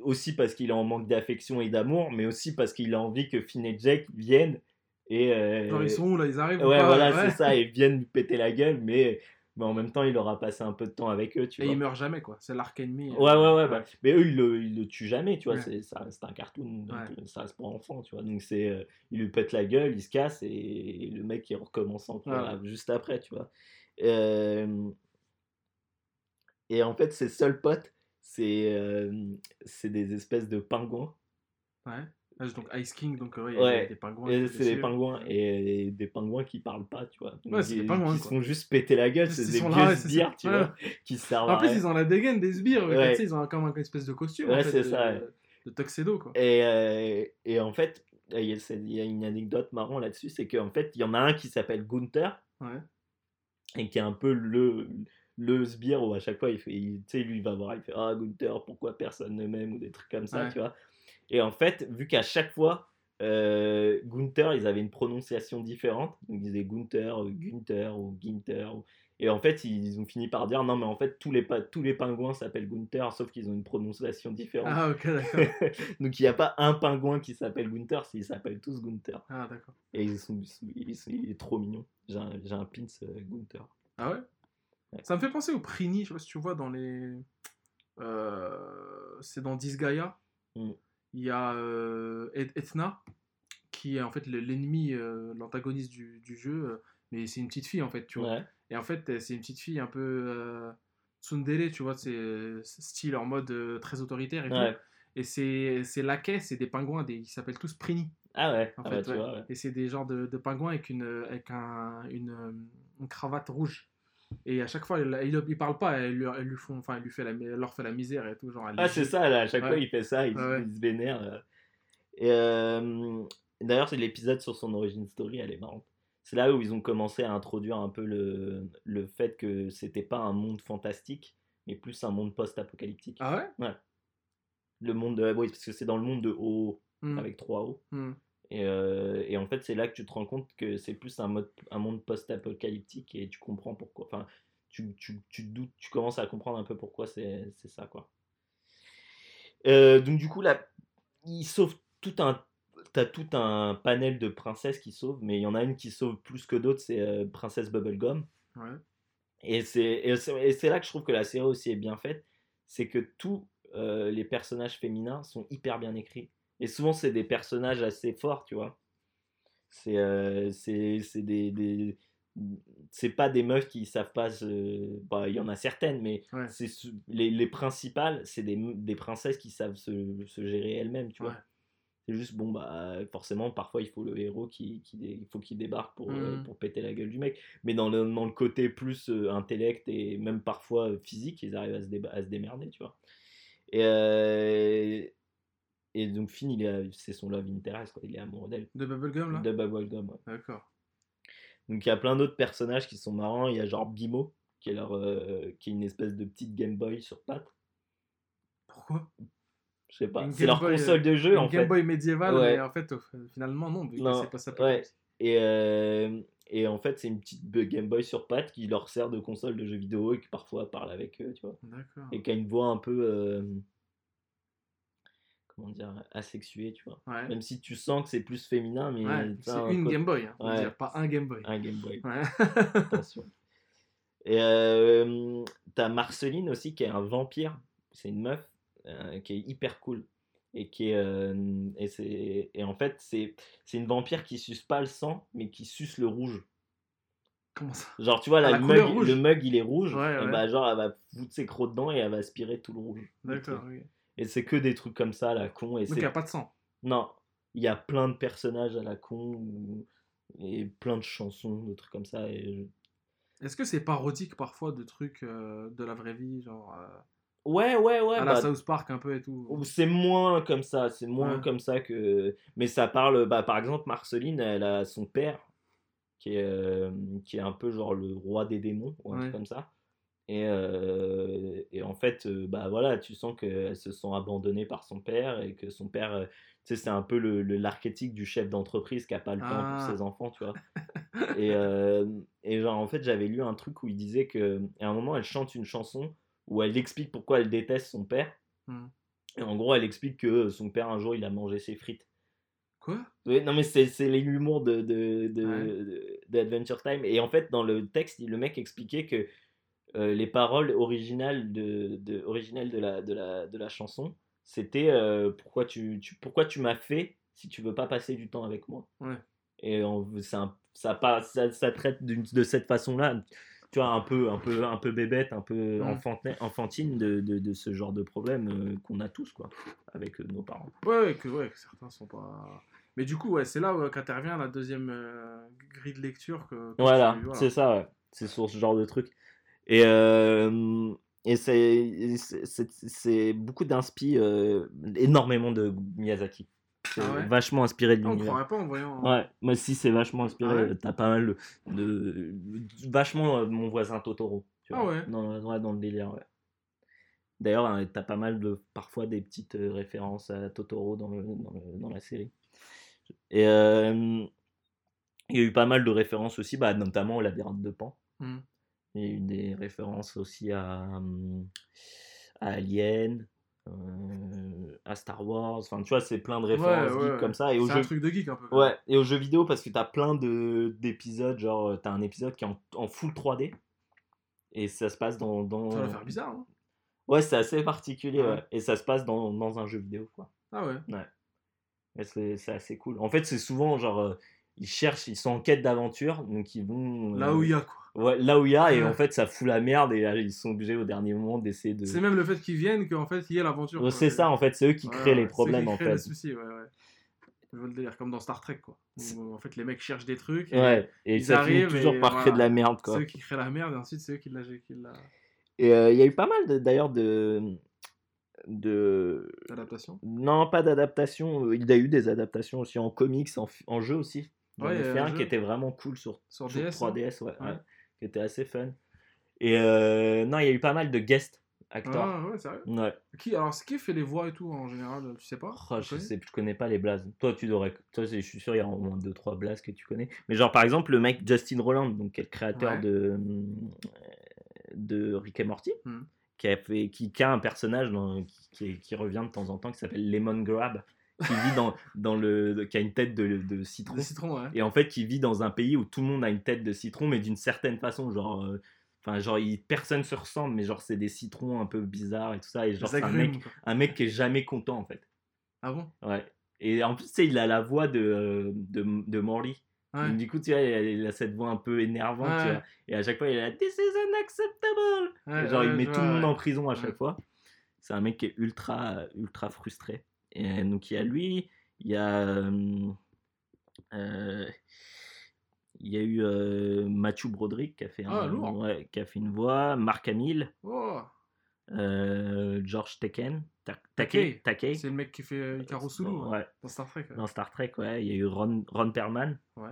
aussi parce qu'il est en manque d'affection et d'amour, mais aussi parce qu'il a envie que Finn et Jake viennent et. euh, Genre, ils sont où là? Ils arrivent ou Ouais, pas? voilà, Ouais. c'est ça, et viennent lui péter la gueule, mais, mais en même temps, il aura passé un peu de temps avec eux, tu Et vois. il meurt jamais, quoi. C'est l'arc ennemi. euh, Ouais, ouais, ouais, bah, mais eux, ils le, ils le tuent jamais, tu vois, Ouais. c'est, un cartoon, donc Ouais. euh, ça reste pour enfants, tu vois. Donc, c'est, euh, il lui pète la gueule, il se casse, et, et le mec, il recommence encore Ouais, là, juste après, tu vois. Euh, et en fait, ses seuls potes, c'est, euh, c'est des espèces de pingouins. Ouais. Ah, donc Ice King, donc ouais, il y a des pingouins. C'est des pingouins, et, des pingouins qui parlent pas, tu vois. Donc, Ouais, c'est des ils- pingouins, Qui se font juste péter la gueule, c'est des vieux sbires, tu vois, qui servent En plus, ils ont la dégaine des sbires. mais Ils ont comme un espèce de costume. en Ouais, fait, c'est de- ça. De tuxedo, quoi. Et, euh, et en fait, il y, a, une anecdote marrant là-dessus, c'est qu'en fait, il y en a un qui s'appelle Gunther, et qui est un peu le, le sbire où à chaque fois, il fait, tu sais, lui, il va voir, il fait Ah, Gunther, pourquoi personne ne m'aime? ou des trucs comme ça, Ouais. tu vois. Et en fait, vu qu'à chaque fois, euh, Gunther, ils avaient une prononciation différente, donc ils disaient Gunther, Gunther ou Ginter. ou- Et en fait, ils ont fini par dire non, mais en fait, tous les, tous les pingouins s'appellent Gunther, sauf qu'ils ont une prononciation différente. Ah, ok, d'accord. Donc il n'y a pas un pingouin qui s'appelle Gunther, ils s'appellent tous Gunther. Ah, d'accord. Et ils sont, ils sont- ils sont- il est trop mignon. J'ai un, j'ai un pins euh, Gunther. Ah ouais? Ouais. Ça me fait penser au Prini, je sais pas si tu vois dans les. euh, c'est dans Disgaea. Mm. Il y a euh, Et- Ethna, qui est en fait le- l'ennemi, euh, l'antagoniste du, du jeu, euh, mais c'est une petite fille en fait, tu vois. Ouais. Et en fait, c'est une petite fille un peu euh, tsundere, tu vois, c'est style en mode très autoritaire et Ouais. tout. Et c'est laquais, c'est des pingouins, des, ils s'appellent tous Prini. Ah ouais. En Ah fait, bah, tu ouais. vois. Et c'est des genres de, de pingouins avec, une, avec un, une, une cravate rouge. Et à chaque fois, il, il, il parle pas, elle, lui- elle lui font, enfin, elle lui fait la, elle leur fait la misère et tout. Genre, elle Ah, c'est ça, là, à chaque Ouais. fois il fait ça, il, Ouais, ouais. il se vénère. là. Et euh, d'ailleurs, c'est l'épisode sur son origin story, elle est marrante. C'est là où ils ont commencé à introduire un peu le, le fait que c'était pas un monde fantastique, mais plus un monde post-apocalyptique. Ah ouais? Le monde de. Oui, parce que c'est dans le monde de O, Hmm, avec 3 O. Et, euh, et en fait, c'est là que tu te rends compte que c'est plus un, mode, un monde post-apocalyptique et tu comprends pourquoi. Enfin, tu, tu, tu, te doutes, tu commences à comprendre un peu pourquoi c'est ça, quoi. Euh, donc, du coup, là, il sauve tout un. T'as tout un panel de princesses qui sauvent, mais il y en a une qui sauve plus que d'autres, c'est euh, Princesse Bubblegum. Ouais. Et c'est là que je trouve que la série aussi est bien faite, c'est que tous les personnages féminins sont hyper bien écrits. Et souvent, c'est des personnages assez forts, tu vois. C'est euh, des, des- c'est pas des meufs qui savent pas se... bah, il y en a certaines, mais Ouais. c'est ce- les, les principales, c'est des, des princesses qui savent se, se gérer elles-mêmes, tu vois. Ouais. C'est juste, bon, bah, forcément, parfois, il faut le héros qui, qui, il faut qu'il débarque pour, euh, Mhm. pour péter la gueule du mec. Mais dans le, dans le côté plus euh, intellect et même parfois euh, physique, ils arrivent à se, à se démerder, tu vois. Et, euh, et donc, Finn, il est, c'est son love interest, quoi. Il est amoureux d'elle. De Bubblegum là? De Bubblegum, ouais. D'accord. Donc, il y a plein d'autres personnages qui sont marrants. Il y a genre Bimo, qui est, leur, euh, qui est une espèce de petite Game Boy sur pattes. Pourquoi? Je sais pas. Une C'est leur Boy, console de jeu, Une en Game fait. Boy médiévale, Ouais. mais en fait, au- finalement, non, vu que Non, c'est pas ça. ouais. Et, euh, et en fait, c'est une petite Game Boy sur pattes qui leur sert de console de jeux vidéo et qui parfois parle avec eux, tu vois. D'accord. Et qui a une voix un peu. euh, comment dire Asexuée, tu vois. Ouais. Même si tu sens que c'est plus féminin, mais. Ouais, c'est un une Game Boy, hein, faut Ouais. dire, pas un Game Boy. Un Game Boy, Ouais. attention. Et euh, t'as Marceline aussi, qui est un vampire. C'est une meuf euh, qui est hyper cool. Et qui est. euh, et, et en fait, c'est, une vampire qui suce pas le sang, mais qui suce le rouge. Comment ça? Genre, tu vois, la mug, le mug, il est rouge. Et bah, genre, elle va foutre ses crocs dedans et elle va aspirer tout le rouge. D'accord. Et c'est que des trucs comme ça, à la con. Et Donc il n'y a pas de sang. Non, il y a plein de personnages à la con. ou- Et plein de chansons, de trucs comme ça. Et Est-ce que c'est parodique parfois de trucs euh, de la vraie vie, genre euh, Ouais, ouais, ouais. à la bah, South Park un peu et tout? Ou C'est moins comme ça, c'est moins Ouais. comme ça que. Mais ça parle, bah, par exemple, Marceline, elle a son père, qui est, euh, qui est un peu genre le roi des démons, ou un truc comme ça. Et, euh, et en fait, euh, bah voilà, tu sens qu'elles se sont abandonnées par son père et que son père, euh, tu sais, c'est un peu le, le- l'archétype du chef d'entreprise qui a pas le temps Ah. pour ses enfants, tu vois. et, euh, et genre, en fait, j'avais lu un truc où il disait que à un moment, elle chante une chanson où elle explique pourquoi elle déteste son père. Hmm. Et en gros, elle explique que son père, un jour, il a mangé ses frites. Quoi? Non, mais c'est, l'humour de, de, de, Ouais. de- d'Adventure Time. Et en fait, dans le texte, le mec expliquait que euh, les paroles originales de, de, originales de, la, de, la, de la chanson, c'était euh, pourquoi, tu, tu, pourquoi tu m'as fait si tu veux pas passer du temps avec moi? Ouais. Et on, un- ça, pas, ça, ça traite de cette façon-là, tu vois, un peu, un peu, un peu bébête, un peu enfantin- enfantine de, de, de ce genre de problème euh, qu'on a tous, quoi, avec nos parents. Ouais, ouais, que, ouais, que certains sont pas. Mais du coup, ouais, c'est là qu'intervient la deuxième grille de lecture. Que, que Voilà, c'est ça, ouais. C'est sur ce genre de truc. Et, euh, et c'est, beaucoup d'inspi, euh, énormément de Miyazaki. C'est Ah ouais? vachement inspiré de Ah, on l'univers. croirait pas en voyant. Ouais, moi aussi c'est vachement inspiré. Ah ouais? T'as pas mal de, de- vachement mon voisin Totoro. Tu Ah vois, ouais? dans, dans le délire. Ouais. D'ailleurs, hein, t'as pas mal de parfois des petites références à Totoro dans, le, dans, le- dans la série. Et euh, il y a eu pas mal de références aussi, bah, notamment au labyrinthe de Pan. Hmm. Il y a eu des références aussi à, hum, à Alien, euh, à Star Wars. Enfin, tu vois, c'est plein de références ouais, ouais. comme ça. Et C'est un jeux, truc de geek un peu. Ouais, et aux jeux vidéo parce que t'as plein de d'épisodes, genre euh, t'as un épisode qui est en, en full 3D et ça se passe dans, dans... Ça va faire bizarre. Hein. Ouais, c'est assez particulier, Ouais. ouais. Et ça se passe dans, dans un jeu vidéo, quoi. Ah ouais. Mais c'est c'est assez cool. En fait, c'est souvent genre. Euh, ils cherchent, ils sont en quête d'aventure, donc ils vont. Là euh, où il y a quoi. Ouais, là où il y a, et Ouais. en fait, ça fout la merde, et euh, ils sont obligés au dernier moment d'essayer de. C'est même le fait qu'ils viennent qu'en fait il y ait l'aventure. Ouais. C'est ça, en fait, c'est eux qui créent les c'est eux problèmes, qui en créent fait. les soucis, ouais, ouais. Je veux le délire, comme dans Star Trek, quoi. C'est- Où, en fait, les mecs cherchent des trucs. et Ouais, et ils ça finit arrivent toujours et par créer de la merde, C'est quoi. eux qui créent la merde et ensuite c'est eux qui la. Qui la... Et euh, il y a eu pas mal, d'ailleurs, de. de... L'adaptation. Non, pas d'adaptation. euh, Il y a eu des adaptations aussi en comics, en, en jeu aussi. J'en Ouais, ai il y a fait un un jeu. qui était vraiment cool sur, Sur sur DS. 3DS, ouais, Ouais. qui était assez fun. Et euh, non, il y a eu pas mal de guest acteurs. Ah ouais, sérieux? Ouais. Qui, alors, qui fait les voix et tout en général Tu sais pas? Oh, je sais, je connais pas les blazes. Toi, tu devrais. Toi, je suis sûr, il y a au moins 2-3 blazes que tu connais. Mais genre, par exemple, le mec Justin Roland, donc, qui est le créateur Ouais. de, de Rick et Morty, Mhm. qui, a fait, qui, qui a un personnage dans- qui, qui revient de temps en temps qui s'appelle Lemon Grab, qui vit dans, dans le. qui a une tête de, de citron. Citron, ouais. Et en fait, qui vit dans un pays où tout le monde a une tête de citron, mais d'une certaine façon, genre. euh, Enfin, genre, il- personne se ressemble, mais genre, c'est des citrons un peu bizarres et tout ça. Et genre, c'est un mec, quoi. un mec qui est jamais content, en fait. Ah bon? Ouais. Et en plus, tu sais, il a la voix de, euh, de, de Morley. Ouais. Donc, du coup, tu vois, il a, a cette voix un peu énervante. tu Ouais. vois. Et à chaque fois, il est là, This is unacceptable. Genre, il met tout le monde en prison à chaque fois. C'est un mec qui est ultra, ultra frustré. Et donc, il y a lui, il y a. euh, il y a eu euh, Matthew Broderick qui a, fait Ah, un- lourd. ouais, qui a fait une voix, Mark Hamill, Oh, euh, George Taken, Ta- Takei. C'est le mec qui fait euh, Ikaru Sulu ouais, Ouais, dans Star Trek. Dans Star Trek, ouais. Il y a eu Ron, Ron Perlman. Ouais.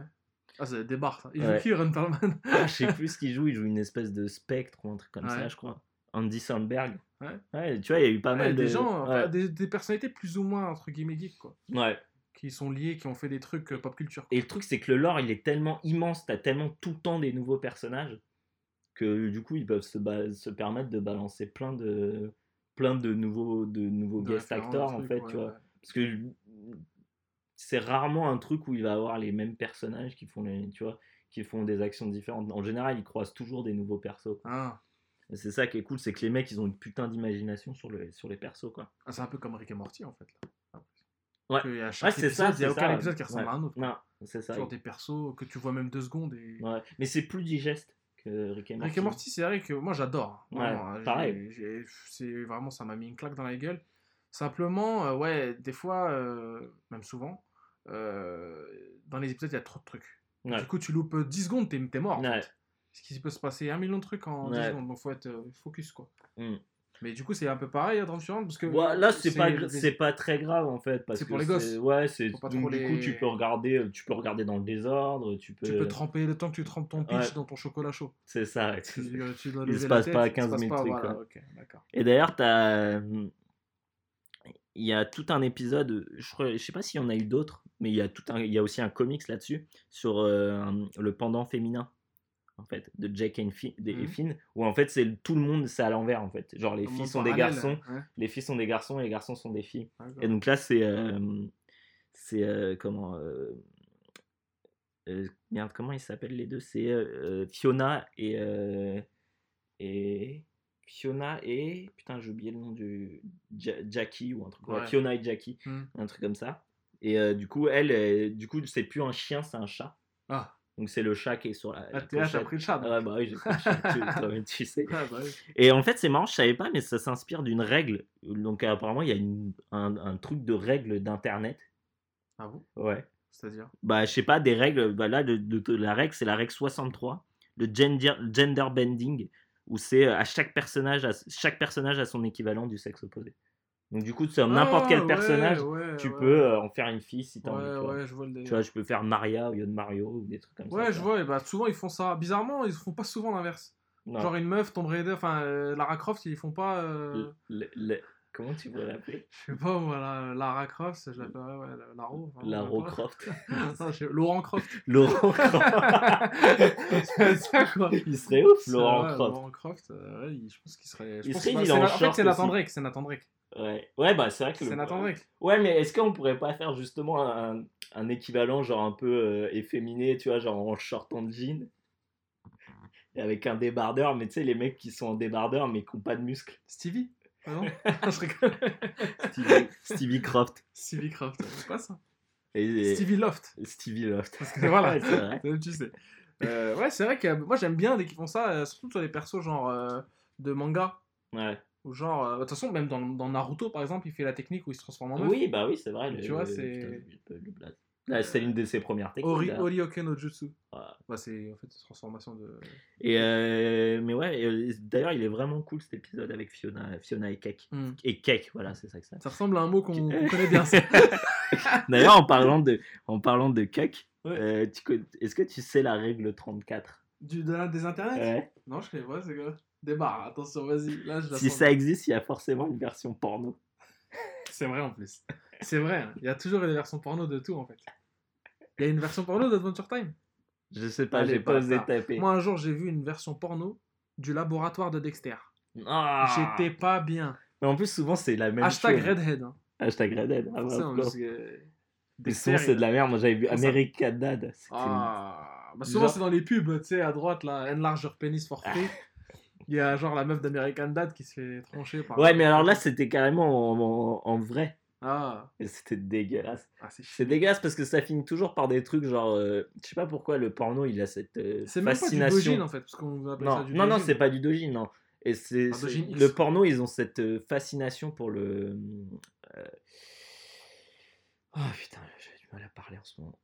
Ah, c'est des barres, ça. Il Ouais. joue qui, Ron Perlman? Ah, je sais plus ce qu'il joue. Il joue une espèce de spectre ou un truc comme ça, je crois. Andy Sandberg. Ouais. tu vois, il y a eu pas Ouais, mal de. des gens, ouais. des, des personnalités plus ou moins, entre guillemets, geeks, quoi. Ouais. Qui sont liés, qui ont fait des trucs euh, pop culture. Et le truc, c'est que le lore, il est tellement immense, t'as tellement tout le temps des nouveaux personnages que du coup, ils peuvent se, se permettre de balancer plein de plein de nouveaux de nouveaux De guest actors en fait, tu vois. Parce que c'est rarement un truc où il va avoir les mêmes personnages qui font les, tu vois, qui font des actions différentes. En général, ils croisent toujours des nouveaux persos. Ah, C'est ça qui est cool, c'est que les mecs, ils ont une putain d'imagination sur, le, sur les persos, quoi. Ah, c'est un peu comme Rick et Morty, en fait. Là. Ouais. C'est ça, il n'y a aucun ça. épisode qui ressemble Ouais. à un autre. Non, c'est ça. Toujours des persos que tu vois même deux secondes. Et... Ouais. Mais c'est plus digeste que Rick et Morty. Rick et Morty, c'est vrai que moi j'adore. Ouais, Vraiment, hein, pareil. C'est vraiment, ça m'a mis une claque dans la gueule. Simplement, euh, ouais, des fois, euh, même souvent, euh, dans les épisodes, il y a trop de trucs. Ouais. Du coup, tu loupes 10 secondes, t'es mort. en Ouais. fait. Parce qu'il peut se passer un million de trucs en 10 Ouais. secondes, donc faut être euh, focus quoi. Mm. Mais du coup, c'est un peu pareil à Drumshunt parce que. Ouais, là, c'est pas, c'est pas très grave en fait. parce C'est que pour les gosses. Ouais, c'est. Donc, trop du coup, les- tu peux regarder, tu peux regarder dans le désordre, tu peux. Tu peux tremper le temps que tu trempes ton pitch Ouais. dans ton chocolat chaud. C'est ça. Tu, tu dois Il se passe tête, pas il se 15 passe 000 pas, trucs, voilà, quoi. Et d'ailleurs, t'as. Il y a tout un épisode, je, je sais pas s'il y en a eu d'autres, mais il y a, tout un, il y a aussi un comics là-dessus, sur euh, le pendant féminin, en fait, de Jake et Fi- et Mhm. Finn, où en fait, c'est tout le monde, c'est à l'envers, en fait. Genre, les Comme filles sont des garçons, ouais, les filles sont des garçons et les garçons sont des filles. Et donc là, c'est. euh, c'est. euh, comment. euh, merde, comment ils s'appellent les deux? C'est Fiona et. et. Fiona et. Putain, j'ai oublié le nom du. Ja- Jackie ou un truc. ouais, Ouais. Fiona et Jackie, Hmm. un truc comme ça. Et du coup, elle, du coup, c'est plus un chien, c'est un chat. Ah, Donc c'est le chat qui est sur la. ah, la pochette. pris le chat. Ah ouais, bah oui, j'ai pris le chat, tu, sais. Ah, bah oui. Et en fait, c'est marrant, je savais pas, mais ça s'inspire d'une règle. Donc apparemment, il y a une- un, un truc de règle d'internet. Ah bon? Ouais. C'est-à-dire? Bah, je sais pas, des règles. Bah là, de, de- de- la règle, c'est la règle 63, le gender, gender bending, où c'est euh, à chaque personnage, à, chaque personnage a son équivalent du sexe opposé. Donc du coup, sur n'importe Ah, quel ouais, personnage, ouais, tu ouais. peux euh, en faire une fille si t'as envie. Tu vois. ouais, je vois le. Tu vois, je peux faire Maria au lieu de Mario ou des trucs comme ça. Ouais, je vois, et bah souvent ils font ça. Bizarrement, ils font pas souvent l'inverse. Genre une meuf, Tomb Raider, enfin euh, Lara Croft, ils font pas. euh, Le- le- Comment tu pourrais l'appeler? Je sais pas moi, la- Lara Croft, je l'appellerais ouais, la- Laro. enfin, La ouais, Ro pas. Croft. Non, je- Laurent Croft. Laurent Croft. c'est ça quoi? Il serait ouf, Laurent Croft. Laurent Croft, euh, ouais, je pense qu'il serait. je Il pense serait il en En fait, c'est Nathan. Drake, c'est Nathan Drake. Ouais. ouais, bah c'est vrai que. C'est Nathan Drake. Ouais, mais est-ce qu'on pourrait pas faire justement un, un équivalent, genre un peu euh, efféminé, tu vois, genre en short en jean et avec un débardeur, mais tu sais, les mecs qui sont en débardeur mais qui n'ont pas de muscles. Stevie? Ah non? Je rigole. Stevie, Stevie Croft. Stevie Craft, c'est pas ça? Et, et- Stevie Loft. Stevie Loft. Parce que voilà, Ouais, c'est vrai. Tu sais. Euh, ouais, c'est vrai que moi j'aime bien dès qu'ils font ça, euh, surtout sur les persos genre euh, de manga. Ouais. Ou genre, euh, de toute façon, même dans, dans Naruto par exemple, il fait la technique où il se transforme en meuf. Oui, bah oui, c'est vrai. Tu vois, c'est-. Là, c'est une de ses premières techniques. Ori. Orioke no Jutsu. Bah, c'est en fait une transformation de. Et euh, mais ouais, euh, d'ailleurs, il est vraiment cool cet épisode avec Fiona, Fiona et Cake. Hmm. Et Cake, voilà, c'est ça que ça. Ça ressemble à un mot qu'on connaît bien. D'ailleurs, en parlant de, en parlant de Cake, Ouais. euh, est-ce que tu sais la règle 34 du, de des internets? Ouais. Non, je connais pas, c'est quoi Débarre, attention, vas-y. Là, je la Si sens. ça existe, il y a forcément une version porno. C'est vrai en plus. C'est vrai, hein. il y a toujours une version porno de tout en fait. Il y a une version porno d'Adventure Time? Je sais pas, j'ai pas osé taper. Moi un jour j'ai vu une version porno du laboratoire de Dexter. Ah. J'étais pas bien. Mais en plus, souvent, c'est la même Hashtag chose. Redhead. Hein. Hashtag Redhead. Ah, parce que souvent, c'est de la merde. Moi, j'avais vu America Dad. Une- Ah, bah souvent Genre- c'est dans les pubs, tu sais, à droite là, enlarge your penis for free. Il y a genre la meuf d'American Dad qui se fait trancher par. Ouais, mais alors là, c'était carrément en, en- en vrai. Ah, Et c'était dégueulasse. ah c'est C'est dégueulasse parce que ça finit toujours par des trucs genre. euh, je sais pas pourquoi le porno il a cette euh, C'est même pas du fascination. dojin en fait, parce ça non, du non, non, c'est pas du dojin, non. Et c'est c'est- X. le porno, ils ont cette euh, fascination pour le. Oh putain, j'ai du mal à parler en ce moment.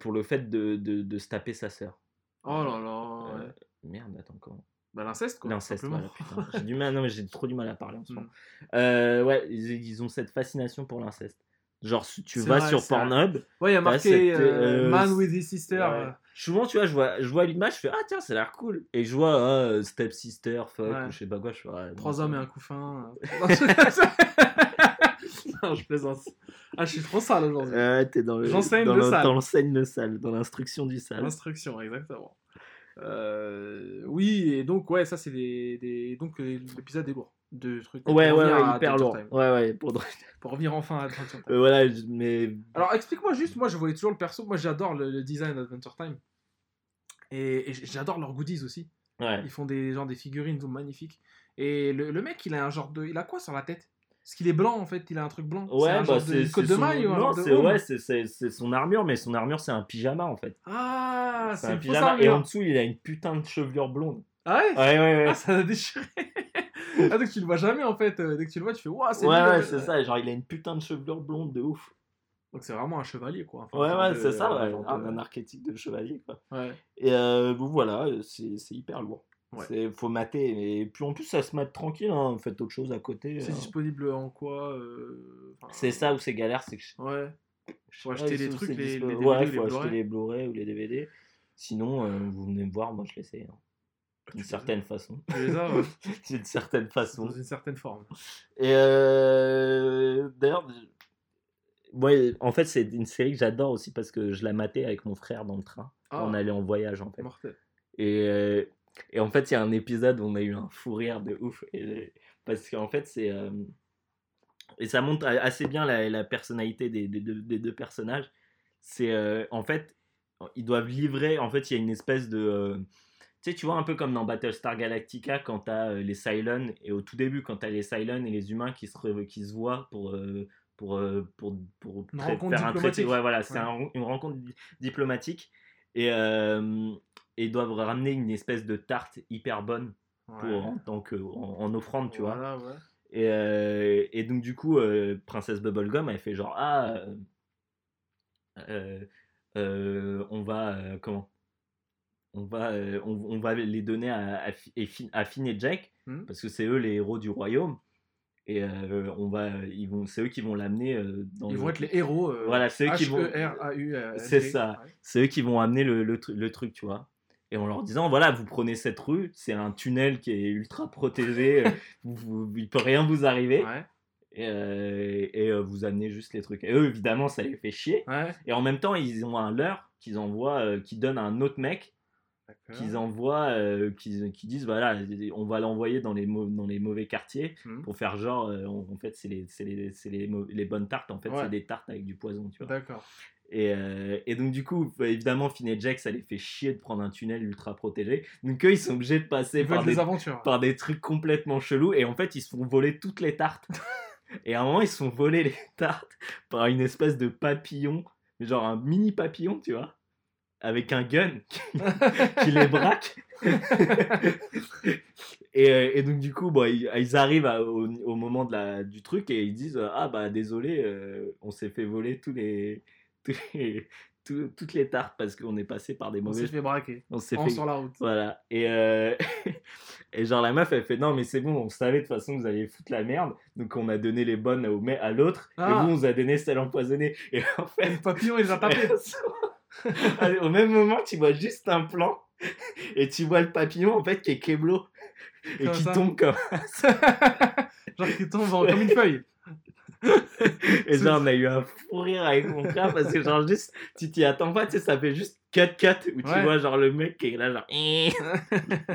Pour le fait de, de, de se taper sa sœur. Oh là là. Ouais. Merde, attends, comment Bah l'inceste quoi. L'inceste, voilà, putain. J'ai du mal, non, mais j'ai trop du mal à parler en ce Hmm. moment. Euh, ouais, ils, ils ont cette fascination pour l'inceste. Genre, tu vas vrai, sur. Pornhub, Ouais, il y a marqué c'était, euh, euh, Man with his sister. ouais. euh, souvent, tu vois, je vois, je vois l'image, je fais Ah, tiens, ça a l'air cool. Et je vois ah, Step Sister, fuck, Ouais. ou je sais pas quoi, je fais ah, non, Trois hommes et un couffin. euh. Non, je- plaisante. Ah, je suis trop sale aujourd'hui. Ouais, t'es dans le- J'enseigne dans le le- sale. Dans l'enseigne le sale, dans l'instruction du sale. L'instruction, exactement. Euh, oui, et donc, ouais, ça, c'est des, des- Donc, euh, l'épisode est lourd. De trucs. Ouais, ouais, ouais, hyper lourd. Time. Ouais, ouais, pour... Pour revenir enfin à Adventure Time. Euh, voilà, mais. Alors, explique-moi juste, moi, je voyais toujours le perso. Moi, j'adore le, le design d'Adventure Time. Et, et j'adore leurs goodies aussi. Ouais. Ils font des, genre, des figurines magnifiques. Et le, le mec, il a un genre de. Il a quoi sur la tête? Parce qu'il est blanc, en fait. Il a un truc blanc. Ouais, un bah c'est une côte c'est de son- maille ou Non, de c'est ouais, c'est- c'est c'est son armure, mais son armure c'est un pyjama en fait. Ah, C'est c'est un pyjama et en armure. dessous il a une putain de chevelure blonde. Ah ouais? Ouais, ouais, ouais. Ah, ça a déchiré. ah, donc tu le vois jamais en fait. Euh, Dès que tu le vois, tu fais Waouh, c'est ouais, ouais, en c'est ça. Genre, il a une putain de chevelure blonde de ouf. Donc c'est vraiment un chevalier quoi. Enfin, Ouais, ouais, c'est ça, ouais. Un, archétype de chevalier, quoi. Ouais. Et euh, voilà, c'est c'est hyper lourd. Ouais. C'est faut mater. Et puis en plus, ça se mate tranquille, hein. Faites autre chose à côté. C'est hein. disponible en quoi euh, enfin, C'est ça où c'est galère, c'est que je- Ouais. Faut acheter les trucs, les- les DVD ouais, ou les faut acheter Blu-ray. les Blu-ray ou les DVD. Sinon, euh, vous venez me voir, moi je l'essaie. hein. D'une les as certaine façon. Ouais, D'une certaine façon. dans une certaine forme. Et euh, d'ailleurs, moi, en fait, c'est une série que j'adore aussi parce que je la matais avec mon frère dans le train. Ah. On allait en voyage en fait. Mortel. Et, et en fait, il y a un épisode où on a eu un fou rire de ouf. Et, parce qu'en fait, c'est. euh, et ça montre assez bien la, la personnalité des, des deux- des deux personnages. C'est. euh, en fait, ils doivent livrer. En fait, il y a une espèce de. euh, tu sais, tu vois, un peu comme dans Battlestar Galactica, quand t'as les Cylons, et au tout début, quand t'as les Cylons et les humains qui se, qui se voient pour, pour, pour, pour, Une faire un traité. Ouais, voilà, c'est Ouais. un- une rencontre di- diplomatique. Et, euh, et ils doivent ramener une espèce de tarte hyper bonne pour, Ouais. en, en, en offrande, tu vois. Voilà, ouais. Et, euh, et donc, du coup, euh, Princesse Bubblegum, elle fait genre Ah, euh, euh, euh, on va. euh, comment? On va, euh, on, on va les donner à, à, Finn et Jack, Mhm. parce que c'est eux les héros du royaume. Et euh, on va, ils vont, c'est eux qui vont l'amener euh, dans Ils le- vont être les héros. euh, Voilà, c'est eux qui vont- euh, C'est ça. Ouais. c'est eux qui vont amener le, le, tru- le truc, tu vois. Et en leur disant, voilà, vous prenez cette rue, c'est un tunnel qui est ultra protégé, euh, vous, vous- il peut rien vous arriver, Ouais. et, euh, et, euh, vous amenez juste les trucs. Et eux, évidemment, ça les fait chier. Ouais. Et en même temps, ils ont un leurre qu'ils envoient, euh, qui donne à un autre mec, qu'ils envoient, qu'ils qui disent, voilà, on va l'envoyer dans les, dans les mauvais quartiers Mhm. pour faire genre, en fait, c'est les, c'est les, les, les bonnes tartes, en fait, Ouais. c'est des tartes avec du poison, tu vois. D'accord. Et, euh, et donc, du coup, bah, évidemment, Finn et Jack, ça les fait chier de prendre un tunnel ultra protégé. Donc, eux, ils sont obligés de passer Ils par des, aventures. par des trucs complètement chelous. Et en fait, ils se font voler toutes les tartes. et à un moment, ils se font voler les tartes par une espèce de papillon, genre un mini papillon, tu vois, avec un gun qui, qui les braque. et, euh, et donc, du coup, bon, ils, ils arrivent à- au, au moment de la, du truc et ils disent Ah, bah, désolé, euh, on s'est fait voler tous les- tout- toutes les tartes parce qu'on est passé par des On s'est mauvais. fait braquer. On s'est fait sur la route. voilà. Et, euh, et genre la meuf, elle fait non, mais c'est bon, on savait de toute façon que vous alliez foutre la merde. Donc on a donné les bonnes au, à l'autre. Ah. Et vous, on vous a donné celle empoisonnée. Et en fait, le papillon, il les a tapés. Au même moment, tu vois juste un plan. Et tu vois le papillon, en fait, qui est Keblo. Et Comme qui ça. tombe comme. Genre qui tombe en- comme une feuille. Et genre, on a eu un fou rire avec mon frère parce que, genre, juste, tu t'y attends pas, tu sais, ça fait juste cut cut où tu Ouais. vois, genre, le mec qui est là, genre.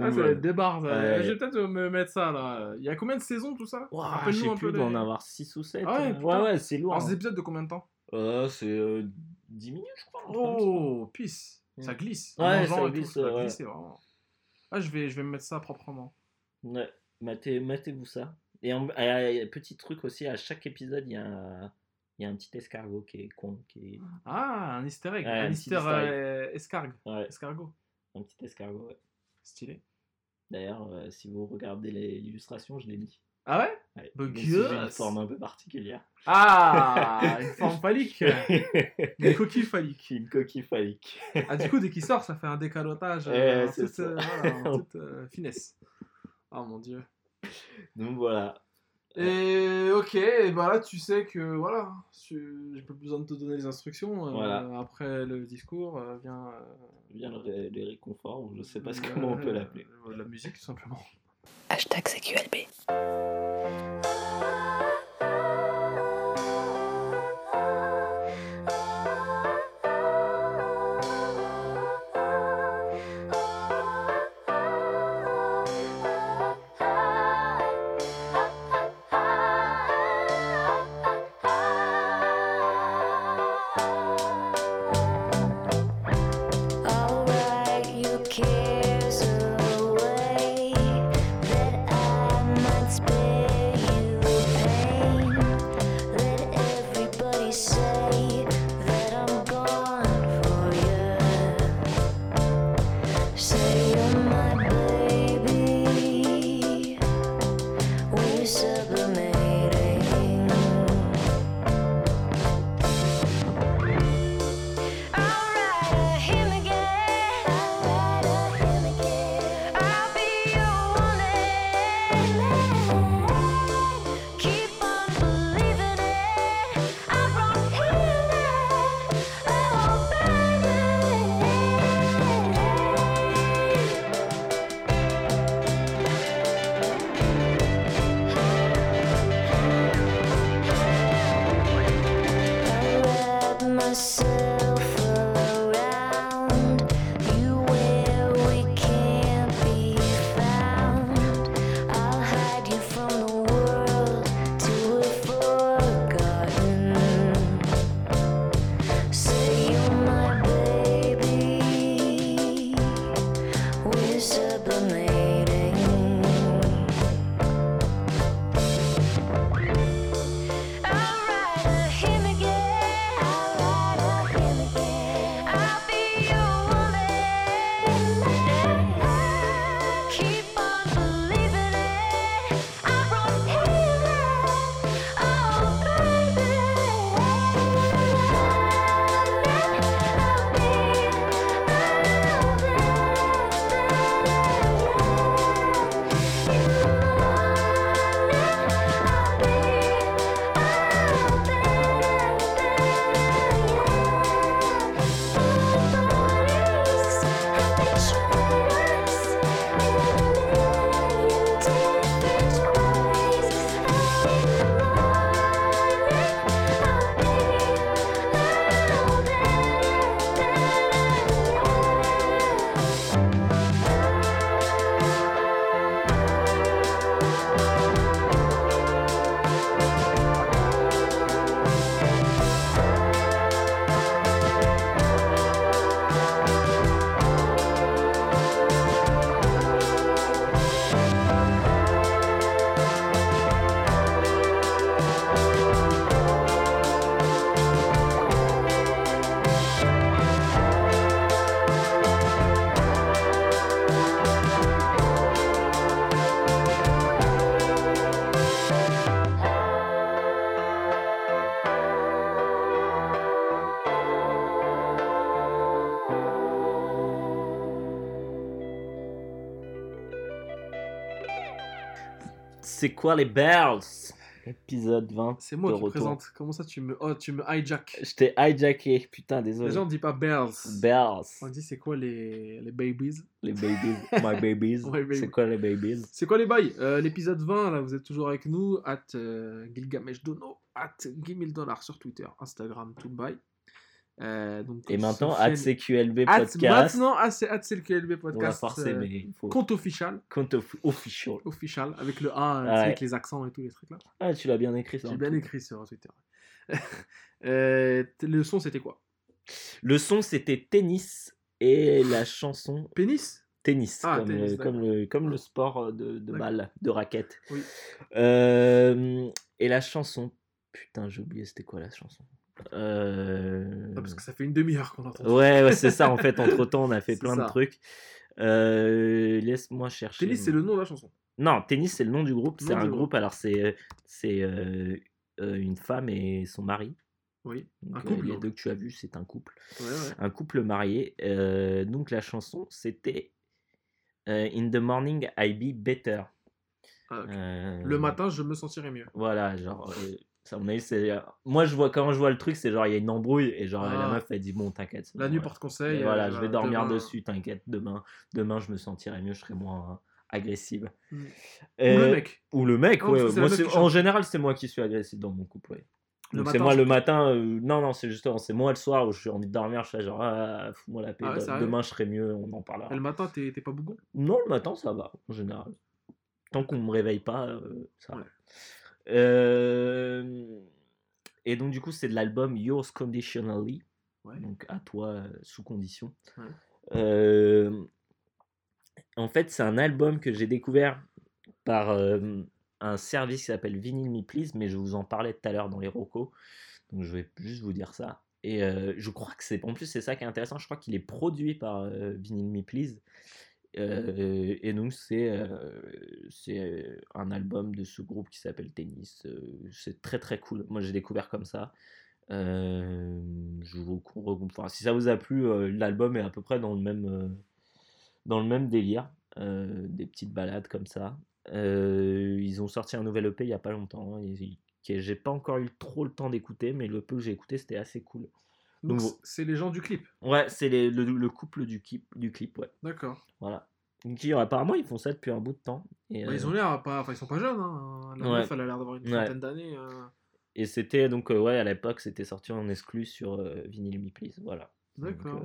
Ah, Donc, ça va voilà. être des barres. ça. Ouais. Je vais peut-être me mettre ça là. Il y a combien de saisons tout ça? Ouah, je sais plus, il doit en avoir 6 ou 7. Ah ouais, ouais, putain. ouais, c'est lourd. Alors, hein. des épisodes de combien de temps? Euh, c'est euh, 10 minutes, je crois. ça. Oh, peace. Ça Mm. glisse. Ouais, ça glisse, ça va ouais. glisser, vraiment. Ah, je vais, je vais me mettre ça proprement. Ouais, matez, matez-vous ça. Et en- euh, petit truc aussi, à chaque épisode, il y a un, il y a un petit escargot qui est con. Qui est... Ah, un easter egg. Ouais, un easter euh, escargue. Ouais, Escargot. un petit escargot, ouais. Stylé. D'ailleurs, euh, si vous regardez l'illustration, je l'ai mis. Ah ouais? Ouais. Bah, si j'ai une forme un peu particulière. Ah, une forme phallique. Une coquille phallique. une coquille phallique. Ah, du coup, dès qu'il sort, ça fait un décalotage. Euh, en toute, ça. voilà, en toute finesse. Oh mon dieu. Donc voilà. Et ok, et bah là tu sais que voilà, j'ai pas besoin de te donner les instructions. euh, Voilà. Après le discours euh, vient. euh, Bien le, ré- le réconfort, ou je sais pas ce- euh, comment on peut l'appeler. euh, La musique tout simplement. Hashtag CQLB. C'est quoi les Bells? Épisode 20. C'est moi de qui retour. présente. Comment ça, tu me, oh, tu me hijack? Je t'ai hijacké, putain, désolé. Les gens ne disent pas bells. Bells. On dit c'est quoi les, les babies? Les babies. My babies. Baby. C'est quoi les babies? C'est quoi les bails Euh, L'épisode 20, là, vous êtes toujours avec nous. At euh, Gilgamesh Dono. At Guimil Dollar sur Twitter, Instagram, tout le bail. Euh, donc, Et maintenant, Sofiane- CQLB At- Podcast. Maintenant, On va Podcast. forcer, euh, mais il faut. Compte official. Compte off- official. Official, avec le A, Ouais. avec les accents et tous les trucs là. Ah, tu l'as bien écrit ça. J'ai bien écrit sur Twitter. Euh, le son, c'était quoi? Le son, c'était tennis. Et la chanson, Pénis? Tennis. Ah, comme, tennis, le, comme, le, comme le sport de, de balle, de raquette. Oui. Et la chanson. Putain, j'ai oublié, c'était quoi la chanson? Euh, Parce que ça fait une demi-heure qu'on entend. Ouais, ouais, c'est ça. En fait, entre temps, on a fait plein de trucs. Euh, Laisse-moi chercher. Tennis, c'est le nom de la chanson. Non, tennis, c'est le nom du groupe. C'est un groupe. groupe. Alors, c'est c'est euh, une femme et son mari. Oui, Donc, un couple. les deux que tu as vus, c'est un couple. Ouais, ouais. Un couple marié. Donc, la chanson, c'était In the morning, I be better. Ah, Le matin, je me sentirais mieux. Voilà, genre. Euh, ça, avis, c'est- Moi, je vois, quand je vois le truc, c'est genre, il y a une embrouille et genre, la Ah. meuf, elle dit, bon, t'inquiète. La nuit porte conseil. Et voilà, euh, je vais dormir demain- dessus, t'inquiète. Demain, demain, je me sentirai mieux, je serai moins agressive. Mm. Ou Euh, le mec. Ou le mec, Non, ouais. Moi, c'est- en général, c'est moi qui suis agressif dans mon couple, ouais. C'est moi je- le matin. euh, non, non, c'est justement, c'est moi le soir où je suis envie de dormir. Je suis genre, ah, fous-moi la paix. Ah ouais, de- sérieux? demain, je serai mieux, on en parlera. Et le matin, t'es t'es pas bougon? Non, le matin, ça va, en général. Tant qu'on me réveille pas, euh, ça va. Ouais. Et donc, du coup, c'est de l'album Yours Conditionally. Ouais. Donc, à toi, euh, sous condition. Ouais. En fait, c'est un album que j'ai découvert par un service qui s'appelle Vinyl Me Please, mais je vous en parlais tout à l'heure dans les rocos. Donc, je vais juste vous dire ça. Et euh, je crois que c'est. En plus, c'est ça qui est intéressant. Je crois qu'il est produit par euh, Vinyl Me Please. Euh, et donc, c'est euh, c'est un album de ce groupe qui s'appelle Tennis. Euh, c'est très très cool. Moi, j'ai découvert comme ça. Je vous enfin, si ça vous a plu, l'album est à peu près dans le même, dans le même délire. Des petites balades comme ça. Ils ont sorti un nouvel EP il y a pas longtemps. hein, et- j'ai pas encore eu trop le temps d'écouter, mais le peu que j'ai écouté, c'était assez cool. Donc, c'est les gens du clip. Ouais, c'est le, le couple du clip, du clip, ouais. D'accord. Voilà. Donc, ils- apparemment, ils font ça depuis un bout de temps. Et, Bah, ils euh, ont l'air pas. Enfin, ils sont pas jeunes. Hein. La Ouais. meuf, elle a l'air d'avoir une Ouais. trentaine d'années. euh. et c'était donc, euh, ouais, à l'époque, c'était sorti en exclu sur euh, Vinyl Me Please. Voilà. D'accord.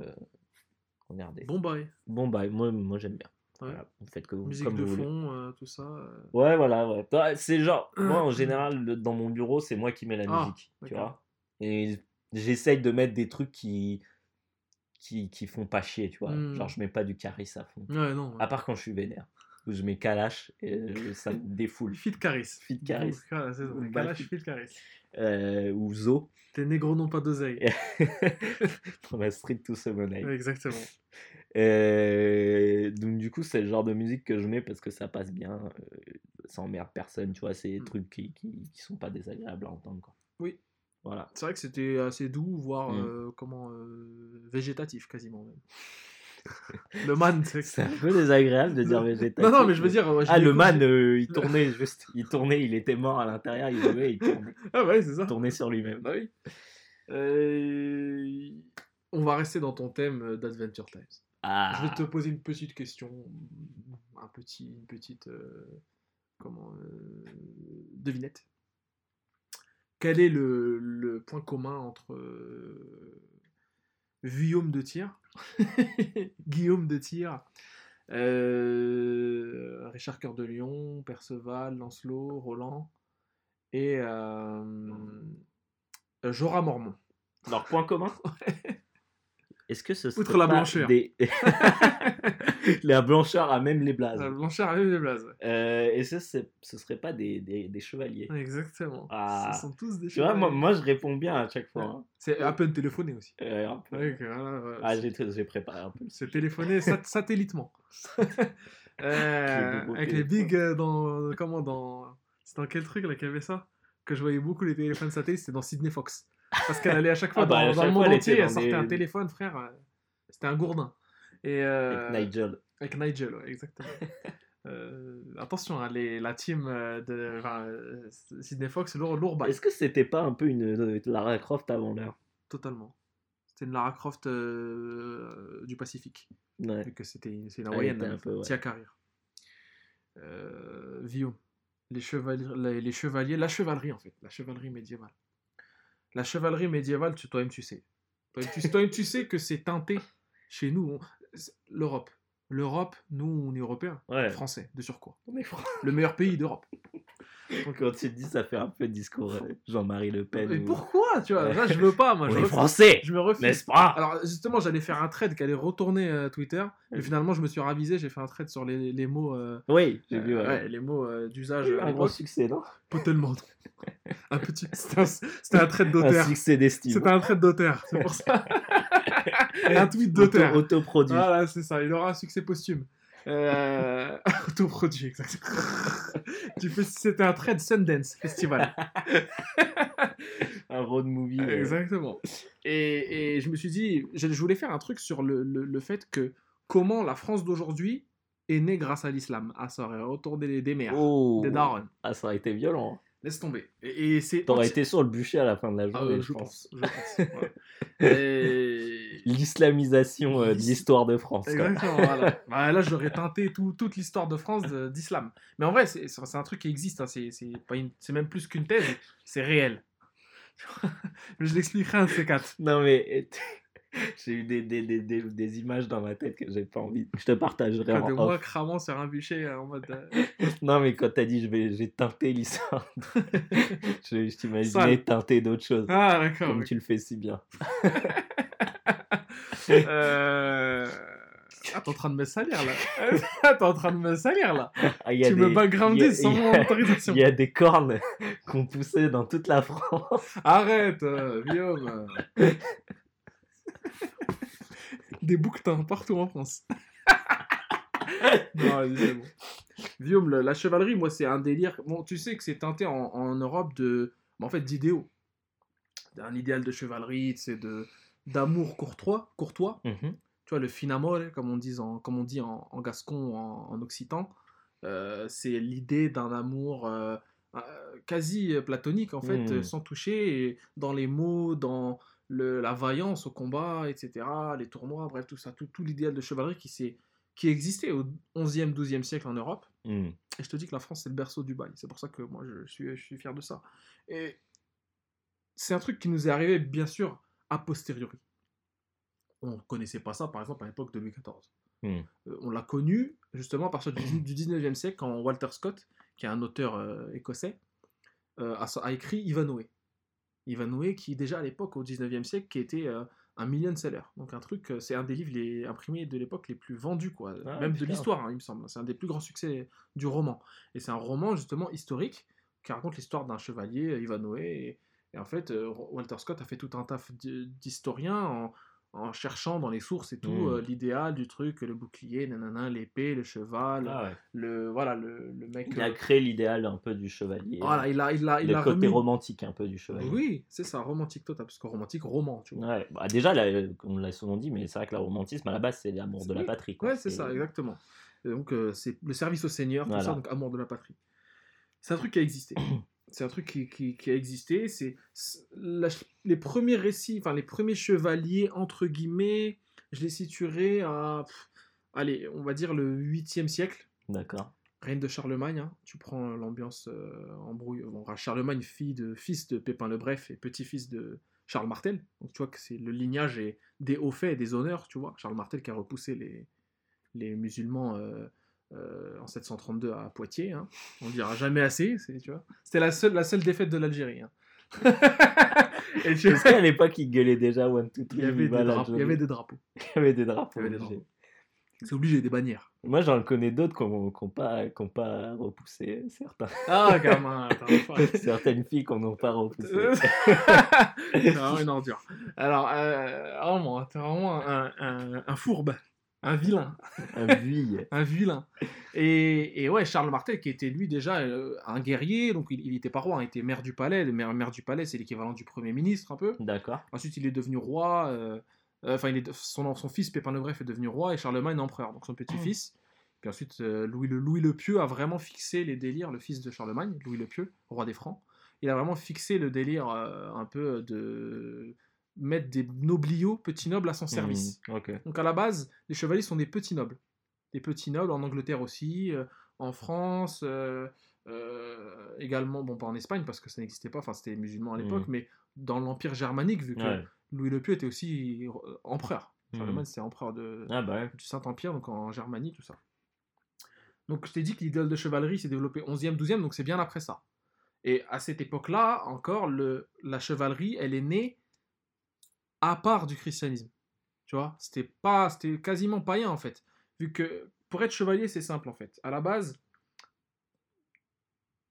regardez. Bon, Bon bail. bah, moi, moi j'aime bien. Ouais. Voilà, vous faites que vous, Musique comme de vous fond, euh, tout ça. euh. Ouais, voilà, ouais. Bah, C'est genre, moi en général, dans mon bureau, c'est moi qui mets la Ah, musique, tu vois. Et j'essaye de mettre des trucs qui, qui, qui font pas chier, tu vois. Genre, je mets pas du Caris à fond. Ouais, non. À part quand je suis vénère, où je mets Kalash et euh, ça me défoule. Fit Caris. Fit Caris. Ou Kalash. Fit Caris. Euh, ou Zo, Tes négros n'ont pas d'oseille. dans la street to Summoner. Ouais, Exactement. Euh, donc du coup, c'est le genre de musique que je mets parce que ça passe bien, euh, ça emmerde personne, tu vois, c'est des Mm. trucs qui, qui, qui sont pas désagréables à entendre. Quoi. Oui. Voilà. C'est vrai que c'était assez doux, voire Mm. euh, comment euh, végétatif quasiment même. le man, c'est un peu désagréable de dire végétatif. Non, non, mais je veux dire. moi, Ah, le man, euh, il tournait juste, il tournait, il était mort à l'intérieur, il jouait, il tournait, Ah ouais, c'est ça. il tournait sur lui-même. Bah oui. On va rester dans ton thème d'Adventure Times. Ah, Je vais te poser une petite question, un petit, une petite, comment, devinette. Quel est le, le point commun entre euh, Guillaume de Tyr, Guillaume de Tyr, euh, Richard Cœur de Lion, Perceval, Lancelot, Roland et euh, Jorah Mormont. Leur point commun? Est-ce que ce serait Outre la pas blancheur. des... la blancheur a même les blazes. Euh, Blanchard et les Blazes. ouais. Euh, et ce, ce serait pas des, des, des chevaliers Exactement. Ah. Ce sont tous des Tu vois, moi, chevaliers. moi, je réponds bien à chaque fois. hein. C'est aussi. Euh, un peu. Ouais, que voilà, voilà, Ah, j'ai préparé un peu. C'est sujet. téléphoné sat- satellitement. Euh, Les avec les téléphones. big euh, dans comment dans c'est dans quel truc là qu'il y avait ça? Que je voyais beaucoup les téléphones satellites c'était dans Sydney Fox parce qu'elle allait à chaque fois Ah bah, dans, dans chaque le fois, monde elle entier elle sortait des- un téléphone frère euh, c'était un gourdin et euh, Avec Nigel. avec Nigel ouais, exactement Euh, attention, hein, les, la team euh, de enfin, euh, Sydney Fox, lourd, lourd. Est-ce que c'était pas un peu une Lara Croft avant l'heure? Totalement. C'était une Lara Croft euh, du Pacifique. Ouais. Vu que c'était c'est une hawaïenne, était un hein, peu, ouais. Tia Carrère. Euh, Vio. Les chevaliers, les, les chevaliers, la chevalerie en fait, la chevalerie médiévale. La chevalerie médiévale, tu- toi-même tu sais. Toi-même tu, toi-même, tu sais que c'est teinté chez nous. L'Europe. L'Europe, nous on est européens, Ouais. français de surcroît. On est fran- Le meilleur pays d'Europe. Quand tu te dis, ça fait un peu discours euh, Jean-Marie Le Pen. Mais ou- pourquoi Tu vois, là je veux pas, moi. On je est refuse. français, Je me refuse. n'est-ce pas? Alors justement, j'allais faire un trade qui allait retourner euh, Twitter, mais finalement je me suis ravisé, j'ai fait un trade sur les, les mots, euh, Oui, j'ai euh, vu. ouais. ouais, les mots euh, d'usage un grand l'époque. succès, non? Pas tellement. un petit, c'était un, un trade Un d'auteur. succès d'estime. C'était un trade d'auteur, c'est pour ça. un tweet d'auteur. Auto- Autoproduit. Voilà, c'est ça. Il aura un succès posthume. Euh... Autoproduit, exactement. tu fais, c'était un trade Sundance Festival. Un road movie. euh, Exactement. Et, et je me suis dit, je, je voulais faire un truc sur le, le, le fait que comment la France d'aujourd'hui est née grâce à l'islam. Ah, ça aurait retourné des, mères, Oh. des darons. Ah, ça aurait été violent. Laisse tomber. Et, et c'est. T'aurais anti- été sur le bûcher à la fin de la Ah, journée, euh, je, je pense. pense. Je pense. voilà. Et- L'islamisation euh, de l'histoire de France. quoi. Exactement, voilà. Bah, là, j'aurais teinté tout- toute l'histoire de France d'islam. Mais en vrai, c'est un truc qui existe. hein. C'est même plus qu'une thèse, c'est réel. je l'expliquerai un de ces quatre. Non, mais j'ai eu des, des, des, des, des images dans ma tête que j'ai pas envie. Je te partagerai Quoi, en de off. moi cramant sur un bûcher euh, en mode. euh, Non, mais quand t'as dit je vais, j'ai teinté l'histoire, je, je t'imaginais teinter d'autres choses. Ah, d'accord. comme tu le fais si bien. Euh... Ah, t'es en train de me salir là. Ah, t'es en train de me salir là. Ah, Tu des- me backgroundais sans mon autorisation. Il y a des cornes qu'on poussait dans toute la France. Arrête, euh, Guillaume. Des bouquetins partout en France. non, bon. Guillaume, le- la chevalerie, moi, c'est un délire. Bon, tu sais que c'est teinté en, en Europe de, bah, en fait, d'idéaux. Un idéal de chevalerie, c'est de d'amour courtois, courtois. Mhm. Tu vois, le fin amore, comme on dit en, comme on dit en, en gascon en, en occitan, euh, c'est l'idée d'un amour euh, euh, quasi platonique, en fait, Mm. euh, sans toucher, et dans les mots, dans le, la vaillance au combat, etc., les tournois, bref, tout ça, tout, tout l'idéal de chevalerie qui, qui existait au 11e, 12e siècle en Europe. Mm. Et je te dis que la France, c'est le berceau du bail. C'est pour ça que moi, je suis, je suis fier de ça. Et c'est un truc qui nous est arrivé, bien sûr, a posteriori. On ne connaissait pas ça, par exemple, à l'époque de Louis XIV. Mm. Euh, on l'a connu, justement, à partir du, du 19e siècle, quand Walter Scott, qui est un auteur euh, écossais, euh, a, a écrit Ivanhoe. Ivanhoe, qui, déjà à l'époque, au 19e siècle, qui était euh, un million seller. Donc, un truc, euh, c'est un des livres les imprimés de l'époque les plus vendus, quoi. Ah, Même de l'histoire, hein, il me semble. C'est un des plus grands succès du roman. Et c'est un roman justement historique qui raconte l'histoire d'un chevalier, euh, Ivanhoe. Et, et en fait, Walter Scott a fait tout un taf d'historien en, en cherchant dans les sources et tout Mm. euh, l'idéal du truc, le bouclier, nanana, l'épée, le cheval, Ah ouais. le voilà le, le mec. Il a euh, créé l'idéal un peu du chevalier. voilà, il a il a il le a côté remis. romantique un peu du chevalier. Oui, c'est ça, romantique total, parce que romantique, roman, tu vois. Ouais, bah déjà, là, on l'a souvent dit, mais c'est vrai que le romantisme, à la base, c'est l'amour de la patrie. quoi. Ouais, c'est ça, exactement. Et donc, euh, c'est le service au Seigneur, tout Voilà. ça, donc amour de la patrie. C'est un truc qui a existé. c'est un truc qui, qui- qui a existé. C'est les premiers récits, enfin les premiers chevaliers entre guillemets, je les situerai à, pff, allez, on va dire le 8e siècle. D'accord. Reine de Charlemagne, hein. tu prends l'ambiance euh, embrouille. Bon, Charlemagne, fille de, fils de Pépin le Bref et petit-fils de Charles Martel. Donc tu vois que c'est le lignage est des hauts faits et des honneurs, tu vois. Charles Martel qui a repoussé les, les musulmans euh, euh, en 732 à Poitiers. hein. On dira jamais assez, c'est, tu vois. C'était la seule, la seule défaite de l'Algérie. hein. et tu qu'à l'époque, il gueulait déjà One, Two, Three, il y avait, des drapeaux, il y avait des drapeaux. Il y avait des drapeaux. C'est obligé, des bannières. Moi, j'en connais d'autres qui n'ont pas, ont pas repoussé certains. Ah, gamin, enfin. certaines filles qu'on n'a pas repoussé. c'est vraiment une ordure. Alors, euh, vraiment, t'es vraiment un, un- un fourbe, un vilain, Un buille. un vilain. Et, et ouais, Charles Martel, qui était lui déjà euh, un guerrier, donc il, il était pas roi, il était maire du palais. Le maire, maire du palais, c'est l'équivalent du premier ministre un peu. D'accord. Ensuite, il est devenu roi. euh, euh, Enfin, son, son fils Pépin le Bref est devenu roi et Charlemagne empereur. Donc son petit-fils, Puis ensuite, euh, Louis, le, Louis le Pieux a vraiment fixé les délires, le fils de Charlemagne, Louis le Pieux, roi des Francs. Il a vraiment fixé le délire un peu de mettre des nobliaux, petits nobles, à son service. Mhm, Ok. Donc à la base, les chevaliers sont des petits nobles. Des petits nobles en Angleterre aussi, euh, en France, euh, euh, également, bon pas en Espagne parce que ça n'existait pas, enfin c'était les musulmans à l'époque, Mhm. mais dans l'Empire germanique, vu que Ouais. Louis le Pieux était aussi empereur. Charlemagne c'était empereur de, Ah bah ouais. du Saint-Empire, donc en Germanie, tout ça. Donc je t'ai dit que l'idéal de chevalerie s'est développé 11e, 12e, donc c'est bien après ça. Et à cette époque-là, encore, le, la chevalerie, elle est née à part du christianisme. Tu vois, c'était pas, c'était quasiment païen en fait. Vu que pour être chevalier, c'est simple en fait. À la base,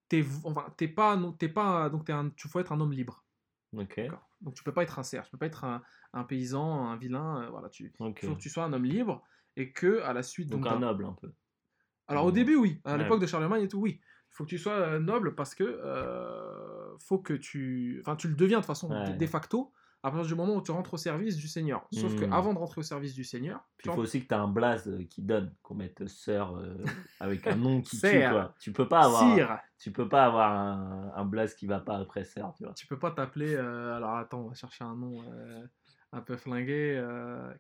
t'es, enfin, t'es pas, non, t'es pas, donc t'es un, tu faut être un homme libre. Ok. Donc tu peux pas être un cerf, tu peux pas être un, un paysan, un vilain. euh, voilà, tu, faut que tu sois un homme libre et que à la suite Donc donc, un noble un peu. alors au début oui à Ouais. l'époque de Charlemagne et tout oui il faut que tu sois euh, noble parce que euh, faut que tu enfin tu le deviens de façon Ouais. de facto à partir du moment où tu rentres au service du Seigneur sauf que Hmm. avant de rentrer au service du Seigneur il faut aussi que tu aies un blaze euh, qui donne, qu'on mette sœur euh, avec un nom qui tue quoi. Tu peux pas avoir, Sire tu peux pas avoir un, un blaze qui va pas après sœur, tu vois. tu peux pas t'appeler euh, alors attends on va chercher un nom euh, un peu flingué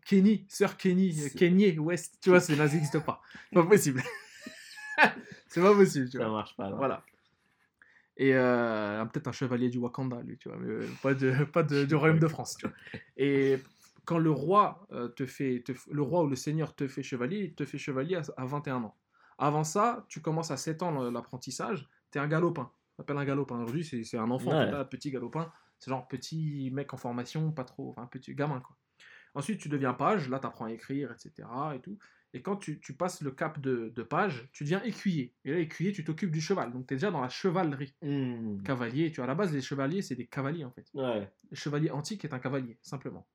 Kenny sœur Kenny Kenny West tu vois c'est ça n'existe pas c'est pas possible c'est pas possible tu vois Ça marche pas. Voilà. Et euh, peut-être un chevalier du Wakanda, lui, tu vois, mais euh, pas, de, pas de- du royaume de France, tu vois. Et quand le roi euh, te fait, te le roi ou le seigneur te fait chevalier, il te fait chevalier à, à 21 ans. Avant ça, tu commences à 7 ans l'apprentissage, t'es un galopin. On appelle un galopin. Aujourd'hui, c'est un enfant, Ouais. là, petit galopin. C'est genre petit mec en formation, pas trop, enfin petit gamin, quoi. Ensuite, tu deviens page, là, tu apprends à écrire, etc. Et, tout. Et quand tu, tu passes le cap de, de page, tu deviens écuyer. Et là, écuyer, tu t'occupes du cheval. Donc, tu es déjà dans la chevalerie. Hmm. Cavalier, tu vois, à la base, les chevaliers, c'est des cavaliers, en fait. Ouais. Le chevalier antique est un cavalier, simplement.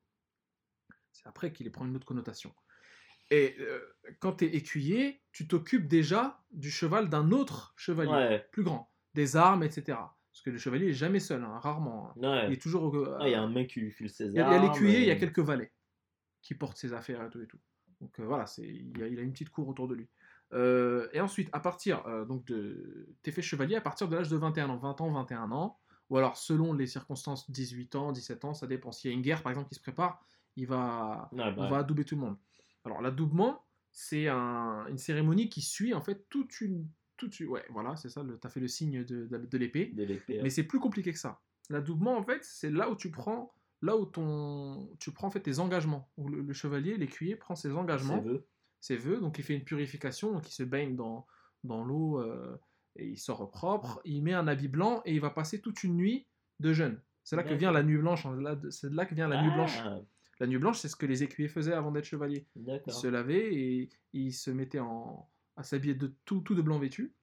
C'est après qu'il prend une autre connotation. Et euh, quand tu es écuyer, tu t'occupes déjà du cheval d'un autre chevalier, Ouais. plus grand, des armes, etc. Parce que le chevalier est jamais seul, hein, rarement. hein. Ouais. Il est toujours. Ah, il y a un mec qui file ses il y a, armes. il y a l'écuyer, il y a euh, quelques valets qui portent ses affaires et tout et tout. Donc euh, voilà, il, a, il a une petite cour autour de lui. Euh, et ensuite, à partir euh, donc de. T'es fait chevalier à partir de l'âge de 21 ans, 20 ans, 21 ans, ou alors selon les circonstances, 18 ans, 17 ans, ça dépend. S'il y a une guerre par exemple qui se prépare, il va, Ouais, bah, on va adouber tout le monde. Alors l'adoubement, c'est un- une cérémonie qui suit en fait toute une. Toute, une- ouais, voilà, c'est ça, t'as fait le signe de, de- de l'épée. de l'épée. Mais c'est plus compliqué que ça. L'adoubement, en fait, c'est là où tu prends, là où ton, tu prends en fait tes engagements. Où le, le chevalier, l'écuyer, prend ses engagements, vœux. ses vœux, donc il fait une purification, donc il se baigne dans, dans l'eau euh, et il sort propre. Il met un habit blanc et il va passer toute une nuit de jeûne. C'est là que vient la nuit blanche. hein. C'est de là que vient la nuit blanche. Ah, La nuit blanche, c'est ce que les écuyers faisaient avant d'être chevaliers. Ils se lavaient et ils se mettaient en, à s'habiller de tout, tout de blanc vêtu.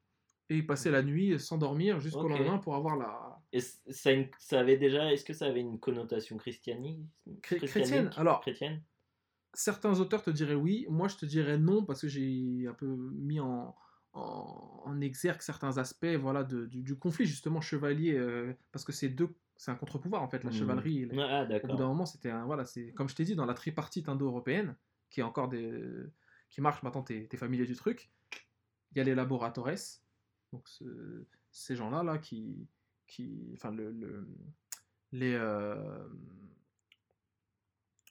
Et ils passaient la nuit sans dormir jusqu'au lendemain pour avoir la, Et ça, a une- ça avait déjà. Est-ce que ça avait une connotation christianique? chrétienne, alors. Chrétienne? certains auteurs te diraient oui, moi je te dirais non parce que j'ai un peu mis en, en, en exergue certains aspects voilà, de- du, du conflit justement chevalier, euh, parce que c'est deux, c'est un contre-pouvoir en fait, la Hmm. chevalerie. la- Ah, Au bout d'un moment, c'était voilà, c'est comme je t'ai dit dans la tripartite indo-européenne, qui est encore des, qui marche maintenant, t'es es familier du truc. Il y a les laboratores, donc ce- ces gens-là là qui, qui, enfin le, le- les euh,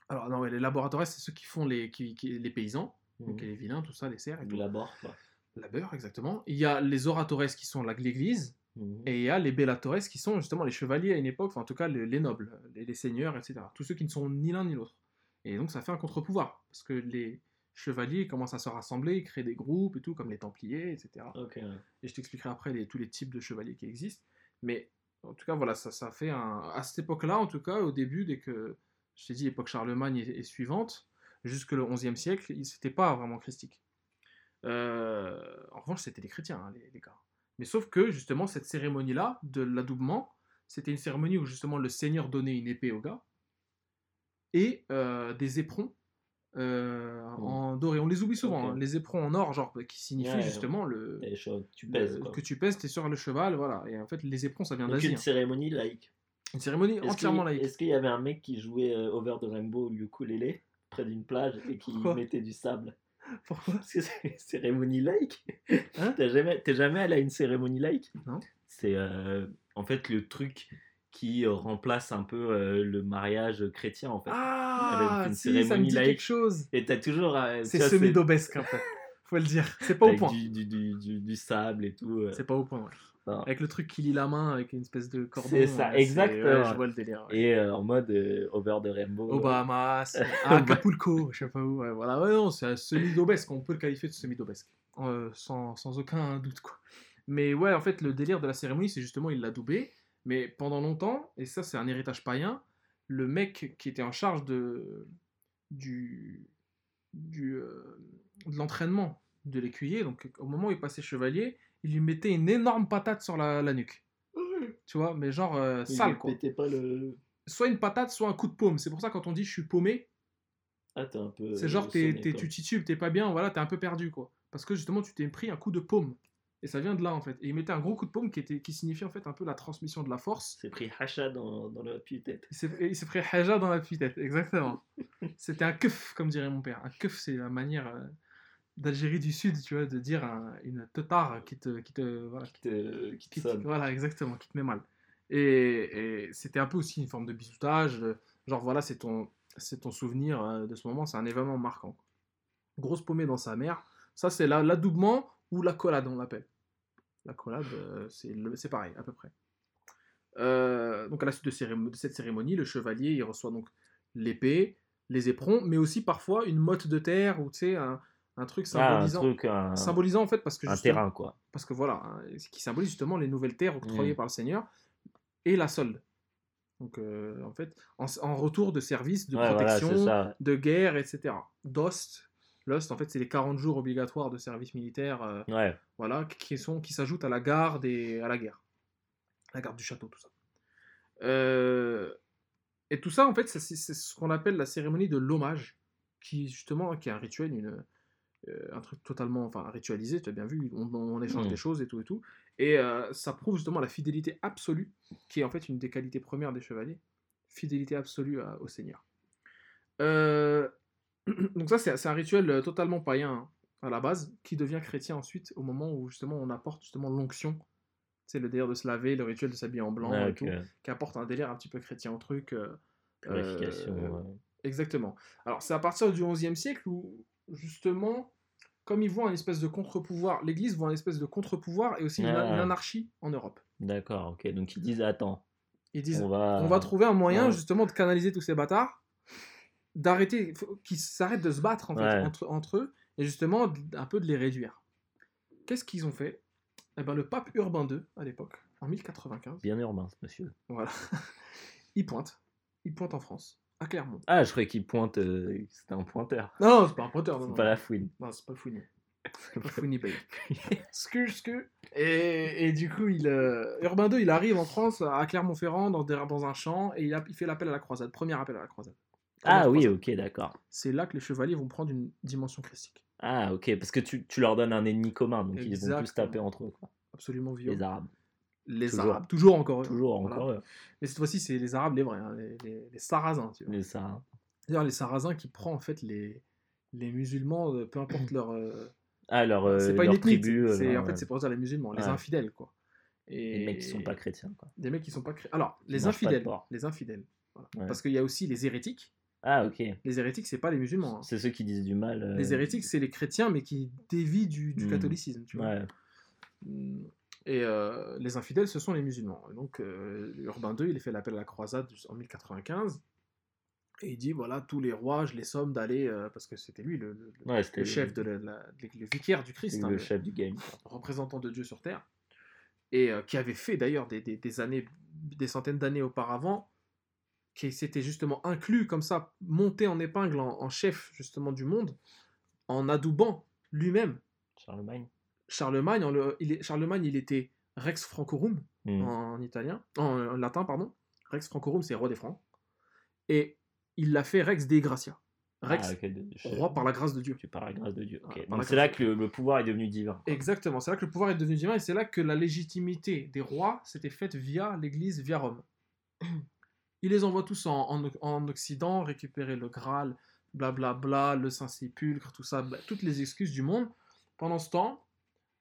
alors non, les laboratores, c'est ceux qui font les, qui, qui- les paysans, donc Mhm. les vilains, tout ça, les labor, quoi. La beurre, exactement. Il y a les oratores qui sont l'église, Mhm. et il y a les bellatores qui sont justement les chevaliers à une époque, enfin en tout cas les, les nobles, les, les seigneurs, etc. Tous ceux qui ne sont ni l'un ni l'autre. Et donc ça fait un contre-pouvoir, parce que les chevaliers commencent à se rassembler, ils créent des groupes et tout, comme les templiers, etc. Et je t'expliquerai après les- tous les types de chevaliers qui existent. Mais en tout cas, voilà, ça, ça fait un. À cette époque-là, en tout cas, au début, dès que. Je t'ai dit, époque Charlemagne et, suivante, jusque le XIe siècle, c'était pas vraiment christique. Euh, en revanche, c'était des chrétiens, hein, les, gars. Mais sauf que, justement, cette cérémonie-là, de l'adoubement, c'était une cérémonie où, justement, le seigneur donnait une épée au gars et euh, des éperons euh, en doré. On les oublie souvent, hein, les éperons en or, genre, qui signifient Ouais, justement le, Tu pèses, le- que tu pèses, t'es sur le cheval, voilà. Et en fait, les éperons, ça vient d'Asie. une hein. cérémonie laïque. Une cérémonie entièrement laïque. Est-ce qu'il y avait un mec qui jouait euh, Over the Rainbow au ukulélé près d'une plage et qui Pourquoi? mettait du sable? Pourquoi? Parce que c'est une cérémonie laïque. Hein? Jamais, t'es jamais allé à une cérémonie laïque? Non. C'est euh, en fait le truc qui euh, remplace un peu euh, le mariage chrétien en fait. Ah, Avec une si, ça me cérémonie dit quelque chose. Et t'as toujours. euh, C'est vois, semi-dobesque, en fait. Faut le dire. C'est pas au point. Du, du, du, du- sable et tout. euh. C'est pas au point, ouais. Non. Avec le truc qui lie la main avec une espèce de cordon. C'est ça, ouais, je vois le délire. ouais. Et en mode over the rainbow. Au Bahamas, à Acapulco, je sais pas où. voilà, ouais, non, c'est un semi-dobesque. On peut le qualifier de semi-dobesque. Euh, sans, sans aucun doute, quoi. Mais ouais, en fait, le délire de la cérémonie, c'est justement, il l'a doubé. Mais pendant longtemps, et ça, c'est un héritage païen, le mec qui était en charge de, du, du, euh, de l'entraînement de l'écuyer, donc au moment où il passait chevalier, il lui mettait une énorme patate sur la, la nuque. Tu vois, mais genre euh, sale, quoi. pétait pas le. Soit une patate, soit un coup de paume. C'est pour ça, quand on dit je suis paumé, Ah, t'es un peu. c'est genre t'es, tu titubes, t'es pas bien, voilà, t'es un peu perdu, quoi. Parce que justement, tu t'es pris un coup de paume. Et ça vient de là, en fait. Et il mettait un gros coup de paume qui, était, qui signifiait en fait un peu la transmission de la force. C'est pris hacha dans, dans le tête Il s'est, pris haja dans la tête, exactement. C'était un keuf, comme dirait mon père. Un keuf, c'est la manière euh, d'Algérie du Sud, tu vois, de dire un- une teutard qui te, qui te, voilà, qui te, qui te qui te- sonne. voilà, exactement, qui te met mal. Et, et c'était un peu aussi une forme de bisoutage. genre, voilà, c'est ton, c'est ton souvenir euh, de ce moment, c'est un événement marquant. Grosse paumée dans sa mère. Ça, c'est la- l'adoubement ou la collade, on l'appelle. La collade, euh, c'est pareil, à peu près. Euh, donc, à la suite de, cette cérémonie, le chevalier, il reçoit donc l'épée, les éperons, mais aussi parfois une motte de terre ou, tu sais, un, un truc Ah, un symbolisant. truc, un, Symbolisant, en fait, parce que un terrain, quoi. parce que voilà, hein, ce qui symbolise justement les nouvelles terres octroyées Mm. par le Seigneur et la solde. Donc euh, en fait, en, en retour de services, de Ouais, protection, de guerre, etc. Dost, Lost, en fait, c'est les 40 jours obligatoires de service militaire, euh, Ouais. voilà, qui sont qui s'ajoutent à la garde et à la guerre, la garde du château, tout ça. Euh, et tout ça, en fait, c'est ce qu'on appelle la cérémonie de l'hommage, qui justement, qui est un rituel, une, euh, un truc totalement, enfin, ritualisé. Tu as bien vu, on, on échange Mm. des choses et tout et tout, et ça prouve justement la fidélité absolue, qui est en fait une des qualités premières des chevaliers, fidélité absolue à- au Seigneur. Euh, donc ça, c'est un rituel euh, totalement païen hein, à la base, qui devient chrétien ensuite au moment où justement on apporte justement l'onction. C'est le délire de se laver, le rituel de s'habiller en blanc Ouais, et tout, qui apporte un délire un petit peu chrétien au truc. euh, Purification. euh, ouais. Exactement. Alors, c'est à partir du XIe siècle où, justement, comme ils voient un espèce de contre-pouvoir, l'Église voit un espèce de contre-pouvoir et aussi une, Ah. une anarchie en Europe. D'accord, ok. Donc ils disent attends, Ils disent, on on va. va, trouver un moyen, ouais. justement, de canaliser tous ces bâtards, d'arrêter, qu'ils s'arrêtent de se battre, en fait, Ouais. entre, entre eux, et justement, un peu de les réduire. Qu'est-ce qu'ils ont fait? Eh ben, le pape Urbain II, à l'époque, en 1095, Bien urbain, monsieur. voilà, il pointe. Il pointe en France, à Clermont. Ah, je croyais qu'il pointe. euh, C'était un pointeur. Non, non, c'est pas un pointeur, C'est pas la fouine. Non, c'est pas Fouini. C'est pas Fouini, baby. Scu, scu. Et, et du coup, il, euh, Urbain II, il arrive en France, à Clermont-Ferrand, dans, des- dans un champ, et il, a- il fait l'appel à la croisade. Premier appel à la croisade. Ah oui, ok, d'accord. C'est là que les chevaliers vont prendre une dimension christique. Ah ok, parce que tu, tu leur donnes un ennemi commun, donc ils vont Exactement. plus taper entre eux. Quoi. Absolument violent. Les Arabes. Les Toujours. Arabes. Toujours encore eux. Toujours Voilà. encore eux. Mais cette fois-ci, c'est les Arabes les vrais, hein, les, les- les Sarrasins. Tu vois. Les Sarrasins. D'ailleurs, les Sarrasins qui prennent en fait les, les musulmans, euh, peu importe leur. euh, Ah, leur, euh, c'est pas une leur ethnie, tribu. c'est- euh, en fait, c'est pour dire les musulmans, les infidèles, quoi. Et les mecs qui sont pas chrétiens. Quoi. Des mecs qui sont pas cré- Alors, les infidèles. Les infidèles. voilà. Ouais. Parce qu'il y a aussi les hérétiques. Ah ok. Les hérétiques, c'est pas les musulmans. hein. C'est ceux qui disent du mal. euh, Les hérétiques, c'est les chrétiens, mais qui dévient du, du Hmm. catholicisme. Tu vois. Ouais. Mm. Et euh, les infidèles, ce sont les musulmans. Et donc, euh, Urbain II, il fait l'appel à la croisade en 1095. Et il dit voilà, tous les rois, je les somme d'aller. euh, parce que c'était lui le, le- le- Ouais, c'était le chef, de la, la- le vicaire du Christ, hein, le le chef du game. représentant de Dieu sur terre. Et qui avait fait d'ailleurs des, des- des années, des centaines d'années auparavant, qui s'était justement inclus comme ça, monté en épingle en, en chef justement du monde, en adoubant lui-même Charlemagne. Charlemagne, en le- il est, Charlemagne, il était Rex Francorum Hmm. en italien, en, en latin, pardon. Rex Francorum, c'est roi des Francs. Et il l'a fait Rex Dei Gratia. Rex, Ah, je- roi par la grâce de Dieu. Tu par la grâce de Dieu. Ah, c'est là que le, le pouvoir est devenu divin. Exactement, c'est là que le pouvoir est devenu divin et c'est là que la légitimité des rois s'était faite via l'Église, via Rome. Il les envoie tous en, en- en Occident récupérer le Graal blablabla, le Saint-Sépulcre, tout ça, bah, toutes les excuses du monde. Pendant ce temps,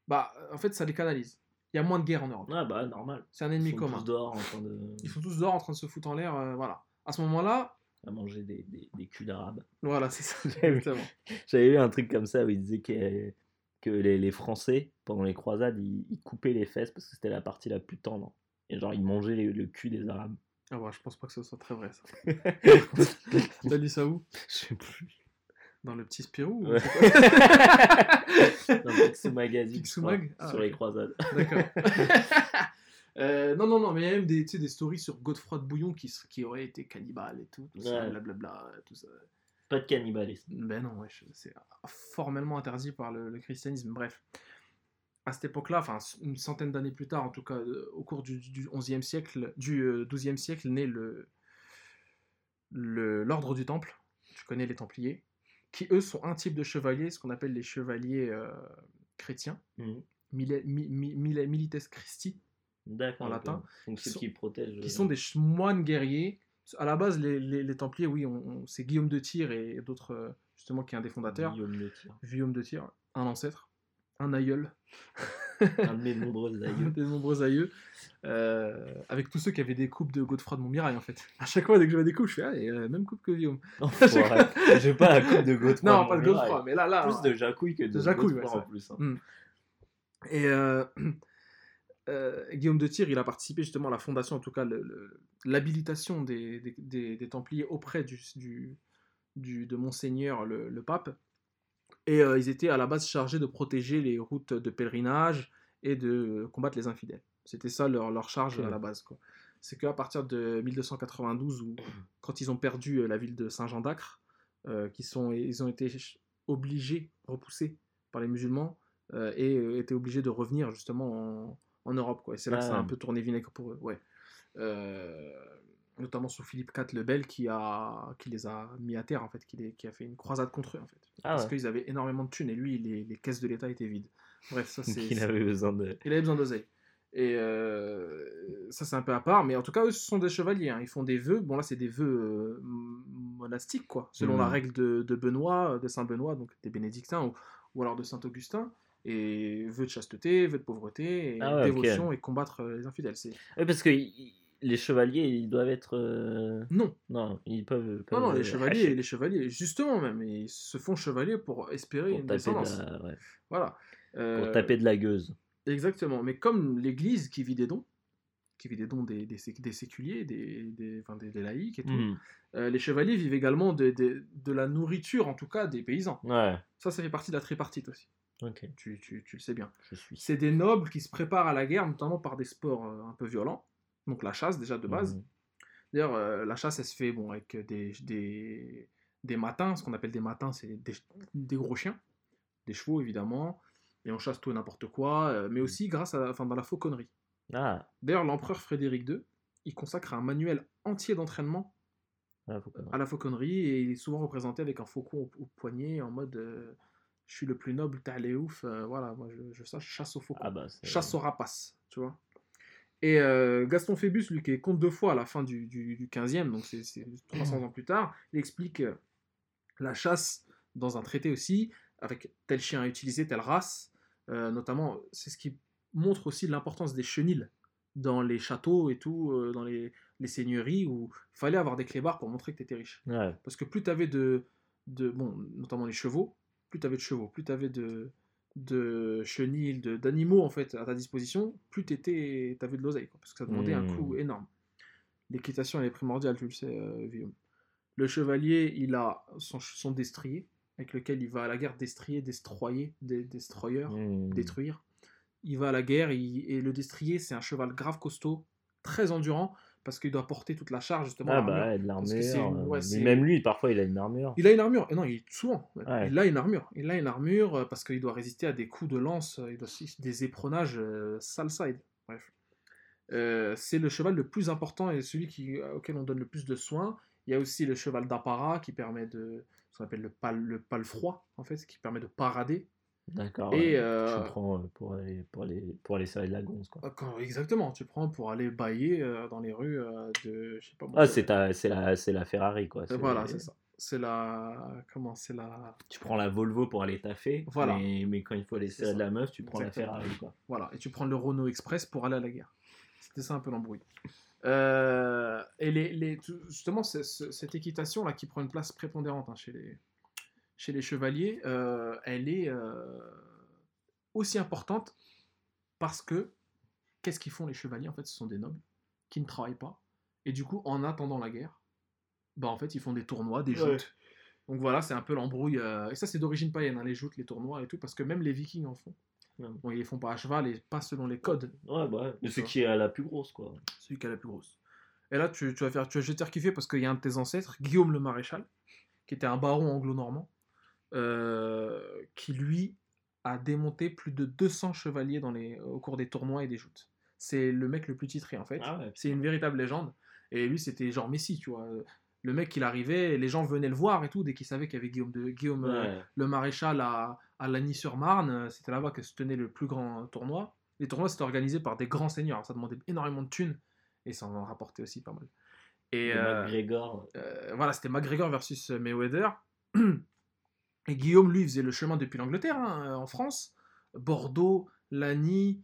bah, en fait, ça les canalise. Il y a moins de guerre en Europe. Ah bah normal. C'est un Ils ennemi sont commun. tous dehors en train de Ils sont tous dehors en train de se foutre en l'air, euh, voilà. À ce moment-là, à manger des, des, des culs d'arabe. voilà, c'est ça. J'avais vu. Exactement. J'avais lu un truc comme ça où il disait que, que les, les Français, pendant les croisades, ils, ils coupaient les fesses parce que c'était la partie la plus tendre. Et genre, ils mangeaient les- le cul des Arabes. Ah ouais, je pense pas que ce soit très vrai, ça. T'as lu ça où? Je sais plus. Dans le petit Spirou ou Ouais. Dans Picsou Magazine. Picsou Mag Ah, sur les croisades. D'accord. Euh, non, non, non, mais il y a même des, tu sais, des stories sur Godefroy de Bouillon qui, qui aurait été cannibale et tout, tout ça, Ouais. blablabla, tout ça. Pas de cannibalisme. Ben non, c'est formellement interdit par le, le christianisme. Bref, à cette époque-là, enfin une centaine d'années plus tard, en tout cas, euh, au cours du, du 11e siècle, du euh, 12e siècle, naît le l'ordre du Temple. Tu connais les Templiers, qui eux sont un type de chevaliers, ce qu'on appelle les chevaliers euh, chrétiens, Mhm. milites Christi. En latin, Donc qui ceux sont- qui protègent. qui sont des moines guerriers. À la base, les, les- les Templiers, oui, c'est Guillaume de Tyr et d'autres, euh, justement, qui est un des fondateurs. Guillaume de Tyr. Guillaume de Tyr, un ancêtre, un aïeul, Un de mes nombreux aïeux. des nombreux aïeux, euh, avec tous ceux qui avaient des coupes de Godefroy de Montmirail en fait. À chaque fois, dès que je vois des coupes, je fais ah, a la même coupe que Guillaume. J'ai pas la coupe de Godefroy. non, pas de. Godefroy, mais là, là. Plus de Jacouille que de, De Jacouille, Godefroy ouais, en plus. hein. Mm. Et euh, euh, Guillaume de Tyr, il a participé justement à la fondation, en tout cas l'habilitation des, des, des- des Templiers auprès du, du, du- de Monseigneur le, le pape. Et euh, ils étaient à la base chargés de protéger les routes de pèlerinage et de combattre les infidèles. C'était ça leur, leur charge à la base. quoi. C'est qu'à partir de 1292, où, quand ils ont perdu euh, la ville de Saint-Jean d'Acre, euh, qui sont, ils ont été obligés, repoussés par les musulmans, euh, et étaient obligés de revenir justement en, en Europe. Quoi. Et c'est là que ça a Ah. un peu tourné vinaigre pour eux. Ouais. Euh, notamment sous Philippe IV le Bel qui, a, qui les a mis à terre, en fait, qui, les- qui a fait une croisade contre eux, en fait. Ah parce ouais. qu'ils avaient énormément de thunes, et lui, les, les caisses de l'État étaient vides. Bref, ça c'est... Il avait besoin de. Il avait besoin d'oseille. Et euh, ça, c'est un peu à part. Mais en tout cas, eux, ce sont des chevaliers. hein. Ils font des vœux. Bon, là, c'est des vœux euh, monastiques, quoi. Selon la règle de, de Benoît, euh, de Saint Benoît, donc des bénédictins, ou, ou alors de Saint Augustin. Et vœux de chasteté, vœux de pauvreté, et Ah ouais, dévotion, et combattre les infidèles. Oui, parce que les chevaliers, ils doivent être. euh, Non, Non, ils peuvent. non, peuvent, non, euh, les chevaliers, hacher les chevaliers, justement même, ils se font chevaliers pour espérer Pour une descendance. de la... ouais, Voilà. pour Euh, taper de la gueuse. Exactement, mais comme l'Église qui vit des dons, qui vit des dons des, des, sé- des séculiers, des, des, enfin, des, laïcs et tout, euh, les chevaliers vivent également de, de, de la nourriture, en tout cas des paysans. Ouais, Ça, ça fait partie de la tripartite aussi, ok, tu, tu, tu le sais bien. je suis. C'est des nobles qui se préparent à la guerre, notamment par des sports euh, un peu violents, donc la chasse déjà de base. Mhm. D'ailleurs, euh, la chasse, elle se fait bon, avec des, des, des matins, ce qu'on appelle des matins, c'est des, des gros chiens, des chevaux évidemment, et on chasse tout et n'importe quoi, euh, mais aussi grâce à enfin, dans la fauconnerie. Ah, D'ailleurs, l'empereur Frédéric II, il consacre un manuel entier d'entraînement ah, à la fauconnerie et il est souvent représenté avec un faucon au, au poignet en mode euh, je suis le plus noble, t'as les ouf, voilà, moi je, je sache, chasse au faucon, ah bah, chasse au rapace, tu vois. Et euh, Gaston Phébus, lui qui est comte de Foix à la fin du, du, du 15e, donc c'est c'est 300 ans plus tard, il explique euh, la chasse dans un traité aussi, avec tel chien à utiliser, telle race, euh, notamment, c'est ce qui montre aussi l'importance des chenilles dans les châteaux et tout, euh, dans les, les seigneuries, où il fallait avoir des clébards pour montrer que tu étais riche. Ouais, Parce que plus tu avais de, de. Bon, notamment les chevaux, plus tu avais de chevaux, plus tu avais de, de chenilles, de- d'animaux en fait à ta disposition, plus tu avais de l'oseille, parce que ça demandait un Hmm. coût énorme. L'équitation elle est primordiale, tu le sais, euh, Guillaume. Le chevalier, il a son, son destrier, avec lequel il va à la guerre destrier, destroyer, des destroyers Mhm. détruire. Il va à la guerre il- et le destrier, c'est un cheval grave costaud, très endurant, parce qu'il doit porter toute la charge, justement. Ah bah, ouais, de l'armure. euh, ouais, mais même lui, parfois, il a une armure. Il a une armure. Et non, il souvent. Ouais. Il a une armure. Il a une armure euh, parce qu'il doit résister à des coups de lance, euh, il doit des éperonnages euh, sale side. Bref. Euh, c'est le cheval le plus important et celui qui, auquel on donne le plus de soins. Il y a aussi le cheval d'apparat qui permet de. ce qu'on appelle le pal, le palefroid, en fait, qui permet de parader. D'accord. Et, ouais. euh, Tu prends euh, pour aller, pour, aller, pour aller serrer de la gonze, quoi. Ah, exactement, tu prends pour aller bailler euh, dans les rues de. Je sais pas moi, Ah, c'est ta- c'est la, c'est la Ferrari, quoi. Voilà, c'est ça. c'est la. Comment C'est la. Tu prends la Volvo pour aller taffer, Voilà. mais, mais quand il faut aller serrer de la meuf, tu prends Exactement. la Ferrari. Quoi. Voilà, et tu prends le Renault Express pour aller à la guerre. C'était ça un peu l'embrouille. Euh, et les, les- justement, c'est- cette équitation-là qui prend une place prépondérante hein, chez, les, chez les chevaliers, euh, elle est euh, aussi importante parce que qu'est-ce qu'ils font les chevaliers En fait, ce sont des nobles qui ne travaillent pas. Et du coup, en attendant la guerre, bah, en fait, ils font des tournois, des Ouais. joutes. Donc voilà, c'est un peu l'embrouille. euh, et ça, c'est d'origine païenne, hein, les joutes, les tournois et tout, parce que même les vikings en font. Ouais. Bon, ils les font pas à cheval et pas selon les codes. Ouais, bah ouais. Mais vois. qui est la plus grosse, quoi. Celui qui a la plus grosse. Et là, tu, tu vas faire, tu vas je vais te faire kiffer parce qu'il y a un de tes ancêtres, Guillaume le Maréchal, qui était un baron anglo-normand, euh, qui lui a démonté plus de 200 chevaliers dans les, au cours des tournois et des joutes. C'est le mec le plus titré en fait. Ah ouais. C'est une véritable légende. Et lui, c'était genre Messi, tu vois. Le mec, il arrivait, les gens venaient le voir et tout, dès qu'ils savaient qu'il y avait Guillaume, de, Guillaume euh, Ouais. le maréchal à, à Lagny-sur-Marne. euh, C'était là-bas que se tenait le plus grand tournoi. Les tournois, c'était organisé par des grands seigneurs. Ça demandait énormément de thunes et ça en rapportait aussi pas mal. Et euh, McGregor. euh, voilà, c'était McGregor versus Mayweather. Et Guillaume, lui, faisait le chemin depuis l'Angleterre, hein, euh, en France. Bordeaux, Lagny,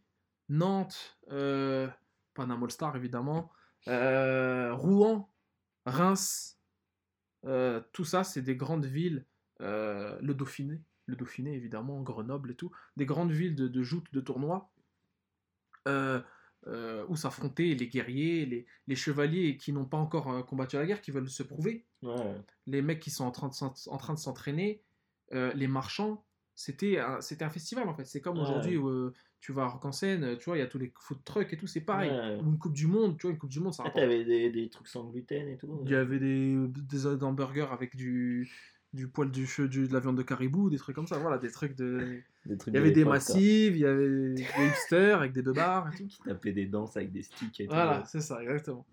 Nantes, euh, Panama All-Star, évidemment, euh, Rouen, Reims. euh, tout ça, c'est des grandes villes. le Dauphiné, le Dauphiné, évidemment, Grenoble et tout. Des grandes villes de, de joutes, de tournois. où s'affrontaient les guerriers, les, les chevaliers qui n'ont pas encore combattu la guerre, qui veulent se prouver, Ouais. les mecs qui sont en train de, s'en- en train de s'entraîner, les marchands, c'était un, c'était un festival en fait. C'est comme Ouais. aujourd'hui où euh, tu vas à Rock en Seine, tu vois, il y a tous les food trucks et tout, c'est pareil. Ouais. Une Coupe du Monde, tu vois, une Coupe du Monde, ça Ah, t'avais des, des trucs sans gluten et tout. Il y avait des, des hamburgers avec du, du poil du du, de la viande de caribou, des trucs comme ça, voilà, des trucs de. Des trucs Il y avait de des massives, il y avait des hipsters avec des beubards et tout. Qui tapaient des danses avec des sticks et tout. Voilà, c'est ça, exactement.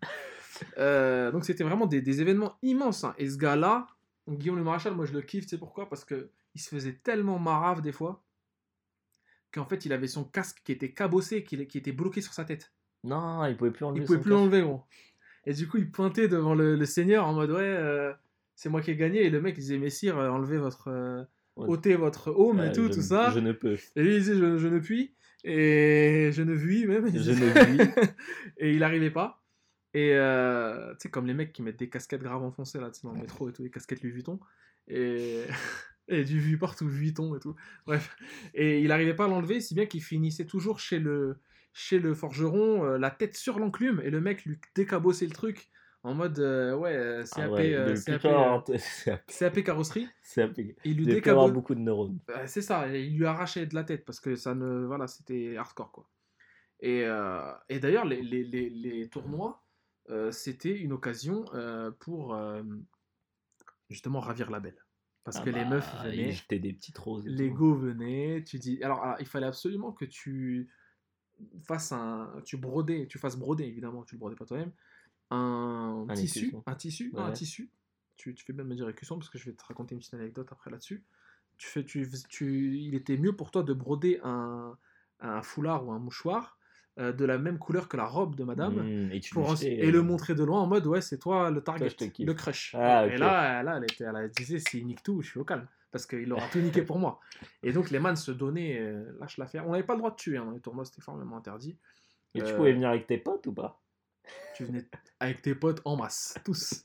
Euh, donc c'était vraiment des, des événements immenses. hein. Et ce gars-là, Guillaume le Maréchal, moi je le kiffe, tu sais pourquoi? Parce que il se faisait tellement marave des fois qu'en fait il avait son casque qui était cabossé, qui, qui était bloqué sur sa tête. Non, il pouvait plus enlever Il pouvait plus l'enlever, gros. Et du coup il pointait devant le, le seigneur en mode ouais, euh, c'est moi qui ai gagné. Et le mec il disait Messire, euh, enlevez votre. euh, Ouais. ôtez votre home et Ouais, tout, je tout ça. Je ne peux. Et lui il disait je, je ne puis. Et je ne vis même. Je ne vis. et il arrivait pas. Et euh, tu sais, comme les mecs qui mettent des casquettes graves enfoncées là, tu sais, dans le métro et tout, des casquettes Louis Vuitton. Et, et du vu partout, Vuitton et tout. Bref. Et il arrivait pas à l'enlever, si bien qu'il finissait toujours chez le, chez le forgeron, euh, la tête sur l'enclume, et le mec lui décabossait le truc en mode euh, ouais, euh, CAP, Ah ouais, euh, CAP, euh, CAP carrosserie. il lui décabossait. beaucoup de neurones. Bah, c'est ça, il lui arrachait de la tête parce que ça ne. Voilà, c'était hardcore quoi. Et, euh, et d'ailleurs, les, les, les, les tournois, euh, c'était une occasion euh, pour euh, justement ravir la belle. Parce Ah que les bah, meufs Ils venaient, jetaient des petites roses. les go venaient, tu dis. Alors, alors, il fallait absolument que tu fasses un. Tu brodais, tu fasses broder évidemment, tu le brodais pas toi-même. Un, Un tissu, écusson. un tissu, non, un tissu. Tu, tu fais bien de me dire écusson parce que je vais te raconter une petite anecdote après là-dessus. Tu fais, tu, tu, il était mieux pour toi de broder un, un foulard ou un mouchoir euh, de la même couleur que la robe de madame Mmh, et pour jetais, et le montrer de loin en mode ouais c'est toi le target le crush. Ah, et là, là elle, était, elle disait s'il nique tout je suis au calme parce qu'il aura tout niqué pour moi. Et donc les man se donnaient euh, lâche l'affaire. On n'avait pas le droit de tuer hein, dans les tournois c'était formellement interdit. Et tu euh, pouvais venir avec tes potes ou pas? tu venais avec tes potes en masse tous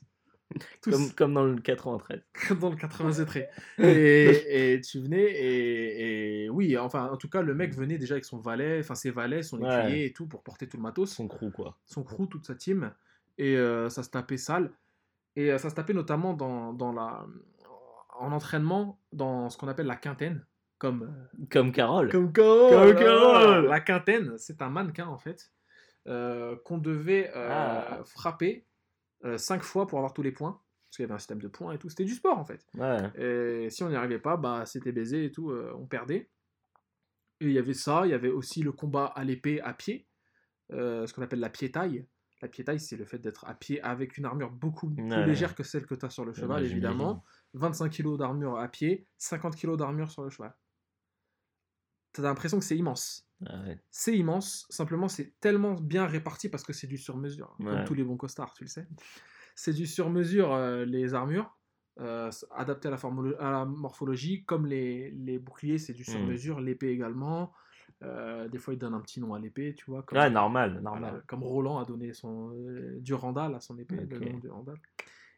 comme, comme dans le 93. comme dans le 87 et, et tu venais et, et oui enfin en tout cas le mec venait déjà avec son valet enfin ses valets son Ouais. écuyer et tout pour porter tout le matos Son crew, quoi. son crew, toute sa team, et euh, ça se tapait sale. Et euh, ça se tapait notamment dans, dans la, en entraînement, dans ce qu'on appelle la quintaine, comme Comme Carole. comme Carole. Comme Carole. La quintaine, c'est un mannequin en fait, euh, qu'on devait Ah. frapper euh, cinq fois pour avoir tous les points. Parce qu'il y avait un système de points et tout. C'était du sport en fait. Ouais. Et si on n'y arrivait pas, bah, c'était baisé et tout, euh, on perdait. Et il y avait ça, il y avait aussi le combat à l'épée à pied, euh, ce qu'on appelle la piétaille. La piétaille, c'est le fait d'être à pied avec une armure beaucoup plus Ouais. légère que celle que tu as sur le cheval, évidemment. 25 kg d'armure à pied, 50 kg d'armure sur le cheval. Tu as l'impression que c'est immense. Ah ouais. C'est immense, simplement c'est tellement bien réparti parce que c'est du sur-mesure, comme Ouais. tous les bons costards, tu le sais. C'est du sur-mesure euh, les armures, euh, adapté à la, à la morphologie. Comme les, les boucliers, c'est du sur Hmm. mesure, l'épée également. Euh, des fois, ils donnent un petit nom à l'épée, tu vois. Comme, Ouais, normal, voilà, normal. comme Roland a donné son Durandal à son épée, Ok. le nom Durandal.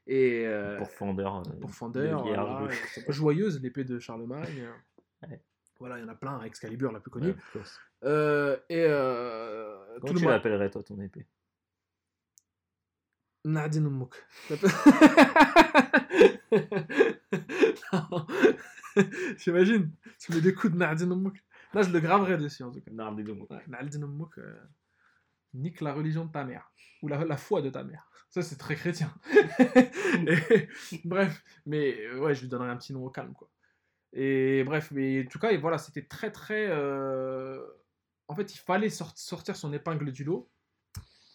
Et Pour voilà, pas joyeuse l'épée de Charlemagne. Ouais. Voilà, il y en a plein, Excalibur la plus connue. Ouais. Euh, et euh, Comment tout le tu monde. l'appellerais, toi, ton épée? Ummouk. Non. J'imagine, tu mets des coups de Nadine Ummouk. Là, je le graverais dessus en tout cas. Nadine Ummouk, euh, nique la religion de ta mère. Ou la, la foi de ta mère. Ça, c'est très chrétien. Et- bref, mais euh, ouais, je lui donnerais un petit nom au calme, quoi. Et bref, mais en tout cas, et voilà, c'était très très. euh, En fait, il fallait sort- sortir son épingle du lot.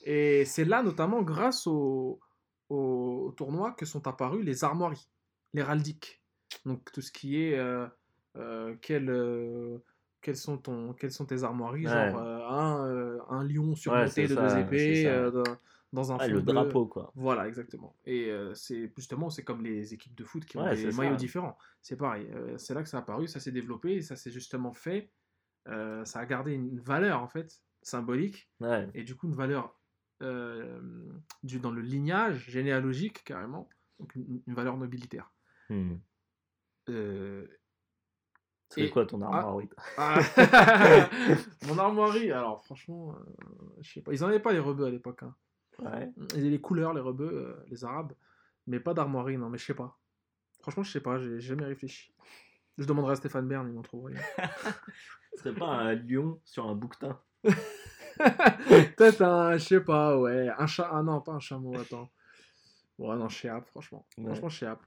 Et c'est là, notamment, grâce au, au, au tournoi, que sont apparues les armoiries, l'héraldique. Donc tout ce qui est. euh, euh, quel, quelles, sont ton, quelles sont tes armoiries? Ouais. Genre un, un lion surmonté de ça, deux épées dans, un Ah, fond le bleu. drapeau, quoi. Voilà, exactement. Et euh, c'est justement, c'est comme les équipes de foot qui ont des ça. maillots différents. C'est pareil. euh, c'est là que ça a apparu, ça s'est développé, et ça s'est justement fait. euh, ça a gardé une valeur en fait symbolique Ouais. et du coup une valeur du, dans le lignage généalogique carrément, donc une, une valeur nobilitaire. Hmm. C'est Et- quoi ton armoire ah, Mon armoirie, alors franchement, euh, je sais pas. Ils en avaient pas les rebeux à l'époque. hein. Ouais. Ils avaient les couleurs, les rebeux, euh, les arabes, mais pas d'armoirie, non, mais je sais pas. Franchement, je sais pas, j'ai jamais réfléchi. Je demanderai à Stéphane Bern, il m'en trouverait. Ce serait pas un lion sur un bouquetin? Peut-être un, je sais pas, ouais, un chat, ah non, pas un chameau, attends. Ouais, non, chéap, franchement. Ouais. Franchement, chéap.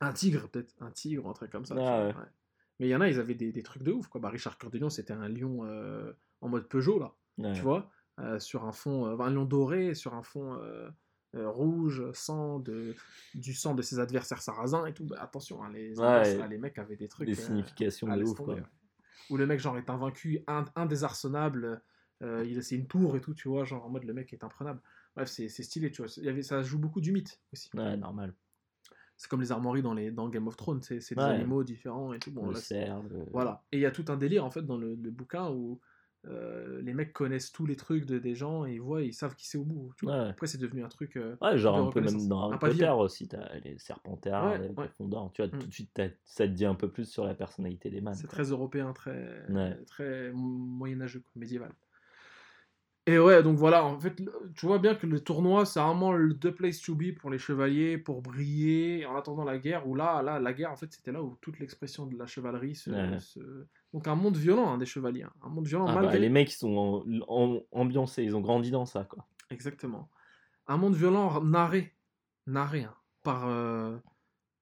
Un tigre, peut-être, un tigre, un truc comme ça. Ah, vois, ouais. ouais. Mais il y en a, ils avaient des, des trucs de ouf, quoi. Bah, Richard Cœur de Lion, c'était un lion euh, en mode Peugeot, là. Ouais. tu vois, sur un fond, euh, un lion doré, sur un fond euh, euh, rouge, sang, de, du sang de ses adversaires sarrasins et tout. Bah, attention, hein, les, Ouais. les mecs avaient des trucs. Des euh, significations de ouf, quoi. Où le mec, genre, est invaincu, un, indésarçonnable, euh, il c'est une tour et tout, tu vois, genre en mode le mec est imprenable. Bref, c'est stylé, tu vois. Il y avait, ça joue beaucoup du mythe aussi. Ouais, normal. C'est comme les armoiries dans, les, dans Game of Thrones, c'est des Ouais. animaux différents et tout. Bon, le là, c'est- cerf, le- voilà. Et il y a tout un délire en fait dans le, le bouquin où euh, les mecs connaissent tous les trucs de, des gens et ils voient, ils savent qui c'est au bout. Tu vois. Ouais. Après, c'est devenu un truc. euh, Ouais, genre un peu même dans Un Harry Potter aussi, t'as les serpentards, Ouais, les. Gryffondors, tu vois, Mm. tout de suite, ça te dit un peu plus sur la personnalité des man. c'est très européen, très, très moyenâgeux, médiéval. Et ouais, donc voilà, en fait, tu vois bien que le tournoi, c'est vraiment le the place to be pour les chevaliers, pour briller en attendant la guerre, où là, là la guerre, en fait, c'était là où toute l'expression de la chevalerie se. Ouais. se- Donc un monde violent, hein, des chevaliers. hein. Un monde violent, Ah bah, malgré. les mecs, ils sont en- en- ambiancés, ils ont grandi dans ça, quoi. Exactement. Un monde violent narré, narré hein, par euh,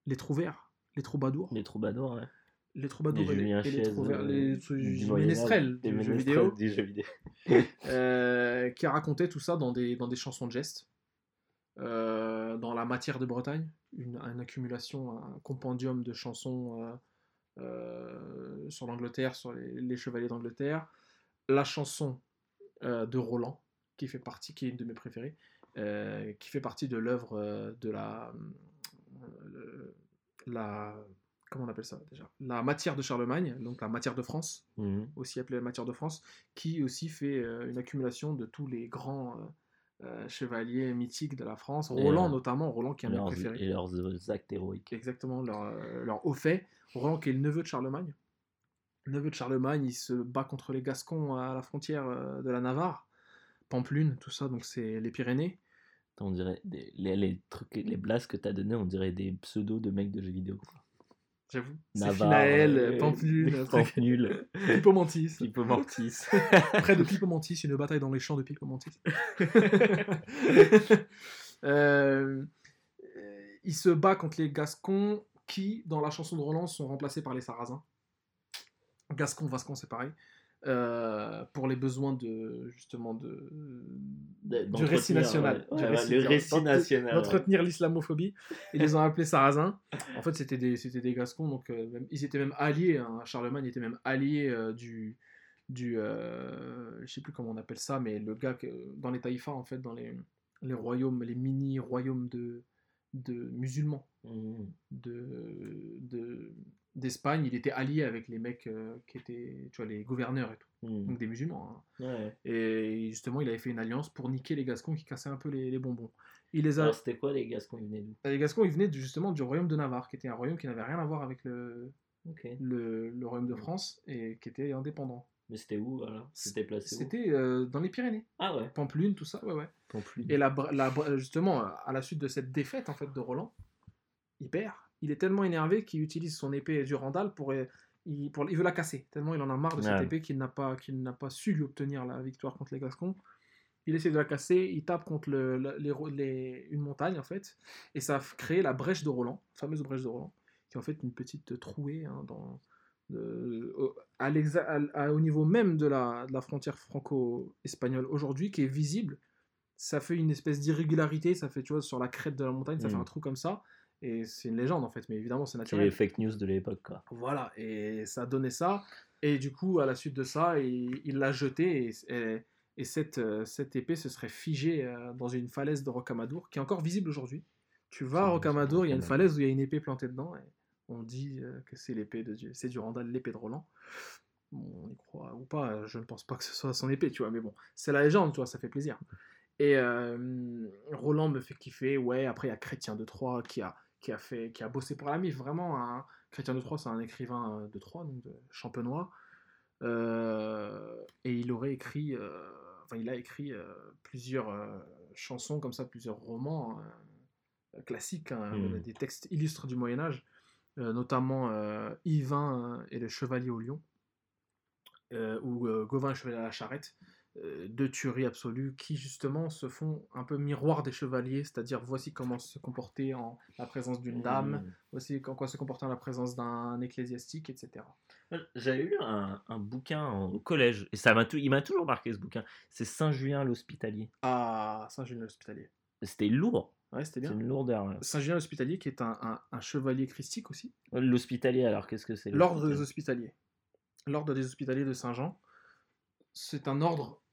les trouverts, les troubadours, Les troubadours, ouais. les Les troubadours et les, et trouvères, euh, les, du ménestrels les du jeu ménestrels vidéo, du jeu vidéo. euh, qui racontaient tout ça dans des, dans des chansons de gestes. Euh, dans la matière de Bretagne, une, une accumulation, un compendium de chansons euh, sur l'Angleterre, sur les, les chevaliers d'Angleterre. La chanson euh, de Roland, qui fait partie, qui est une de mes préférées, euh, qui fait partie de l'œuvre euh, de la, euh, la, comment on appelle ça déjà, la matière de Charlemagne, donc la matière de France, Mhm. aussi appelée la matière de France, qui aussi fait euh, une accumulation de tous les grands euh, chevaliers mythiques de la France, Roland notamment, Roland qui est un Leurs- préférés. et leurs euh, actes héroïques. Exactement, leur, euh, leur haut fait. Roland qui est le neveu de Charlemagne. Le neveu de Charlemagne, il se bat contre les Gascons à la frontière euh, de la Navarre. Pampelune, tout ça, donc c'est les Pyrénées. On dirait des- les, les trucs, les blasts que t'as donné, on dirait des pseudos de mecs de jeux vidéo. quoi. J'avoue. Euh, Pampelune. Pampelune, Pipomantis. Hippomantis. Près de Pipomantis, une bataille dans les champs de Pipomantis. Euh, il se bat contre les Gascons qui, dans la chanson de Roland, sont remplacés par les Sarrasins. Gascon, Vascon, c'est pareil. Euh, pour les besoins de justement de, De- du récit national, ouais. Du Ouais, récit- le récit d'ent- national, ouais. d'entretenir l'islamophobie. Ils les ont appelés Sarrasins. En fait, c'était des, c'était des Gascons, donc euh, même- ils étaient même alliés. hein. Charlemagne était même allié euh, du, du, je sais plus comment on appelle ça, mais le gars que, dans les taïfas en fait, dans les, les royaumes, les mini royaumes de de musulmans Mhm. de, de- d'Espagne. Il était allié avec les mecs euh, qui étaient, tu vois, les gouverneurs et tout, Mhm. donc des musulmans. hein. Ouais. Et justement, il avait fait une alliance pour niquer les Gascons qui cassaient un peu les, les bonbons. Il les a. Alors, c'était quoi les Gascons Ils venaient d'où? Les Gascons, ils venaient justement du royaume de Navarre, qui était un royaume qui n'avait rien à voir avec le, le, le royaume de France et qui était indépendant. Mais c'était où alors C'était placé où? C'était euh, dans les Pyrénées, Ah ouais. Pampelune, tout ça, ouais, ouais. Pampelune. Et la, la justement, à la suite de cette défaite en fait de Roland, il perd. Il est tellement énervé qu'il utilise son épée du Randall pour, euh, il, pour, il veut la casser. Tellement il en a marre de cette Ouais. épée qu'il n'a pas, qu'il n'a pas su lui obtenir la victoire contre les Gascons. Il essaie de la casser, il tape contre le, le- les, ro- les- une montagne en fait, et ça a créé la brèche de Roland, la fameuse brèche de Roland, qui est en fait une petite trouée hein, dans, à au niveau même de la, de la frontière franco-espagnole aujourd'hui, qui est visible. Ça fait une espèce d'irrégularité, ça fait, tu vois, sur la crête de la montagne, ça fait Mm. un trou comme ça. Et c'est une légende en fait, mais évidemment c'est C'est naturel. les fake news de l'époque quoi. Voilà, et ça a donné ça. Et du coup, à la suite de ça, il l'a jeté et, et, et cette, euh, cette épée se serait figée euh, dans une falaise de Rocamadour, qui est encore visible aujourd'hui. Tu vas à Rocamadour, il y a une falaise où il y a une épée plantée dedans, et on dit euh, que c'est l'épée de Dieu, c'est du Randall, l'épée de Roland. Bon, on y croit ou pas, je ne pense pas que ce soit son épée, tu vois, mais bon, c'est la légende, tu vois, ça fait plaisir. Et euh, Roland me fait kiffer, ouais, après il y a Chrétien de Troyes qui a, qui a, fait, qui a bossé pour la MIF, vraiment, un, Chrétien de Troyes, c'est un écrivain euh, de Troyes, donc de Champenois. Euh, et il aurait écrit, euh, enfin, il a écrit euh, plusieurs chansons comme ça, plusieurs romans classiques, hein, Mm. des textes illustres du Moyen Âge, notamment Yvain et le Chevalier au Lion, ou Gauvin et le Chevalier à la Charrette, euh, deux tueries absolues qui justement se font un peu miroir des chevaliers, c'est-à-dire voici comment se comporter en la présence d'une dame, Mhm. voici en quoi se comporter en la présence d'un ecclésiastique, etc. J'avais lu un, un bouquin au collège et ça m'a il m'a toujours marqué ce bouquin. C'est Saint Julien l'Hospitalier. à Saint-Julien l'Hospitalier. C'était lourd. Ouais, c'était C'est bien. une lourdeur. ouais. Saint-Julien l'Hospitalier, qui est un, un- un chevalier christique aussi. L'hospitalier alors qu'est-ce que c'est L'ordre des Hospitaliers. L'ordre des Hospitaliers de Saint-Jean. C'est un ordre euh,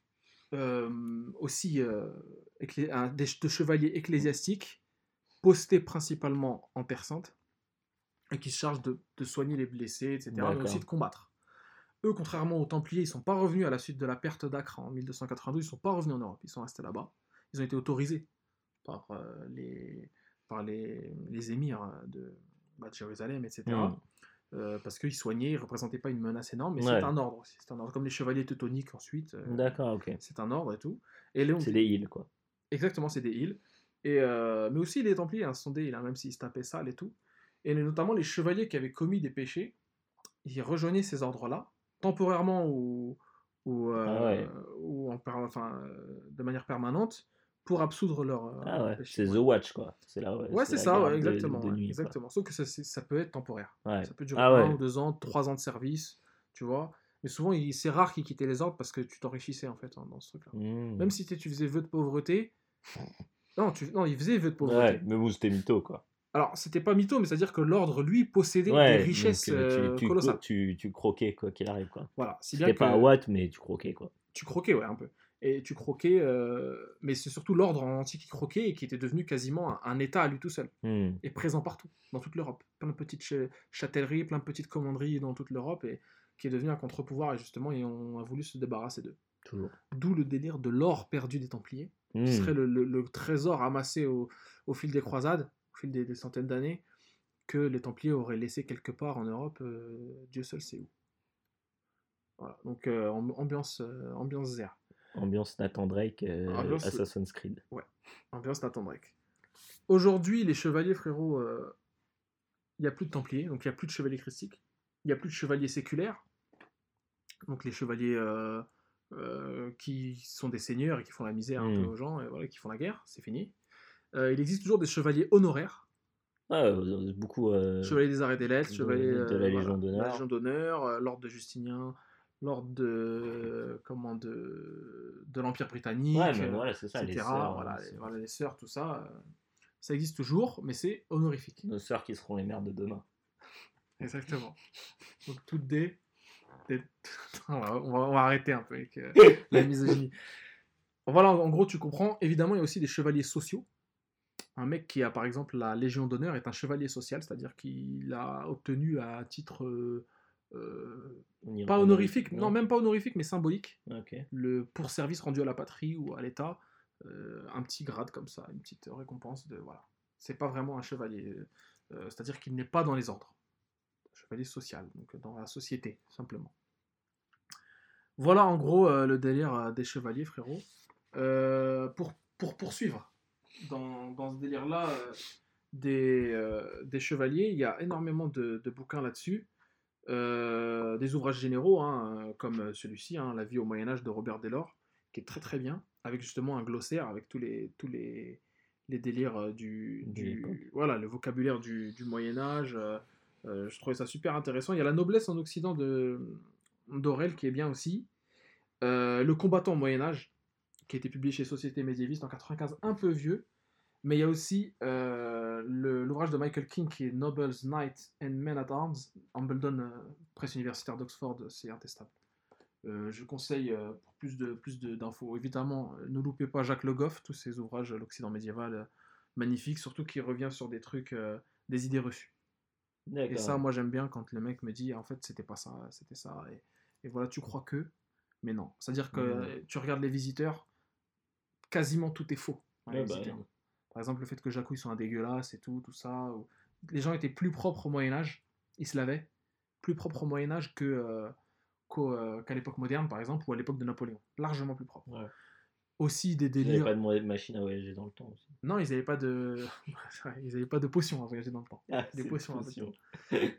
aussi euh, éclé- un- des- de chevaliers ecclésiastiques, postés principalement en Terre Sainte, et qui se chargent de, de soigner les blessés, etc., mais aussi de combattre. Eux, contrairement aux Templiers, ils sont pas revenus à la suite de la perte d'Acre en 1292, ils sont pas revenus en Europe, ils sont restés là-bas. Ils ont été autorisés par euh, les, par les, les émirs de, bah, de Jérusalem, etc. Euh, parce qu'ils soignaient, ils ne représentaient pas une menace énorme, mais Ouais. c'est un ordre aussi. C'est un ordre, comme les chevaliers teutoniques ensuite. euh, D'accord, ok. c'est un ordre et tout. Et Léon, C'est des îles quoi. exactement, c'est des îles. Et, euh, mais aussi les Templiers, hein, ce sont des îles, hein, même s'ils se tapaient sale et tout. Et notamment les chevaliers qui avaient commis des péchés, ils rejoignaient ces ordres-là, temporairement ou, ou, Ah ouais. ou en enfin, de manière permanente, pour absoudre leurs Ah ouais, c'est The Watch quoi. C'est là. Ouais, c'est la ça, ouais, exactement. de ouais, nuit, quoi. exactement. Sauf que ça, peut être temporaire. Ouais. Ça peut durer Ah un ou deux ans, trois ans de service, tu vois. Mais souvent, c'est rare qu'ils quittaient les ordres parce que tu t'enrichissais en fait hein, dans ce truc-là. Mm. Même si tu faisais vœu de pauvreté. Non, tu... non, il faisait vœu de pauvreté. Ouais, mais bon, c'était mytho quoi. Alors, c'était pas mytho, mais c'est-à-dire que l'ordre, lui, possédait Ouais, des richesses donc, euh, euh, tu, colossales. tu, tu croquais quoi qu'il arrive quoi. Voilà, si bien C'était que pas watt, mais tu croquais quoi. tu croquais, ouais, un peu. Et tu croquais, euh, mais c'est surtout l'ordre en entier qui croquait et qui était devenu quasiment un, un État à lui tout seul. Mm. et présent partout, dans toute l'Europe. Plein de petites ch- châtelleries, plein de petites commanderies dans toute l'Europe, et qui est devenu un contre-pouvoir, et justement, et on a voulu se débarrasser d'eux. Toujours. D'où le délire de l'or perdu des Templiers, Mm. qui serait le, le- le trésor amassé au, au fil des croisades, au fil des, des centaines d'années, que les Templiers auraient laissé quelque part en Europe, euh, Dieu seul sait où. Voilà, donc euh, amb- ambiance, ambiance zère. Ambiance Nathan Drake, euh, Ambiance- Assassin's Creed. Ambiance Nathan Drake. Aujourd'hui, les chevaliers, frérot, euh, il n'y a plus de templiers, donc il n'y a plus de chevaliers christiques, il n'y a plus de chevaliers séculaires, donc les chevaliers euh, euh, qui sont des seigneurs et qui font la misère un Mm. peu aux gens, et voilà, qui font la guerre, c'est fini. Euh, il existe toujours des chevaliers honoraires, Ouais, euh, beaucoup. euh, chevalier des arrêts des lettres, de- chevalier de la euh, Légion voilà, d'honneur. euh, l'ordre de Justinien, l'ordre de comment de de l'Empire britannique, Ouais, mais voilà, c'est ça, les etc. sœurs. voilà, les, c'est- voilà, les sœurs, tout ça, euh, ça existe toujours, mais c'est honorifique. Nos sœurs qui seront les mères de demain. Exactement. Donc toutes des, des- on, va, on va- on va arrêter un peu avec euh, la misogynie. Voilà, en gros, tu comprends. Évidemment, il y a aussi des chevaliers sociaux Un mec qui a par exemple la Légion d'honneur est un chevalier social, c'est-à-dire qu'il a obtenu à titre euh, pas honorifique, non même pas honorifique, mais symbolique, le, pour service rendu à la patrie ou à l'État, euh, un petit grade comme ça, une petite récompense de voilà. C'est pas vraiment un chevalier, euh, c'est-à-dire qu'il n'est pas dans les ordres. Chevalier social, donc dans la société simplement. Voilà en gros euh, le délire euh, des chevaliers, frérot. Euh, pour, pour poursuivre dans, dans ce délire-là euh, des, euh, des chevaliers, il y a énormément de, de bouquins là-dessus. Euh, des ouvrages généraux, hein, euh, comme celui-ci, hein, La vie au Moyen-Âge de Robert Delors, qui est très très bien, avec justement un glossaire, avec tous les, tous les, les délires euh, du, du- voilà, le vocabulaire du, du Moyen-Âge. euh, euh, je trouvais ça super intéressant. Il y a La noblesse en Occident de d'Aurel qui est bien aussi. Euh, le combattant au Moyen-Âge, qui a été publié chez Société médiéviste en 95, un peu vieux. Mais il y a aussi euh, l'ouvrage de Michael King qui est Nobles, Knights and Men at Arms, Hambledon, euh, presse universitaire d'Oxford, c'est intestable. Euh, je conseille euh, pour plus de plus de- d'infos. Évidemment, euh, ne loupez pas Jacques Le Goff, tous ses ouvrages, l'Occident médiéval, magnifiques, surtout qu'il revient sur des trucs, des idées reçues. Et ça, moi, j'aime bien quand le mec me dit, en fait, c'était pas ça, c'était ça. Et, et voilà, tu crois que, mais non. C'est-à-dire que tu regardes les visiteurs, quasiment tout est faux. Ouais, bah. Par exemple, le fait que Jacouille soit un dégueulasse et tout, tout ça. ou- Les gens étaient plus propres au Moyen-Âge, ils se lavaient, plus propres au Moyen-Âge que, euh, qu'au, euh, qu'à l'époque moderne, par exemple, ou à l'époque de Napoléon. Largement plus propres. Ouais. Aussi des Ils n'avaient délires. pas de machine à voyager dans le temps aussi. Non, ils n'avaient pas de. ils avaient pas de potions à voyager dans le temps. Ah, Des potions, potions.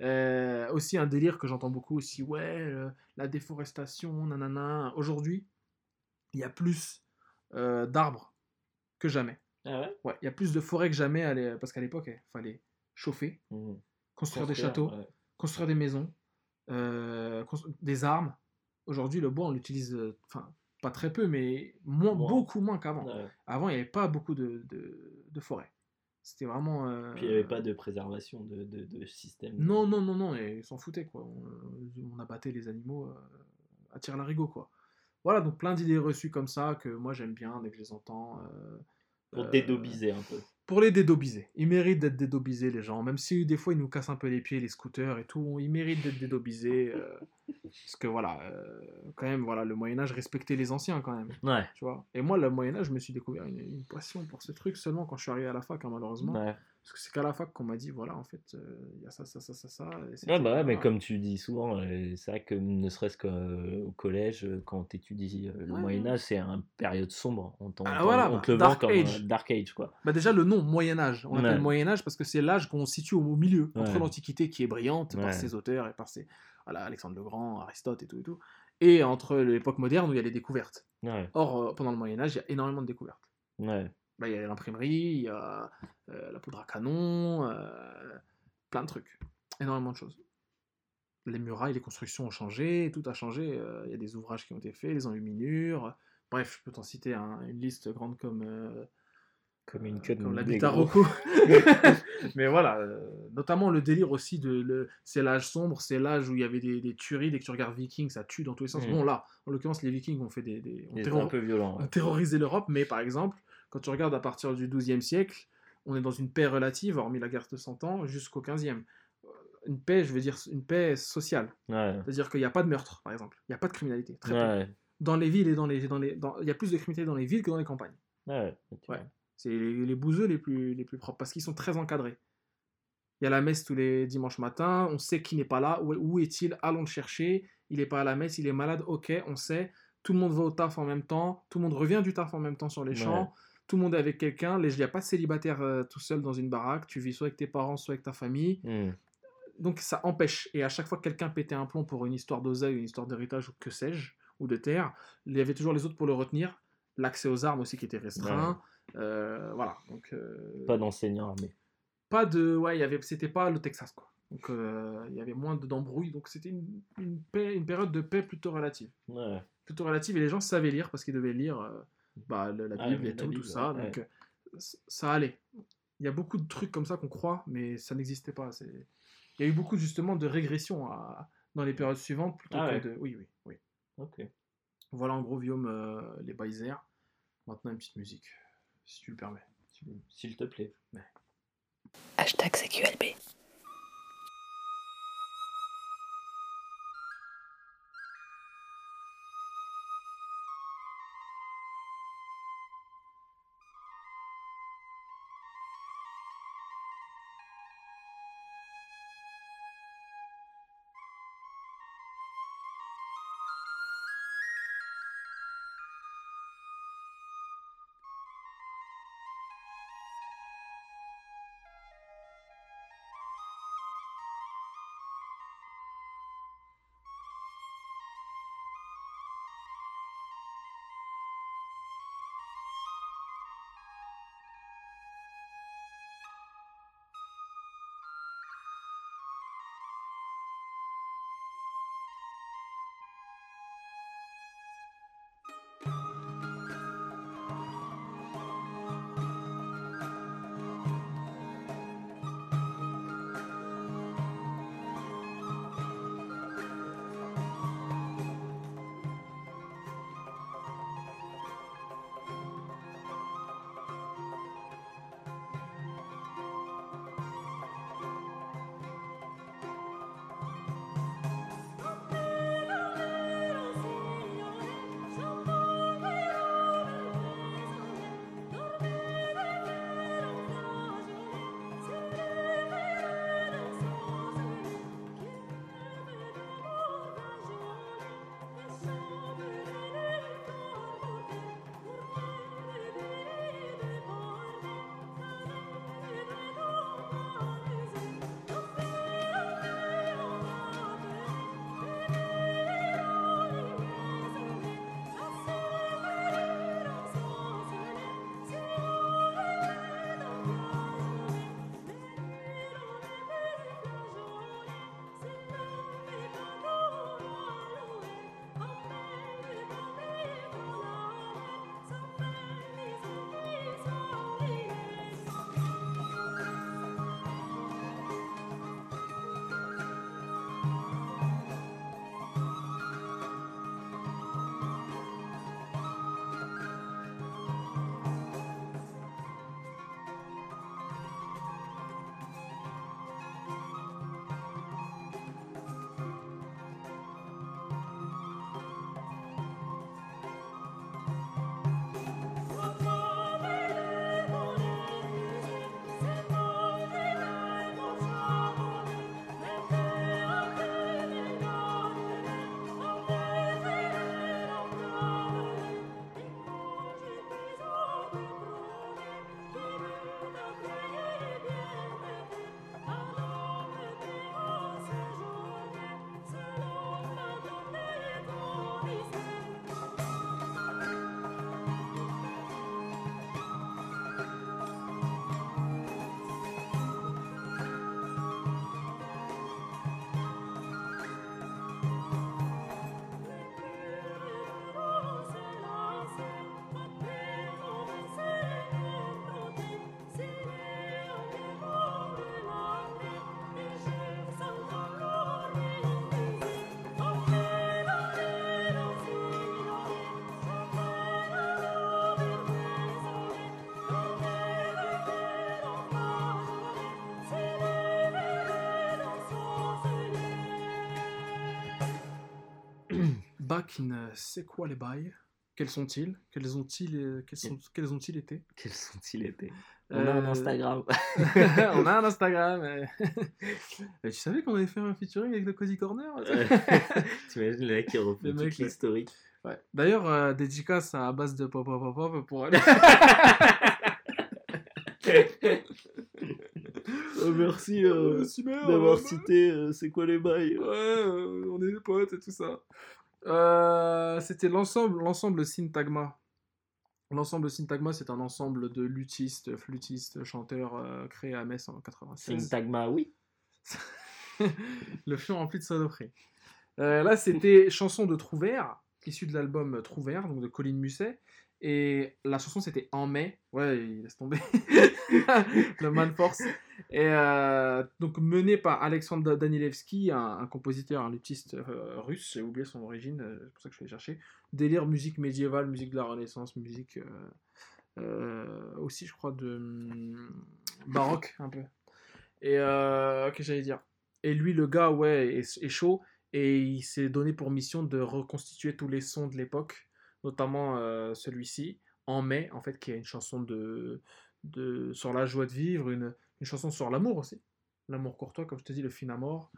Euh, aussi un délire que j'entends beaucoup aussi, ouais, euh, la déforestation, nanana. Aujourd'hui, il y a plus d'arbres que jamais. Ah ouais? Ouais, il y a plus de forêts que jamais, à parce qu'à l'époque, il fallait chauffer, Mhm. construire des châteaux, ouais. construire des maisons, euh, constru- des armes. Aujourd'hui, le bois, on l'utilise, euh, enfin, pas très peu, mais moins, beaucoup moins qu'avant. Ouais. Avant, il n'y avait pas beaucoup de, de, de forêts. C'était vraiment... euh, Puis il n'y avait pas de préservation de, de, de système. Non, non, non, non, et ils s'en foutaient, quoi. On, on abattait les animaux euh, à tir larigot, quoi. Voilà, donc plein d'idées reçues comme ça que moi j'aime bien dès que je les entends. euh, Pour euh, dédobiser un peu. Pour les dédobisés. Ils méritent d'être dédobisés, les gens. Même si des fois ils nous cassent un peu les pieds, les scooters et tout, ils méritent d'être dédobisés. euh, parce que voilà, euh, quand même, voilà, le Moyen-Âge respectait les anciens, quand même. Ouais. Tu vois. Et moi, le Moyen-Âge, je me suis découvert une, une passion pour ce truc seulement quand je suis arrivé à la fac, hein, malheureusement. Ouais. Parce que c'est qu'à la fac qu'on m'a dit, voilà, en fait, euh, il y a ça, ça, ça, ça, ça. c'était- bah ouais, mais comme tu dis souvent, euh, c'est vrai que ne serait-ce qu'au collège, euh, quand tu étudies le Ouais, Moyen-Âge, c'est une période sombre. On, Ah, voilà, on bah, te le vend comme Age. Dark Age, quoi. Bah déjà le nom Moyen Âge, on l'appelle Ouais. Moyen Âge parce que c'est l'âge qu'on situe au, milieu entre l'Antiquité qui est brillante par ses auteurs et par ses voilà Alexandre le Grand, Aristote et tout et tout, et entre l'époque moderne où il y a les découvertes. Ouais, Or pendant le Moyen Âge il y a énormément de découvertes. ouais. Bah, il y a l'imprimerie, il y a euh, la poudre à canon, euh, plein de trucs, énormément de choses. Les murailles, les constructions ont changé, tout a changé. euh, Il y a des ouvrages qui ont été faits, les enluminures. Bref, je peux t'en citer un- une liste grande comme Comme une queue de comme l'habitat. Rocco. Mais voilà, euh, notamment le délire aussi de. Le, c'est l'âge sombre, c'est l'âge où il y avait des, des tueries. Dès que tu regardes Vikings, ça tue dans tous les sens. Mm. Bon, là, en l'occurrence, les Vikings ont fait des. des- ont terror- un peu violent. ont ouais. terrorisé l'Europe, mais par exemple, quand tu regardes à partir du XIIe siècle, on est dans une paix relative, hormis la guerre de 100 ans, jusqu'au XVe. Euh, Une paix, je veux dire, une paix sociale. Ouais. C'est-à-dire qu'il n'y a pas de meurtre, par exemple. Il n'y a pas de criminalité. Très peu. Ouais. Dans les villes et dans les. Dans les dans- Il y a plus de criminalité dans les villes que dans les campagnes. Ouais. C'est les, les bouseux les plus, les plus propres parce qu'ils sont très encadrés. Il y a la messe tous les dimanches matins, on sait qui n'est pas là, où, où est-il, allons le chercher, il n'est pas à la messe, il est malade, ok, on sait, tout le monde va au taf en même temps, tout le monde revient du taf en même temps sur les champs, tout le monde est avec quelqu'un, les- il n'y a pas de célibataire euh, tout seul dans une baraque, tu vis soit avec tes parents, soit avec ta famille, Hmm. donc ça empêche. Et à chaque fois que quelqu'un pétait un plomb pour une histoire d'oseille, une histoire d'héritage ou que sais-je, ou de terre, il y avait toujours les autres pour le retenir. L'accès aux armes aussi qui était restreint. Euh, voilà. Donc, euh, Pas d'enseignant armé. pas de. Ouais, y avait. C'était pas le Texas, quoi. Donc euh, il y avait moins de- d'embrouilles. Donc c'était une, une, paix- une période de paix plutôt relative. Ouais. Plutôt relative et les gens savaient lire parce qu'ils devaient lire euh, bah, le- la Ah, Bible la tout, Bible, tout ça. ouais. Donc euh, ça allait. Il y a beaucoup de trucs comme ça qu'on croit, mais ça n'existait pas. C'est- Il y a eu beaucoup justement de régression à- dans les périodes suivantes plutôt Ah que ouais. de. Oui, oui, oui. Ok. Voilà en gros, Guillaume, euh, les Baisers. Maintenant, une petite musique, si tu le permets. S'il te plaît. Hashtag CQLB. Euh, C'est quoi les bails Quels sont-ils? Quels ont-ils euh, quels sont, quels ont-ils été? Quels sont-ils été? On a un Euh, Instagram. On a un Instagram. euh. Tu savais qu'on avait fait un featuring avec le Cozy Corner? T'imagines le mec qui refait Le mec, toute l'historique. Ouais. D'ailleurs, euh, dédicace à base de pop pop pop pour aller. Oh, merci euh, Merci, d'avoir cité C'est quoi les bails? Ouais, on est des potes et tout ça. Euh, C'était l'ensemble, l'ensemble Syntagma. L'ensemble Syntagma, c'est un ensemble de luthistes, flûtistes, chanteurs euh, créés à Metz en 96. Syntagma, oui. le fion rempli de saloperies. Euh, là, c'était chanson de Trouvert, issue de l'album Trouvert, donc de Colline Musset. Et la chanson, c'était En mai. Ouais, il laisse tomber. le man force. Et euh, donc, mené par Alexandre Danilevski, un, un compositeur, un luthiste euh, russe. J'ai oublié son origine, euh, c'est pour ça que je allé chercher. Délire musique médiévale, musique de la Renaissance, musique. aussi, je crois, de hum, baroque un peu. Et euh, que j'allais dire. Et lui, le gars, ouais, est, est chaud et il s'est donné pour mission de reconstituer tous les sons de l'époque, notamment euh, celui-ci, en mai, en fait, qui est une chanson de, de sur la joie de vivre, une, une chanson sur l'amour aussi, l'amour courtois, comme je te dis, le fin amour.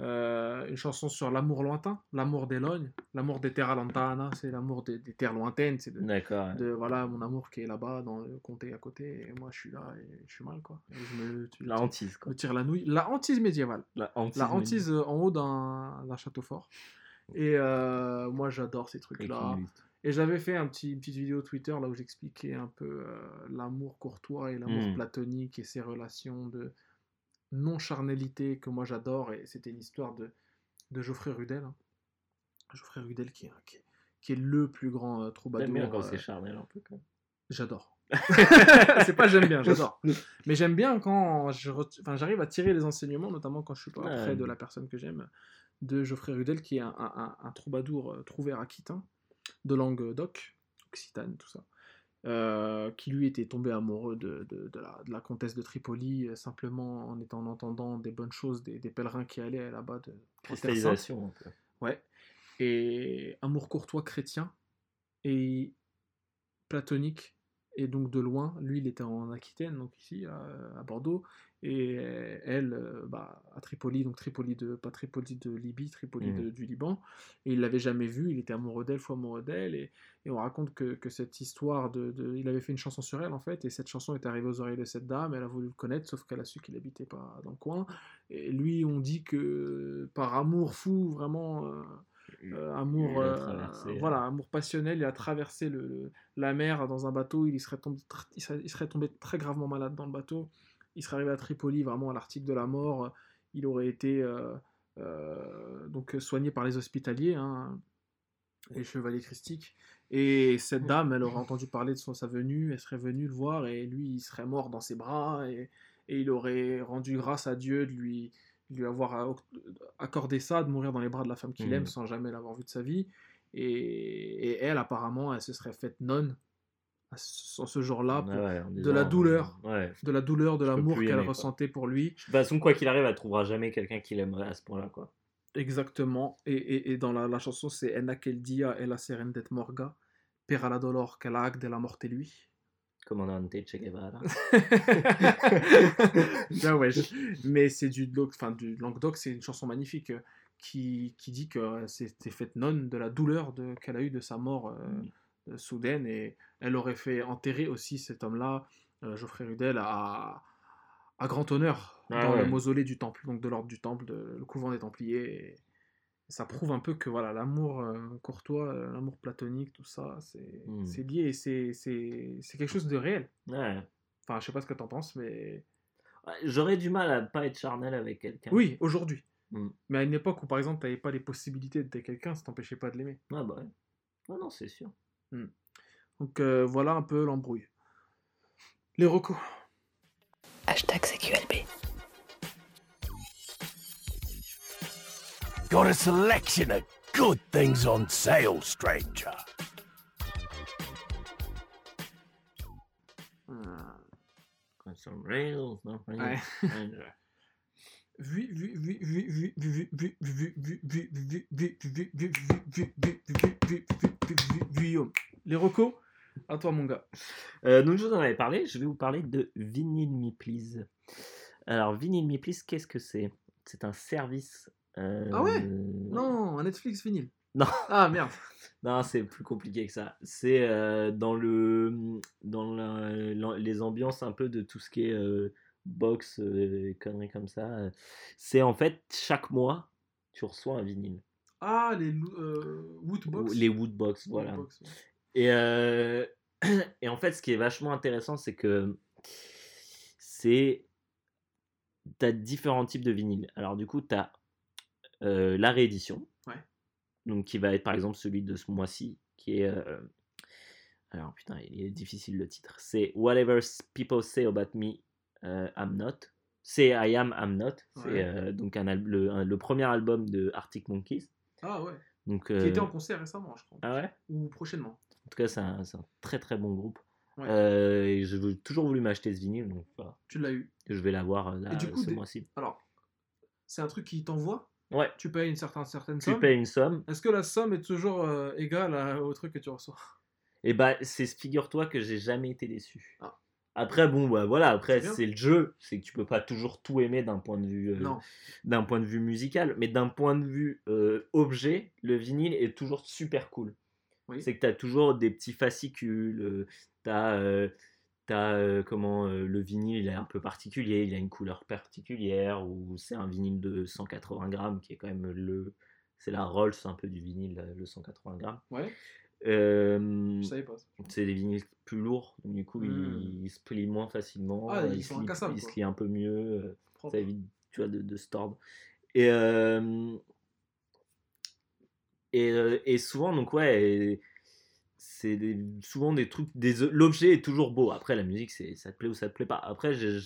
Euh, une chanson sur l'amour lointain, l'amour des lognes, l'amour des terres lontana, c'est l'amour des, des terres lointaines, c'est de, ouais. de voilà mon amour qui est là-bas dans le comté à côté et moi je suis là et je suis mal quoi. Et je me, tu- La hantise, quoi. me tire la nouille, la hantise médiévale, La hantise. la hantise euh, en haut d'un d'un château fort. Et euh, moi j'adore ces trucs là. Et j'avais fait un petit, une petite vidéo Twitter là où j'expliquais un peu euh, l'amour courtois et l'amour Mm. platonique et ces relations de non-charnalité que moi j'adore. Et c'était une histoire de, de Geoffrey Rudel. hein. Geoffrey Rudel qui est, qui est, qui est le plus grand euh, troubadour. J'aime bien quand euh, c'est charnel un peu, quand même. J'adore. c'est pas j'aime bien, j'adore. Mais j'aime bien quand j'arrive à tirer les enseignements, notamment quand je suis pas Ouais. près de la personne que j'aime, de Geoffrey Rudel, qui est un, un- un- un troubadour trouvère aquitain, de langue d'oc, occitane, tout ça, euh, qui lui était tombé amoureux de, de- de la, de la comtesse de Tripoli, euh, simplement en étant en entendant des bonnes choses des, des pèlerins qui allaient là-bas de. Cristallisation, un peu. Ouais. Et amour courtois chrétien et platonique. Et donc de loin, lui il était en Aquitaine, donc ici à, à Bordeaux, et elle euh, bah, à Tripoli, donc Tripoli de, pas Tripoli de Libye, Tripoli de- du Liban, et il l'avait jamais vue, il était amoureux d'elle, fou amoureux d'elle, et, et on raconte que, que cette histoire de, de- Il avait fait une chanson sur elle en fait, et cette chanson est arrivée aux oreilles de cette dame, elle a voulu le connaître, sauf qu'elle a su qu'il habitait pas dans le coin, et lui on dit que par amour fou, vraiment... euh, euh, amour, euh, traversé, voilà, amour passionnel. Il a traversé le, le- la mer dans un bateau. Il serait tombé, tr- il serait, il serait tombé très gravement malade dans le bateau. Il serait arrivé à Tripoli, vraiment à l'article de la mort. Il aurait été euh, donc soigné par les hospitaliers, hein, les chevaliers christiques. Et cette dame, elle aurait entendu parler de son, sa venue. Elle serait venue le voir et lui, il serait mort dans ses bras et, et il aurait rendu grâce à Dieu de lui lui avoir accordé ça, de mourir dans les bras de la femme qu'il Mhm. aime sans jamais l'avoir vue de sa vie. Et, et elle, apparemment, elle se serait faite nonne en ce jour-là, Ouais, en de la douleur. Ouais. de la douleur, de l'amour qu'elle quoi. ressentait pour lui. De toute façon, quoi qu'il arrive, elle trouvera jamais quelqu'un qui l'aimerait à ce point-là, quoi. Exactement. Et, et, et dans la, la chanson, c'est En aquel dia e la serendet morga, per la dolor que la de la morte lui. Commandante Che Guevara. Bien, ouais, je- Mais c'est du, Langue- enfin, du Languedoc, c'est une chanson magnifique euh, qui, qui dit que euh, c'était faite nonne de la douleur de, qu'elle a eue de sa mort euh, euh, soudaine et elle aurait fait enterrer aussi cet homme-là, euh, Geoffrey Rudel, à, à grand honneur Ah dans ouais. le mausolée du temple, donc de l'ordre du temple, de, le couvent des Templiers. Et ça prouve un peu que voilà l'amour euh, courtois, euh, l'amour platonique, tout ça, c'est Mm. c'est lié et c'est- c'est c'est quelque chose de réel. Ouais. Enfin, je sais pas ce que t'en penses, mais J'aurais du mal à pas être charnel avec quelqu'un. oui, aujourd'hui. Mm. Mais à une époque où, par exemple, t'avais pas les possibilités d'aider quelqu'un, ça t'empêchait pas de l'aimer. Ah bah ouais. Non, non, c'est sûr. Donc euh, voilà un peu l'embrouille. Les recos. Hashtag CQLB. Got a selection of good things on sale, stranger. Ah. Got some rails, nothing. Ouais. stranger. Les recos à toi mon gars. Euh, donc je vous en avais parlé, je vais vous parler de Vinyl Me Please. Alors Vinyl Me Please, qu'est-ce que c'est C'est un service euh, Ah ouais? Non, un Netflix vinyle. Non. Ah merde. Non, c'est plus compliqué que ça. C'est euh, dans le dans les ambiances un peu de tout ce qui est euh, box, conneries comme ça. C'est en fait chaque mois tu reçois un vinyle. Ah, les Woodbox. Les Woodbox, voilà. Woodbox, ouais. Et, et en fait, ce qui est vachement intéressant, c'est que c'est. Tu as différents types de vinyles. Alors, du coup, tu as la réédition. Ouais. Donc, qui va être par exemple celui de ce mois-ci, qui est. euh, alors, putain, il est difficile le titre. C'est Whatever People Say About Me, euh, I'm Not. C'est I Am, I'm Not. C'est Ouais. euh, donc un, le, un- le premier album de Arctic Monkeys. Ah ouais. Donc, Qui euh, était en concert récemment, je crois. Ah ouais? Ou prochainement. En tout cas, c'est un, très très bon groupe. Ouais. Euh, j'ai toujours voulu m'acheter ce vinyle, donc voilà. Tu l'as eu. je vais l'avoir euh, là Et du coup, ce des- mois-ci. Alors, c'est un truc qui t'envoie? Ouais, Tu payes une certaine, certaine tu somme payes une somme. Est-ce que la somme est toujours euh, égale à- au truc que tu reçois? Et bah, c'est figure-toi que j'ai jamais été déçu. Ah. Après, bon, bah voilà, après, C'est le jeu. C'est que tu peux pas toujours tout aimer d'un point de vue. euh, d'un point de vue musical, mais d'un point de vue euh, objet, le vinyle est toujours super cool. Oui. C'est que tu as toujours des petits fascicules, tu as, comment euh, le vinyle il est un peu particulier, il a une couleur particulière, ou c'est un vinyle de 180 grammes qui est quand même le. C'est la Rolls un peu du vinyle, euh, le 180 grammes. Ouais, Euh, je savais pas. c'est des vinyles plus lourds, donc du coup Mm. ils, ils se plient moins facilement, Ah, ils se ils se quoi. lient un peu mieux. euh, ça évite tu vois, de, de se tordre. Et, euh, et, euh, et souvent, donc ouais, et c'est souvent des trucs. Des, L'objet est toujours beau. Après, la musique, c'est ça te plaît ou ça te plaît pas. Après, j'ai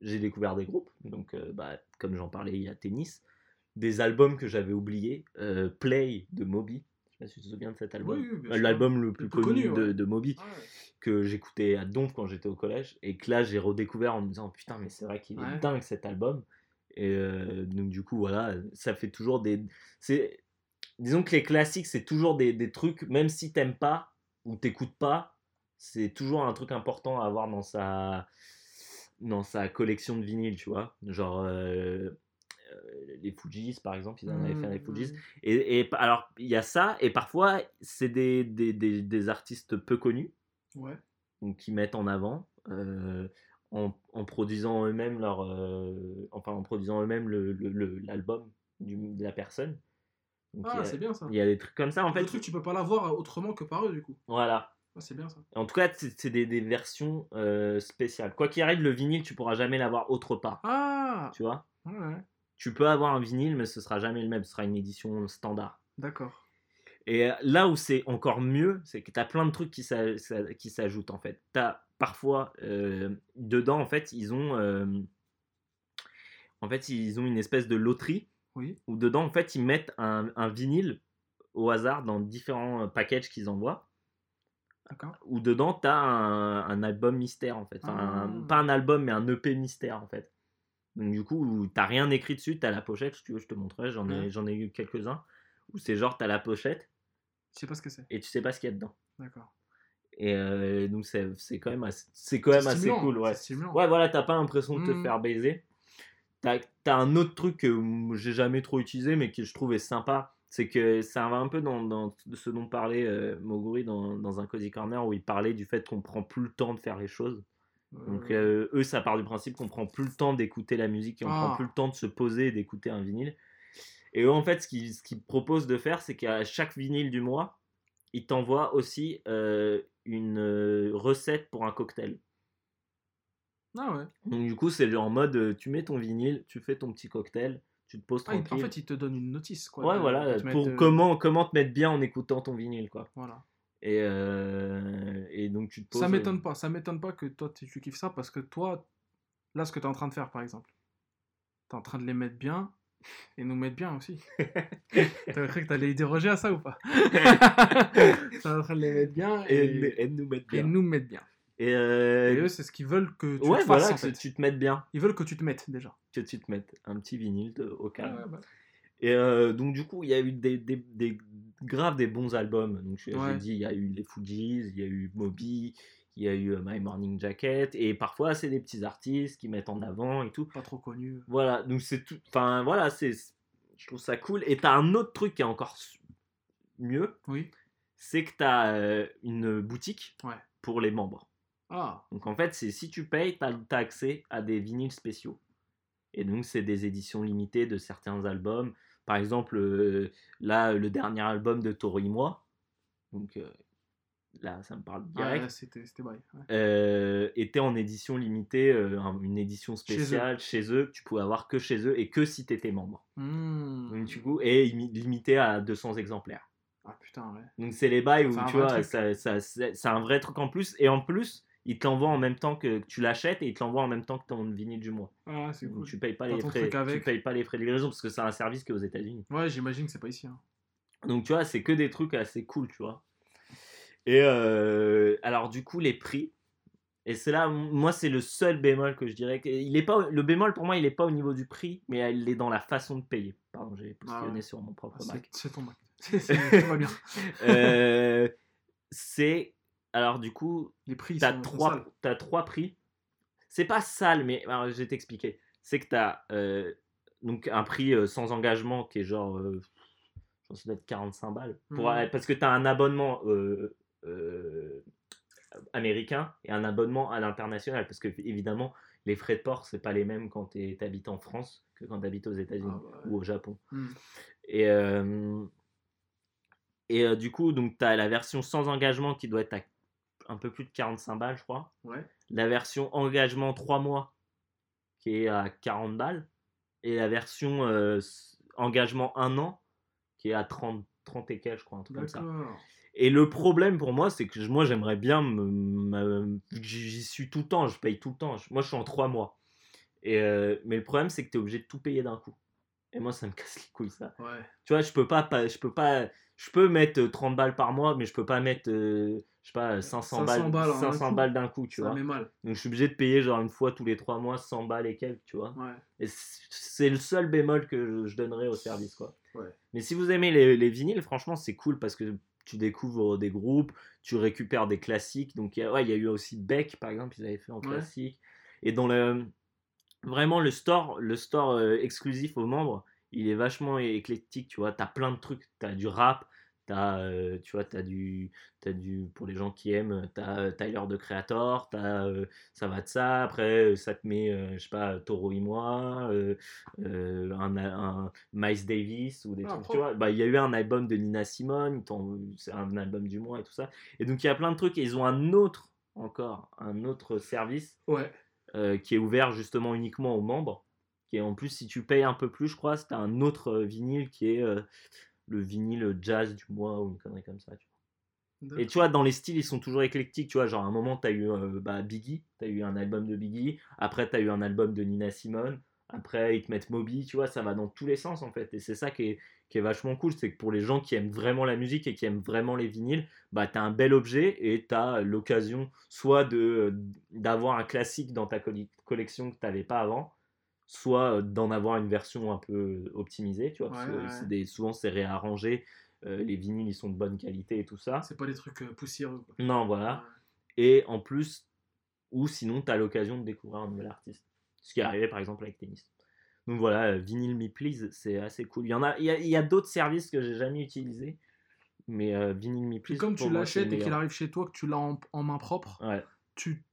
j'ai découvert des groupes. Donc, euh, bah, comme j'en parlais, il y a Tennis. Des albums que j'avais oubliés. euh, Play de Moby. Je sais pas si tu te souviens de cet album. Oui, oui, bien Euh. L'album le plus plus connu, connu, de, de Moby Ah ouais. que j'écoutais à Donf quand j'étais au collège et que là j'ai redécouvert en me disant putain mais c'est vrai qu'il est Ouais. dingue cet album et euh, donc du coup voilà ça fait toujours des c'est disons que les classiques c'est toujours des, des trucs même si t'aimes pas ou t'écoutes pas c'est toujours un truc important à avoir dans sa dans sa collection de vinyles tu vois genre euh, euh, les Fujis par exemple ils en avaient fait les Mmh, Fujis mmh. et, et alors il y a ça et parfois c'est des, des, des, des artistes peu connus Ouais. qui mettent en avant euh, en, en produisant eux-mêmes leur euh, enfin en produisant eux-mêmes le, le- le- l'album de la personne donc Ah, a- c'est bien ça. il y a des trucs comme ça en fait fait, truc, tu peux pas l'avoir autrement que par eux, du coup. voilà Ah, c'est bien ça. en tout cas c'est, des, des versions euh, spéciales quoi qu'il arrive le vinyle tu pourras jamais l'avoir autre part Ah tu vois? Ouais, tu peux avoir un vinyle mais ce sera jamais le même ce sera une édition standard D'accord. Et euh, là où c'est encore mieux, c'est que tu as plein de trucs qui s'a- s'a- qui s'ajoutent en fait. Tu as parfois, euh, dedans, en fait, ils ont, euh, en fait, ils ont une espèce de loterie Oui. où dedans, en fait, ils mettent un, un vinyle au hasard dans différents euh, packages qu'ils envoient. D'accord. Où dedans, tu as un, un album mystère en fait. Enfin, un- Ah. pas un album, mais un EP mystère en fait. Donc, du coup, t'as rien écrit dessus, t'as la pochette, si tu veux, je te montrerai, j'en ai, j'en ai eu quelques-uns. Où c'est genre, t'as la pochette Je sais pas ce que c'est. et tu sais pas ce qu'il y a dedans. D'accord. Et euh, donc c'est c'est quand même assez, c'est quand même assez cool. Ouais. ouais, voilà, t'as pas l'impression de te Mhm. faire baiser. T'as as un autre truc que j'ai jamais trop utilisé, mais que je trouvais sympa. C'est que ça va un peu dans, dans ce dont parlait euh, Moguri dans, dans un Cozy Corner, où il parlait du fait qu'on prend plus le temps de faire les choses. Donc Euh, eux, ça part du principe qu'on prend plus le temps d'écouter la musique et on prend Ah. plus le temps de se poser et d'écouter un vinyle. Et eux, en fait, ce qu'ils ce proposent de faire, c'est qu'à chaque vinyle du mois, ils t'envoient aussi euh, une recette pour un cocktail. Ah ouais. Donc du coup, c'est en mode, euh, tu mets ton vinyle, tu fais ton petit cocktail, tu te poses Ah, il- en tranquille. fait, ils te donnent une notice, quoi. ouais, voilà, pour mettre, euh, comment, comment te mettre bien en écoutant ton vinyle, quoi. Voilà. Et, euh, et donc tu te poses... Ça m'étonne pas. Ça m'étonne pas que toi, tu tu kiffes ça parce que toi, là, ce que tu es en train de faire, par exemple, tu es en train de les mettre bien et nous mettre bien aussi. T'avais cru que t'allais y déroger à ça ou pas? T'es en train de les mettre bien Et, et, et nous mettre et bien. nous mettre bien. Et, euh, Et eux, c'est ce qu'ils veulent que tu ouais, te fasses, voilà, en que fait. tu te mettes bien. Ils veulent que tu te mettes déjà. que tu te mettes un petit vinyle de- au calme. Ouais, bah. Et euh, donc du coup, il y a eu des, des, des graves des bons albums. Donc j'ai Ouais. dit, il y a eu les Fujis, il y a eu Moby, il y a eu euh, My Morning Jacket, et parfois c'est des petits artistes qui mettent en avant et tout. Pas trop connu. Voilà, donc c'est tout. Enfin voilà, c'est, je trouve ça cool. Et t'as un autre truc qui est encore mieux, Oui. c'est que t'as une boutique Ouais. pour les membres. Ah, Donc en fait, c'est si tu payes, tu as, accès à des vinyles spéciaux. Et donc c'est des éditions limitées de certains albums. Par exemple, euh, là, le dernier album de Toro et moi, donc euh, là, ça me parle direct, ouais, c'était ouais. euh, était en édition limitée, un- une édition spéciale chez eux, que tu pouvais avoir que chez eux et que si tu étais membre. Donc du coup, et imi- limité à 200 exemplaires. Ah putain, ouais. Donc c'est les bails où tu vois, c'est un vrai truc en plus. Et en plus, ils te l'envoient en même temps que que tu l'achètes et ils te l'envoient en même temps que ton vinyle du mois. Ah, c'est cool. tu payes pas T'as les frais, tu payes pas les frais de livraison parce que c'est un service qui est aux États-Unis. Ouais, j'imagine que c'est pas ici. hein. Donc tu vois, c'est que des trucs assez cool, tu vois. Et euh, alors, du coup, les prix. Et c'est là, moi, c'est le seul bémol que je dirais. Il est pas, le bémol, pour moi, il n'est pas au niveau du prix, mais il est dans la façon de payer. Pardon, j'ai Ah ouais. sur mon propre C'est Mac. c'est ton Mac. C'est- c'est- Tout va bien. Euh, c'est. Alors, du coup, Les prix, t'as trois, t'as trois prix. C'est pas sale, mais alors, je vais t'expliquer. C'est que t'as euh, donc un prix euh, sans engagement qui est genre, euh, je pense que ça doit être 45 balles. Pour, Mhm. parce que t'as un abonnement euh, américain et un abonnement à l'international. Parce que évidemment, les frais de port, c'est pas les mêmes quand tu habites en France que quand tu habites aux États-Unis Ah bah ouais. ou au Japon. Hmm. Et, et euh, du coup, donc tu as la version sans engagement qui doit être à un peu plus de 45 balles, je crois. Ouais. La version engagement 3 mois qui est à 40 balles. Et la version euh, engagement 1 an qui est à 30, 30 et quelques, je crois, un truc comme ça. Et le problème pour moi, c'est que moi, j'aimerais bien, me, me- j'y suis tout le temps, je paye tout le temps. Moi, je suis en 3 mois. Et, euh, mais le problème, c'est que tu es obligé de tout payer d'un coup. Et moi, ça me casse les couilles, ça. Ouais. Tu vois, je peux pas, je peux pas, je peux mettre euh, 30 balles par mois, mais je peux pas mettre, euh, je sais pas, 500, 500 balles, balles en un 500 coup. balles d'un coup, tu ça vois. met mal. Donc, je suis obligé de payer genre une fois tous les 3 mois 100 balles et quelques, tu vois. Ouais. Et c'est le seul bémol que je, donnerais au service, quoi. Ouais. Mais si vous aimez les, les vinyles, franchement, c'est cool parce que tu découvres des groupes, tu récupères des classiques. Donc, il y a, ouais, il y a eu aussi Beck, par exemple, ils avaient fait en classique. Et dans le. Vraiment, le store, le store euh, exclusif aux membres, il est vachement éclectique, tu vois. T'as plein de trucs. T'as du rap, t'as, euh, tu vois, t'as du, t'as du. Pour les gens qui aiment, t'as euh, Tyler de Creator, t'as. euh, ça va de ça. Après, ça te met, je sais pas, Toro et moi, un, un Miles Davis ou des Ah, trucs, tu vois. Bah, il y a eu un album de Nina Simone, c'est un album du mois et tout ça. Et donc, il y a plein de trucs. Et ils ont un autre, encore, un autre service Ouais. qui est ouvert justement uniquement aux membres. Qui est en plus, si tu payes un peu plus, je crois, c'est un autre vinyle qui est le vinyle jazz du mois ou une connerie comme ça. tu vois. Et tu vois, dans les styles, ils sont toujours éclectiques. Tu vois, genre à un moment, tu as eu euh, bah, Biggie, tu as eu un album de Biggie. Après, tu as eu un album de Nina Simone. Après, ils te mettent Moby. Tu vois, ça va dans tous les sens en fait. Et c'est ça qui est, qui est vachement cool. C'est que pour les gens qui aiment vraiment la musique et qui aiment vraiment les vinyles, bah, tu as un bel objet et tu as l'occasion soit de d'avoir un classique dans ta collection que tu n'avais pas avant, soit d'en avoir une version un peu optimisée. Tu vois, parce que ouais, des- souvent, c'est réarrangé. euh, les vinyles, ils sont de bonne qualité et tout ça. C'est pas des trucs poussiéreux. quoi. Non, voilà. Ouais. Et en plus, ou sinon, tu as l'occasion de découvrir un nouvel artiste. Ce qui est arrivé par exemple avec Tennis. Donc voilà, Vinyl Me Please, c'est assez cool. Il y en a, il y a, d'autres services que j'ai jamais utilisés. Mais euh, Vinyl Me Please. comme pour tu l'achètes et qu'il arrive chez toi, que tu l'as en, en main propre, tu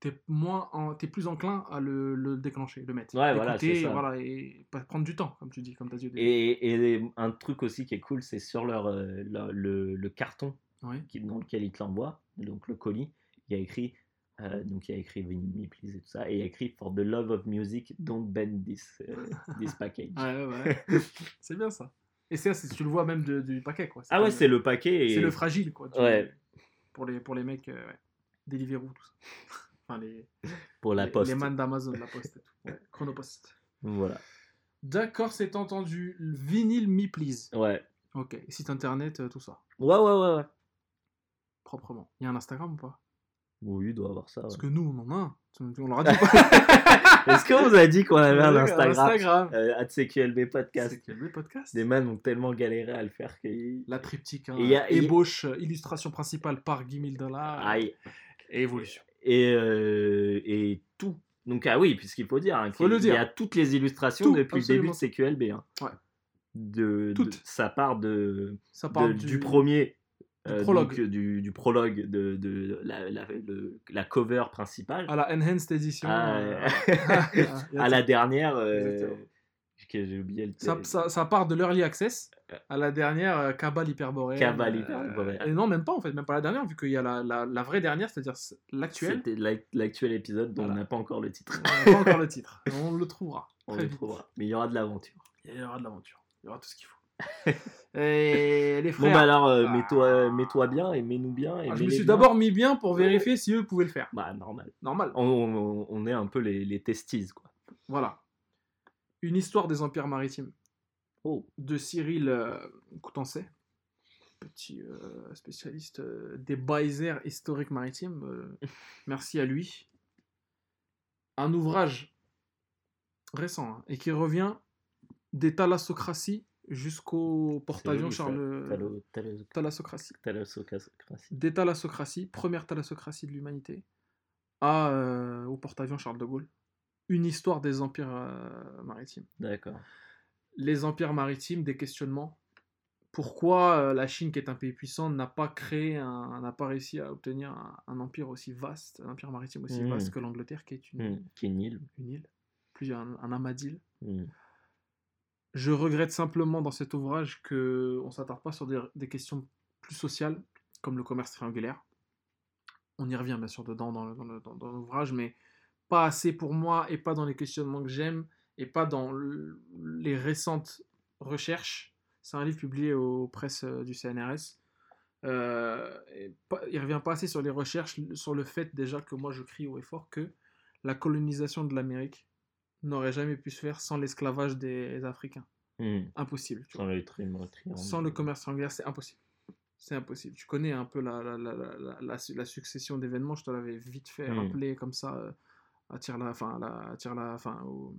t'es moins en- t'es plus enclin à le, le déclencher, le mettre. Ouais, voilà, ça. voilà, et prendre du temps, comme tu dis, comme as dit et, et un truc aussi qui est cool, c'est sur leur, euh, leur- le, le carton qui, dans lequel ils te l'envoient, donc le colis, il y a écrit. euh, donc il y a écrit Vinyl Me Please et tout ça, et il y a écrit For the love of music, don't bend this, euh, this package. Ouais, ouais, ouais. c'est bien ça. Et ça, c'est- tu le vois même de- du paquet, quoi. Ah ouais, c'est le paquet. Et... C'est le fragile, quoi. tu- Ouais. Pour les, pour les mecs, euh, ouais. Deliveroo, tout ça. Enfin, les, pour la les, poste. les man d'Amazon, la poste et tout. Ouais. Chronopost. Voilà. D'accord, c'est entendu. Vinyl Me Please. Ouais. Ok. Site internet, euh, tout ça. Ouais, ouais, ouais, ouais. Proprement. Il y a un Instagram ou pas? Oui, il doit avoir ça. Parce ouais. que nous, on en a un. On leur a dit Est-ce qu'on vous a dit qu'on avait un Instagram? Instagram. euh, at CQLB Podcast podcast Des man ont tellement galéré à le faire qu'ils. La triptyque. Hein. Et y a- y a- Ébauche, illustration principale par Guy 1000 dollars. Aïe. Et évolution. Et, euh, et tout. Donc, ah oui, puisqu'il faut dire, hein, Faut qu'il le dire. y a toutes les illustrations Tout, depuis le début de CQLB. hein. Ouais. De, ça part de, Ça de- parle du, premier. du euh, prologue. donc, du, du prologue de, la, la, le- la cover principale. à la Enhanced Edition. Ah, euh, ouais. il y a à la dernière. euh, j'ai oublié le ça, ça, ça part de l'Early Access à la dernière euh, Cabal Hyperboréenne. Cabal euh, Hyperboréenne. et non, même pas en fait, même pas la dernière, vu qu'il y a la, la, la vraie dernière, c'est-à-dire l'actuelle. C'était l'ac- l'actuel épisode dont Voilà. on n'a pas encore le titre. On n'a pas encore le titre. On le trouvera. On le vite. trouvera. Mais il y aura de l'aventure. Il y aura de l'aventure. Il y aura tout ce qu'il faut. et les frères. Bon bah alors, euh, Ah. mets-toi mets-toi bien et mets-nous bien. Et Ah, je me suis d'abord mis bien pour vérifier si eux pouvaient le faire. Bah normal. Normal. On, on- on est un peu les, les testis quoi. Voilà. Une histoire des empires maritimes Oh. de Cyril euh, petit euh, spécialiste euh, des baisers historiques maritimes. euh, merci à lui. Un ouvrage récent hein, et qui revient des thalassocraties jusqu'au porte-avions. Charles. Thalassocratie. thalassocratie. Des thalassocraties, première thalassocratie de l'humanité, à, euh, au porte-avions Charles de Gaulle. Une histoire des empires euh, maritimes. D'accord. les empires maritimes, des questionnements. Pourquoi euh, la Chine, qui est un pays puissant, n'a pas créé, n'a pas réussi à obtenir un, un empire aussi vaste, un empire maritime aussi Mm. vaste que l'Angleterre, qui est une, Hmm, Qui est nul. une île, plus un, un amas d'îles. Hmm. Je regrette simplement dans cet ouvrage que on s'attarde pas sur des, des questions plus sociales, comme le commerce triangulaire. On y revient bien sûr dedans dans, le- dans le- dans- dans l'ouvrage, mais pas assez pour moi et pas dans les questionnements que j'aime et pas dans le- les récentes recherches. C'est un livre publié aux presses euh, du CNRS. Euh, et pas- il revient pas assez sur les recherches, sur le fait déjà que moi je crie haut et fort que la colonisation de l'Amérique n'aurait jamais pu se faire sans l'esclavage des Africains. Hmm. Impossible. tu vois. Sans le. Sans le commerce triangulaire, c'est impossible. C'est impossible. Tu connais un peu la, la, la, la, succession d'événements, je te l'avais vite fait Mm. rappeler comme ça, la, enfin, la, la, enfin, au,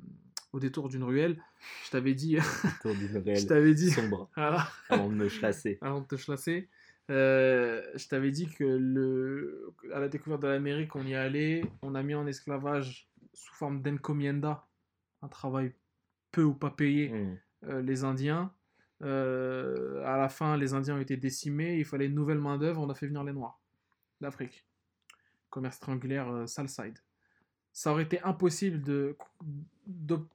au détour d'une ruelle. Je t'avais dit, Autour d'une je réelle t'avais dit, sombre voilà, avant de me chasser. avant de te chasser, euh, je t'avais dit que le, à la découverte de l'Amérique, on y allait, on a mis en esclavage sous forme d'encomienda, un travail peu ou pas payé, Hmm. euh, les Indiens. Euh, à la fin, les Indiens ont été décimés, il fallait une nouvelle main-d'œuvre, on a fait venir les Noirs d'Afrique. Commerce triangulaire euh, Salside. Ça aurait été impossible de,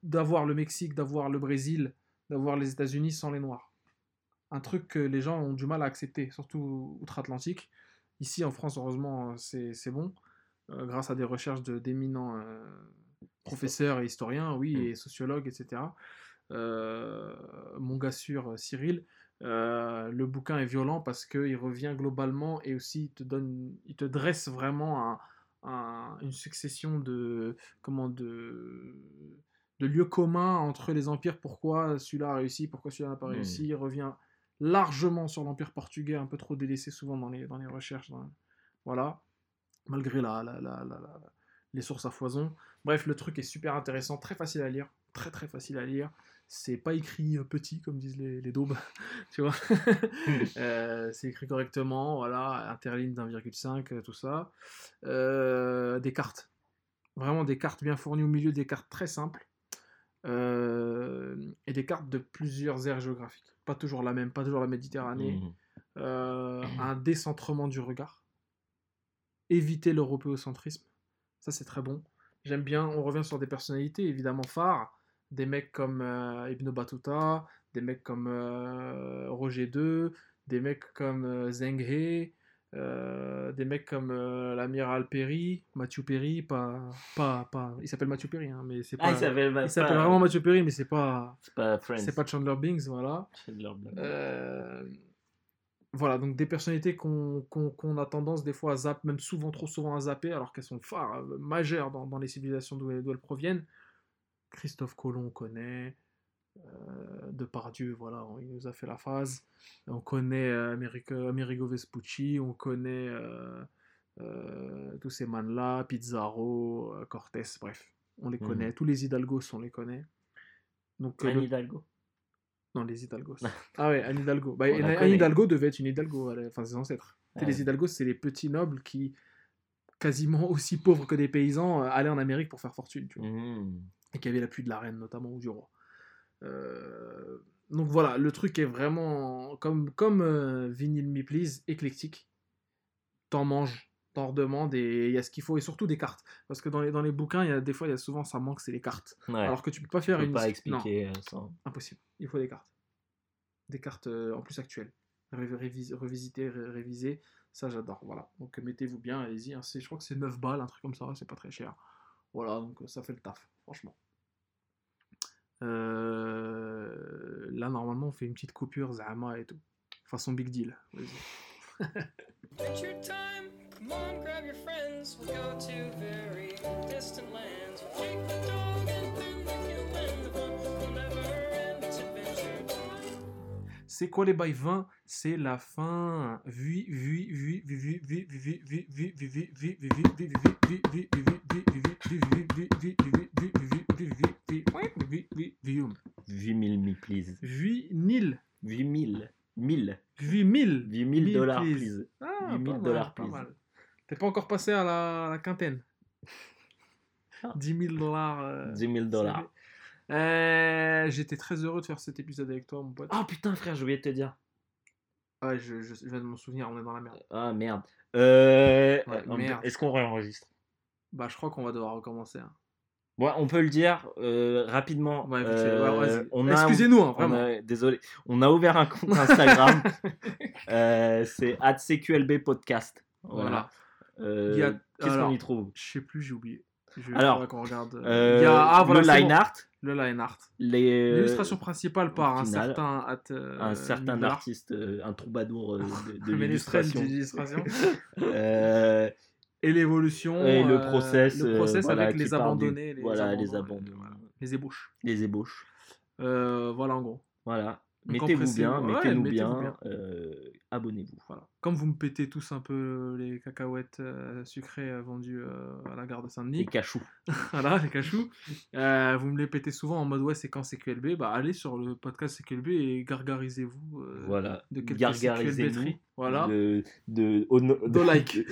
d'avoir le Mexique, d'avoir le Brésil, d'avoir les États-Unis sans les Noirs. Un truc que les gens ont du mal à accepter, surtout outre-Atlantique. Ici, en France, heureusement, euh, c'est, c'est bon, euh, grâce à des recherches de, d'éminents euh, professeurs et historiens, oui, Mm. et sociologues, etc. Euh, mon gars sûr, Cyril, le bouquin est violent parce qu'il revient globalement et aussi il te, donne, il te dresse vraiment un- un- une succession de, comment, de, de lieux communs entre les empires. Pourquoi celui-là a réussi, pourquoi celui-là n'a pas Hmm. réussi? Il revient largement sur l'empire portugais, un peu trop délaissé souvent dans les, dans les recherches. dans- voilà. Malgré la, la- la- la- la- les sources à foison. Bref, le truc est super intéressant, très facile à lire. Très très facile à lire. C'est pas écrit euh, petit comme disent les, les daubes, tu vois. Euh, c'est écrit correctement, voilà, interligne d'1,5, euh, tout ça. Euh, des cartes. Vraiment des cartes bien fournies au milieu, des cartes très simples. Euh, et des cartes de plusieurs aires géographiques. Pas toujours la même, pas toujours la Méditerranée. Hmm. Euh, un décentrement du regard. Éviter l'européocentrisme. Ça, c'est très bon. J'aime bien, on revient sur des personnalités évidemment phares. Des mecs comme euh, Ibn Battuta, des mecs comme euh, Roger II, des mecs comme euh, Zheng He, euh, des mecs comme euh, l'amiral Perry, Mathieu Perry, pas, pas, pas, il s'appelle Mathieu Perry, hein, mais c'est pas, Ah, il s'appelle il pas- s'appelle vraiment Mathieu Perry, mais c'est pas, C'est pas Friends. c'est pas Chandler Bings, voilà. Chandler voilà, donc des personnalités qu'on qu'on- qu'on a tendance des fois à zapper, même souvent trop souvent à zapper, alors qu'elles sont phares, majeures dans, dans les civilisations d'où elles, d'où elles proviennent. Christophe Colomb, on connaît. Euh, Depardieu, voilà, on- il nous a fait la phase. On connaît euh, Americo, Amerigo Vespucci, on connaît euh, euh, tous ces man-là, Pizarro, euh, Cortés, bref, on les Mhm. connaît. Tous les Hidalgos, on les connaît. Donc, euh, Anne le- Hidalgo. non, les Hidalgos. ah ouais, Anne Hidalgo. Bah, Anne. Hidalgo devait être une Hidalgo, elle- enfin ses ancêtres. Ouais. Les Hidalgos, c'est les petits nobles qui, quasiment aussi pauvres que des paysans, euh, allaient en Amérique pour faire fortune, tu vois. Hmm. Et qui avaient l'appui de la reine, notamment, ou du roi. Euh, Donc voilà, le truc est vraiment, comme, comme euh, Vinyl Me Please, éclectique. T'en manges, t'en redemandes, et il y a ce qu'il faut, et surtout des cartes. Parce que dans les, dans les bouquins, il y a des fois, il y a souvent, ça manque, c'est les cartes. Ouais. Alors que tu peux pas faire peux une... pas Non. expliquer euh, sans. Impossible. Il faut des cartes. Des cartes euh, en plus actuelles. Révis- revisiter, ré- réviser. Ça, j'adore. Voilà. Donc, mettez-vous bien, allez-y. hein. Je crois que c'est 9 balles, un truc comme ça. C'est pas très cher. Voilà. Donc, ça fait le taf. Franchement. Euh, Là, normalement, on fait une petite coupure, Zama et tout. Façon big deal. C'est quoi les bails 20 C'est la fin. Vimil, me please. Vinil. Vimil. Mille. Vimil. Vimil dollars, please. Vimil dollars, please. T'es pas encore passé à la quintaine. 10 000 dollars. 10 000 dollars. Euh, J'étais très heureux de faire cet épisode avec toi, mon pote. Oh putain frère, j'ai oublié de te dire. Ouais, je, je, je viens de m'en souvenir, on est dans la merde. Ah merde. Euh, Ouais, merde. Est-ce qu'on réenregistre? Bah, je crois qu'on va devoir recommencer. hein. Ouais, on peut le dire euh, rapidement. Ouais, vite fait. Euh, Ouais, vas-y. on a, Excusez-nous, hein, on vraiment. a- désolé. On a ouvert un compte Instagram. Euh, c'est @cqlb podcast. Voilà. Qu'est-ce qu'on y trouve? Je sais plus, j'ai oublié. Je, Alors, qu'on regarde. euh, Euh, il y a, ah, voilà, le line bon. art, Le line art. euh, L'illustration principale par un certain, at, euh, un certain Nicolas. artiste, euh, un troubadour de, l'illustration. Et l'évolution. et le process, le process voilà, avec les part du- abandonnés. Les voilà, les abandons, voilà. Les ébauches. les ébauches. Voilà, en gros. Voilà. Mettez-vous bien, Ouais, mettez-nous mettez-vous bien, bien. abonnez-vous. Voilà. Comme vous me pétez tous un peu les cacahuètes euh, sucrées euh, vendues euh, à la gare de Les Saint-Denis, cachous. voilà, les cachous, euh, vous me les pétez souvent en mode ouais, c'est quand CQLB, bah allez sur le podcast CQLB et gargarisez-vous euh, Voilà. de quelques Gargarisez-nous. CQLB-teries. Voilà. De, de, ono- De like.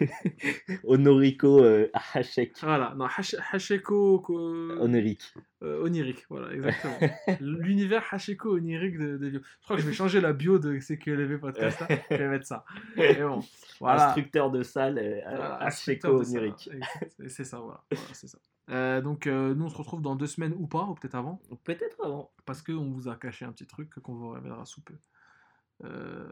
Honorico euh, Hachek. Voilà, non, Hacheko ko- Honorique. euh, onirique, voilà, exactement. L'univers Hacheko onirique de, de. Je crois que je vais changer la bio de CQLB podcast, là. je vais mettre ça. Bon, voilà. Instructeur de salle, euh, Voilà, instructeur de ça. Et C'est ça, voilà. Voilà, c'est ça. Euh, donc, euh, nous, on se retrouve dans deux semaines ou pas, ou peut-être avant, Peut-être avant. parce qu'on vous a caché un petit truc qu'on vous révélera sous peu. Euh,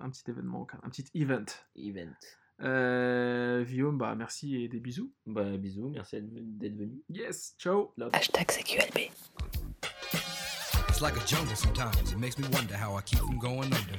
un petit événement, un petit event. Event. Euh, Guillaume, bah, merci et des bisous. Bah, bisous, merci d'être venu. Yes, ciao. Love. Hashtag CQLB. It's like a jungle sometimes. It makes me wonder how I keep from going under.